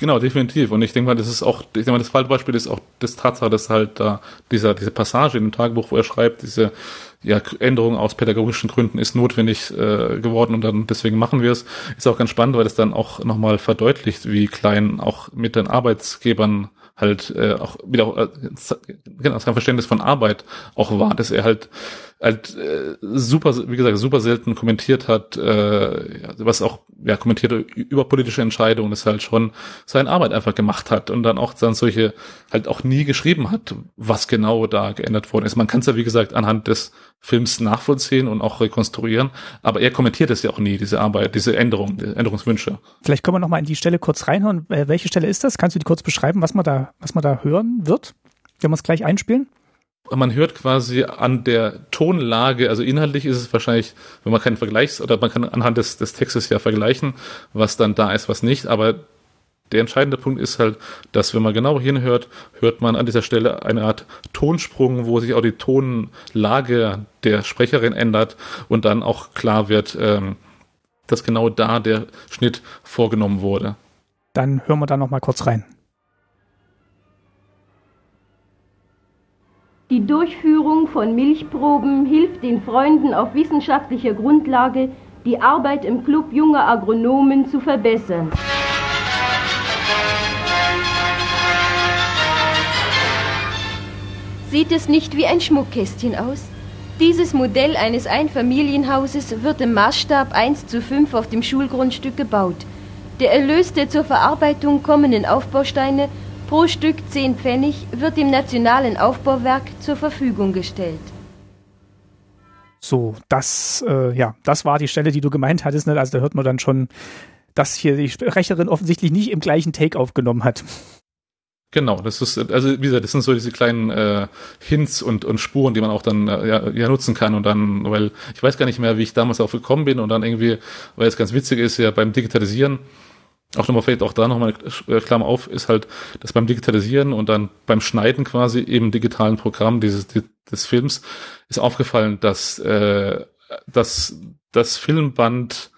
Genau, definitiv. Und ich denke mal, das ist auch, ich denke mal, das Fallbeispiel ist auch das Tatsache, dass halt da dieser, diese Passage in dem Tagebuch, wo er schreibt, diese ja, Änderung aus pädagogischen Gründen ist notwendig äh, geworden und dann deswegen machen wir es, ist auch ganz spannend, weil es dann auch nochmal verdeutlicht, wie klein auch mit den Arbeitsgebern halt äh, auch wieder äh, genau, sein Verständnis von Arbeit auch war, dass er halt halt äh, super, wie gesagt, super selten kommentiert hat, äh, was auch ja kommentiert über politische Entscheidungen, das halt schon seine Arbeit einfach gemacht hat und dann auch dann solche halt auch nie geschrieben hat, was genau da geändert worden ist. Man kann es ja wie gesagt anhand des Films nachvollziehen und auch rekonstruieren, aber er kommentiert es ja auch nie, diese Arbeit, diese Änderung, die Änderungswünsche. Vielleicht können wir noch mal in die Stelle kurz reinhören. Äh, welche Stelle ist das? Kannst du die kurz beschreiben, was man da, was man da hören wird? Wenn wir es gleich einspielen? Man hört quasi an der Tonlage, also inhaltlich ist es wahrscheinlich, wenn man keinen Vergleichs, oder man kann anhand des, des Textes ja vergleichen, was dann da ist, was nicht, aber der entscheidende Punkt ist halt, dass wenn man genau hinhört, hört man an dieser Stelle eine Art Tonsprung, wo sich auch die Tonlage der Sprecherin ändert und dann auch klar wird, ähm, dass genau da der Schnitt vorgenommen wurde. Dann hören wir da noch mal kurz rein. Die Durchführung von Milchproben hilft den Freunden auf wissenschaftlicher Grundlage, die Arbeit im Club junger Agronomen zu verbessern. Sieht es nicht wie ein Schmuckkästchen aus? Dieses Modell eines Einfamilienhauses wird im Maßstab 1 zu 5 auf dem Schulgrundstück gebaut. Der Erlös der zur Verarbeitung kommenden Aufbausteine pro Stück 10 Pfennig wird dem Nationalen Aufbauwerk zur Verfügung gestellt. So, das, äh, ja, das war die Stelle, die du gemeint hattest. Ne? Also da hört man dann schon, dass hier die Sprecherin offensichtlich nicht im gleichen Take aufgenommen hat. Genau, das ist, also wie gesagt, das sind so diese kleinen äh, Hints und, und Spuren, die man auch dann äh, ja, ja nutzen kann und dann, weil ich weiß gar nicht mehr, wie ich damals auch gekommen bin und dann irgendwie, weil es ganz witzig ist, ja beim Digitalisieren auch nochmal vielleicht auch da nochmal eine Klammer auf, ist halt, dass beim Digitalisieren und dann beim Schneiden quasi im digitalen Programm dieses des Films ist aufgefallen, dass äh, dass das Filmband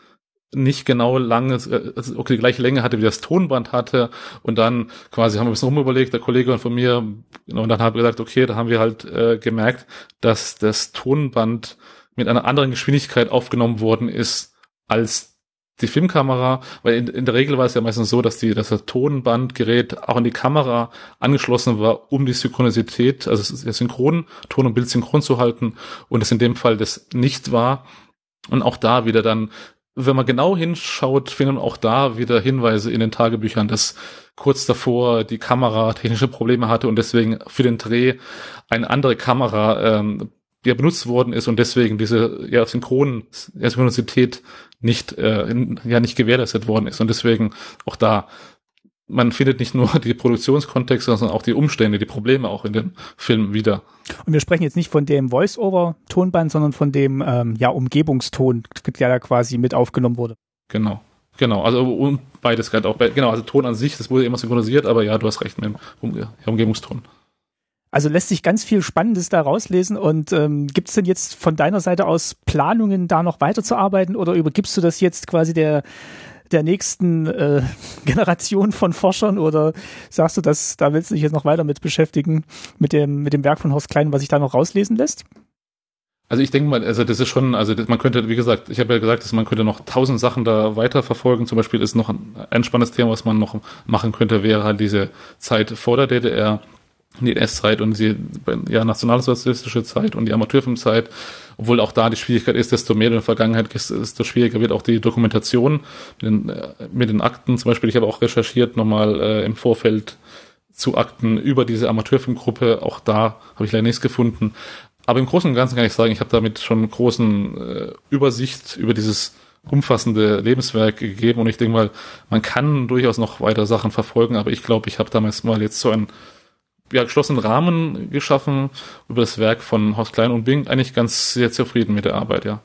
nicht genau lange, äh, also okay, die gleiche Länge hatte, wie das Tonband hatte. Und dann quasi haben wir ein bisschen rumüberlegt, der Kollege von mir, und dann haben wir gesagt, okay, da haben wir halt äh, gemerkt, dass das Tonband mit einer anderen Geschwindigkeit aufgenommen worden ist als die Filmkamera, weil in, in, der Regel war es ja meistens so, dass die, dass das Tonbandgerät auch an die Kamera angeschlossen war, um die Synchronisität, also synchron, Ton und Bild synchron zu halten und es in dem Fall das nicht war. Und auch da wieder dann, wenn man genau hinschaut, finden auch da wieder Hinweise in den Tagebüchern, dass kurz davor die Kamera technische Probleme hatte und deswegen für den Dreh eine andere Kamera ähm, ja benutzt worden ist und deswegen diese ja, Synchron, ja, Synchronizität nicht, äh, ja, nicht gewährleistet worden ist. Und deswegen auch da, man findet nicht nur [LAUGHS] die Produktionskontexte, sondern auch die Umstände, die Probleme auch in dem Film wieder. Und wir sprechen jetzt nicht von dem Voice-Over-Tonband, sondern von dem ähm, ja, Umgebungston, der da quasi mit aufgenommen wurde. Genau. Genau, also und beides gerade auch. Genau, also Ton an sich, das wurde immer synchronisiert, aber ja, du hast recht mit dem Umge Umgebungston. Also lässt sich ganz viel Spannendes da rauslesen. Und ähm, gibt es denn jetzt von deiner Seite aus Planungen, da noch weiterzuarbeiten oder übergibst du das jetzt quasi der der nächsten äh, [LAUGHS] Generation von Forschern oder sagst du, dass da willst du dich jetzt noch weiter mit beschäftigen mit dem mit dem Werk von Horst Klein, was sich da noch rauslesen lässt? Also ich denke mal, also das ist schon, also man könnte, wie gesagt, ich habe ja gesagt, dass man könnte noch tausend Sachen da weiterverfolgen. Zum Beispiel ist noch ein, ein spannendes Thema, was man noch machen könnte, wäre halt diese Zeit vor der DDR die NS-Zeit und die ja, nationalsozialistische Zeit und die Amateurfilmzeit, obwohl auch da die Schwierigkeit ist, desto mehr in der Vergangenheit desto schwieriger wird auch die Dokumentation mit den, äh, mit den Akten. Zum Beispiel, ich habe auch recherchiert nochmal äh, im Vorfeld zu Akten über diese Amateurfilmgruppe. Auch da habe ich leider nichts gefunden. Aber im Großen und Ganzen kann ich sagen, ich habe damit schon großen äh, Übersicht über dieses umfassende Lebenswerk gegeben und ich denke mal, man kann durchaus noch weitere Sachen verfolgen, aber ich glaube, ich habe damals mal jetzt so einen ja, geschlossenen Rahmen geschaffen über das Werk von Horst Klein und bin eigentlich ganz sehr zufrieden mit der Arbeit, ja.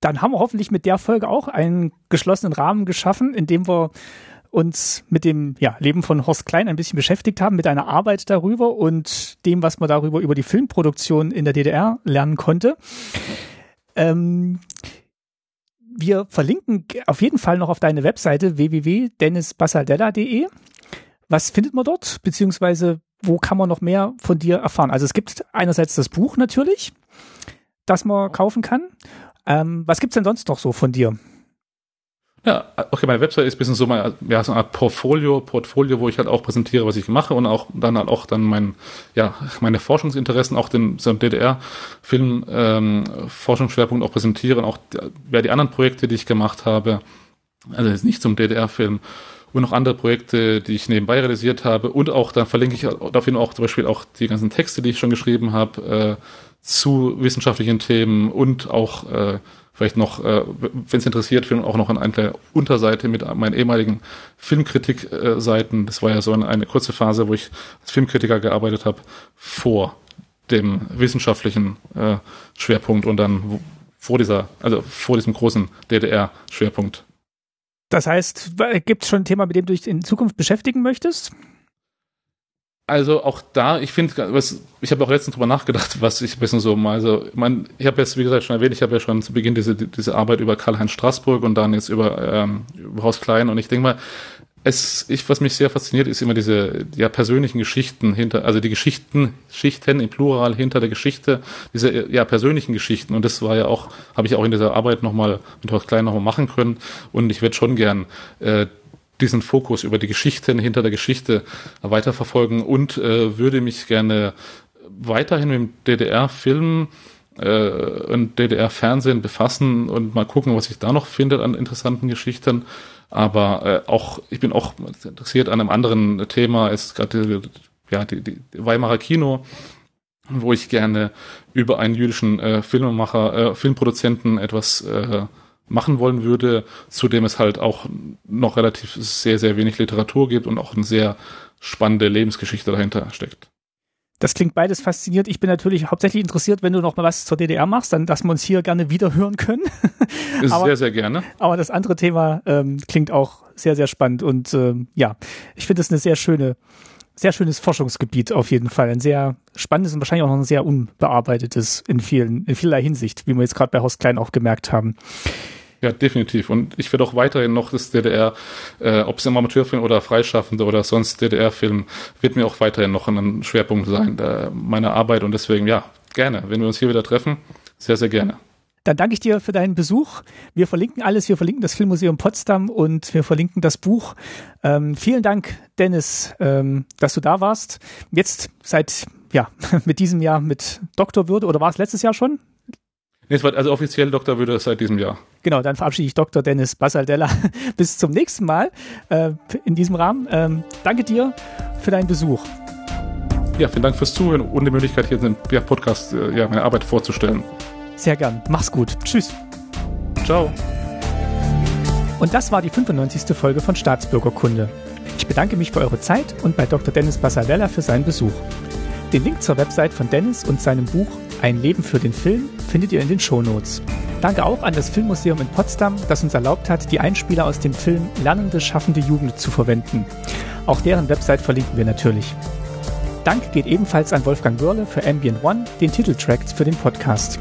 Dann haben wir hoffentlich mit der Folge auch einen geschlossenen Rahmen geschaffen, in dem wir uns mit dem ja, Leben von Horst Klein ein bisschen beschäftigt haben, mit einer Arbeit darüber und dem, was man darüber über die Filmproduktion in der DDR lernen konnte. Ähm, wir verlinken auf jeden Fall noch auf deine Webseite www.dennisbasaldella.de. Was findet man dort? Beziehungsweise wo kann man noch mehr von dir erfahren? Also es gibt einerseits das Buch natürlich, das man kaufen kann. Ähm, was gibt's denn sonst noch so von dir? Ja, okay, meine Website ist ein bisschen so, mal, ja, so eine Art Portfolio, Portfolio, wo ich halt auch präsentiere, was ich mache und auch dann halt auch dann mein, ja, meine Forschungsinteressen, auch den so DDR-Film, ähm, Forschungsschwerpunkt auch präsentiere und auch ja, die anderen Projekte, die ich gemacht habe, also jetzt nicht zum DDR-Film und noch andere Projekte, die ich nebenbei realisiert habe und auch dann verlinke ich dafür auch zum Beispiel auch die ganzen Texte, die ich schon geschrieben habe, äh, zu wissenschaftlichen Themen und auch äh, vielleicht noch, äh, wenn es interessiert, auch noch an einer Unterseite mit meinen ehemaligen Filmkritikseiten. Das war ja so eine, eine kurze Phase, wo ich als Filmkritiker gearbeitet habe, vor dem wissenschaftlichen äh, Schwerpunkt und dann vor dieser, also vor diesem großen DDR-Schwerpunkt. Das heißt, gibt es schon ein Thema, mit dem du dich in Zukunft beschäftigen möchtest? Also auch da, ich finde, was ich habe auch letztens drüber nachgedacht, was ich ein bisschen so mal so, ich meine, ich habe jetzt, wie gesagt, schon erwähnt, ich habe ja schon zu Beginn diese, diese Arbeit über Karl-Heinz Straßburg und dann jetzt über, ähm, über Haus Klein und ich denke mal, es, ich, was mich sehr fasziniert, ist immer diese ja, persönlichen Geschichten hinter, also die Geschichten, Schichten im Plural hinter der Geschichte, diese ja persönlichen Geschichten. Und das war ja auch, habe ich auch in dieser Arbeit nochmal mit Horst Klein nochmal machen können. Und ich werde schon gern äh, diesen Fokus über die Geschichten hinter der Geschichte weiterverfolgen und äh, würde mich gerne weiterhin mit dem DDR-Film äh, und DDR-Fernsehen befassen und mal gucken, was ich da noch finde an interessanten Geschichten. Aber äh, auch, ich bin auch interessiert an einem anderen Thema, ist gerade ja, die, die Weimarer Kino, wo ich gerne über einen jüdischen äh, Filmemacher, äh, Filmproduzenten etwas äh, machen wollen würde, zu dem es halt auch noch relativ sehr, sehr wenig Literatur gibt und auch eine sehr spannende Lebensgeschichte dahinter steckt. Das klingt beides faszinierend. Ich bin natürlich hauptsächlich interessiert, wenn du noch mal was zur DDR machst, dann, dass wir uns hier gerne wieder hören können. [LAUGHS] aber, sehr, sehr gerne. Aber das andere Thema ähm, klingt auch sehr, sehr spannend und ähm, ja, ich finde es eine sehr schöne, sehr schönes Forschungsgebiet auf jeden Fall. Ein sehr spannendes und wahrscheinlich auch noch ein sehr unbearbeitetes in vielen, in vielerlei Hinsicht, wie wir jetzt gerade bei Horst Klein auch gemerkt haben. Ja, definitiv. Und ich werde auch weiterhin noch das DDR, äh, ob es im Amateurfilm oder Freischaffende oder sonst DDR-Film, wird mir auch weiterhin noch ein Schwerpunkt sein äh, meiner Arbeit. Und deswegen, ja, gerne. Wenn wir uns hier wieder treffen, sehr, sehr gerne. Dann danke ich dir für deinen Besuch. Wir verlinken alles. Wir verlinken das Filmmuseum Potsdam und wir verlinken das Buch. Ähm, vielen Dank, Dennis, ähm, dass du da warst. Jetzt seit, ja, [LAUGHS] mit diesem Jahr mit Doktorwürde oder war es letztes Jahr schon? Nee, es war also offiziell Doktorwürde seit diesem Jahr. Genau, dann verabschiede ich Dr. Dennis Basaldella. [LAUGHS] Bis zum nächsten Mal äh, in diesem Rahmen. Ähm, danke dir für deinen Besuch. Ja, vielen Dank fürs Zuhören und die Möglichkeit, hier in dem Podcast äh, ja, meine Arbeit vorzustellen. Sehr gern. Mach's gut. Tschüss. Ciao. Und das war die 95. Folge von Staatsbürgerkunde. Ich bedanke mich für eure Zeit und bei Dr. Dennis Basaldella für seinen Besuch. Den Link zur Website von Dennis und seinem Buch Ein Leben für den Film findet ihr in den Shownotes. Danke auch an das Filmmuseum in Potsdam, das uns erlaubt hat, die Einspieler aus dem Film Lernende, schaffende Jugend zu verwenden. Auch deren Website verlinken wir natürlich. Dank geht ebenfalls an Wolfgang Wörle für Ambient One, den Titeltrack für den Podcast.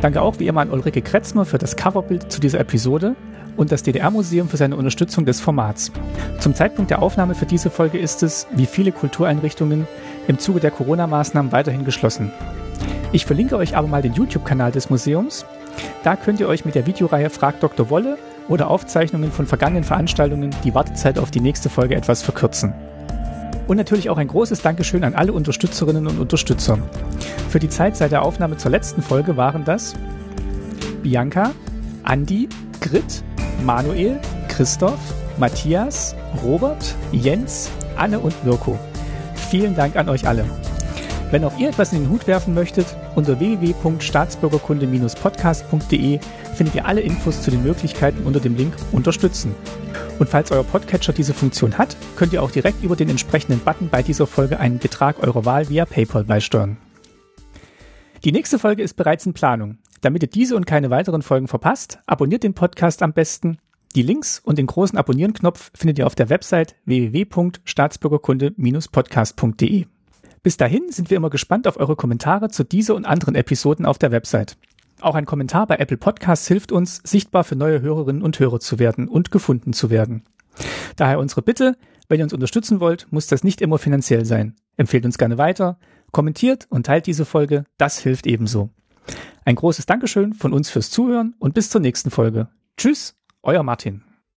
Danke auch wie immer an Ulrike Kretzmer für das Coverbild zu dieser Episode und das DDR-Museum für seine Unterstützung des Formats. Zum Zeitpunkt der Aufnahme für diese Folge ist es, wie viele Kultureinrichtungen, im Zuge der Corona-Maßnahmen weiterhin geschlossen. Ich verlinke euch aber mal den YouTube-Kanal des Museums. Da könnt ihr euch mit der Videoreihe Frag Dr. Wolle oder Aufzeichnungen von vergangenen Veranstaltungen die Wartezeit auf die nächste Folge etwas verkürzen. Und natürlich auch ein großes Dankeschön an alle Unterstützerinnen und Unterstützer. Für die Zeit seit der Aufnahme zur letzten Folge waren das Bianca, Andi, Grit, Manuel, Christoph, Matthias, Robert, Jens, Anne und Mirko. Vielen Dank an euch alle. Wenn auch ihr etwas in den Hut werfen möchtet, unter www.staatsbürgerkunde-podcast.de findet ihr alle Infos zu den Möglichkeiten unter dem Link Unterstützen. Und falls euer Podcatcher diese Funktion hat, könnt ihr auch direkt über den entsprechenden Button bei dieser Folge einen Betrag eurer Wahl via PayPal beisteuern. Die nächste Folge ist bereits in Planung. Damit ihr diese und keine weiteren Folgen verpasst, abonniert den Podcast am besten. Die Links und den großen Abonnieren-Knopf findet ihr auf der Website www.staatsbürgerkunde-podcast.de. Bis dahin sind wir immer gespannt auf eure Kommentare zu dieser und anderen Episoden auf der Website. Auch ein Kommentar bei Apple Podcasts hilft uns, sichtbar für neue Hörerinnen und Hörer zu werden und gefunden zu werden. Daher unsere Bitte, wenn ihr uns unterstützen wollt, muss das nicht immer finanziell sein. Empfehlt uns gerne weiter, kommentiert und teilt diese Folge, das hilft ebenso. Ein großes Dankeschön von uns fürs Zuhören und bis zur nächsten Folge. Tschüss, euer Martin.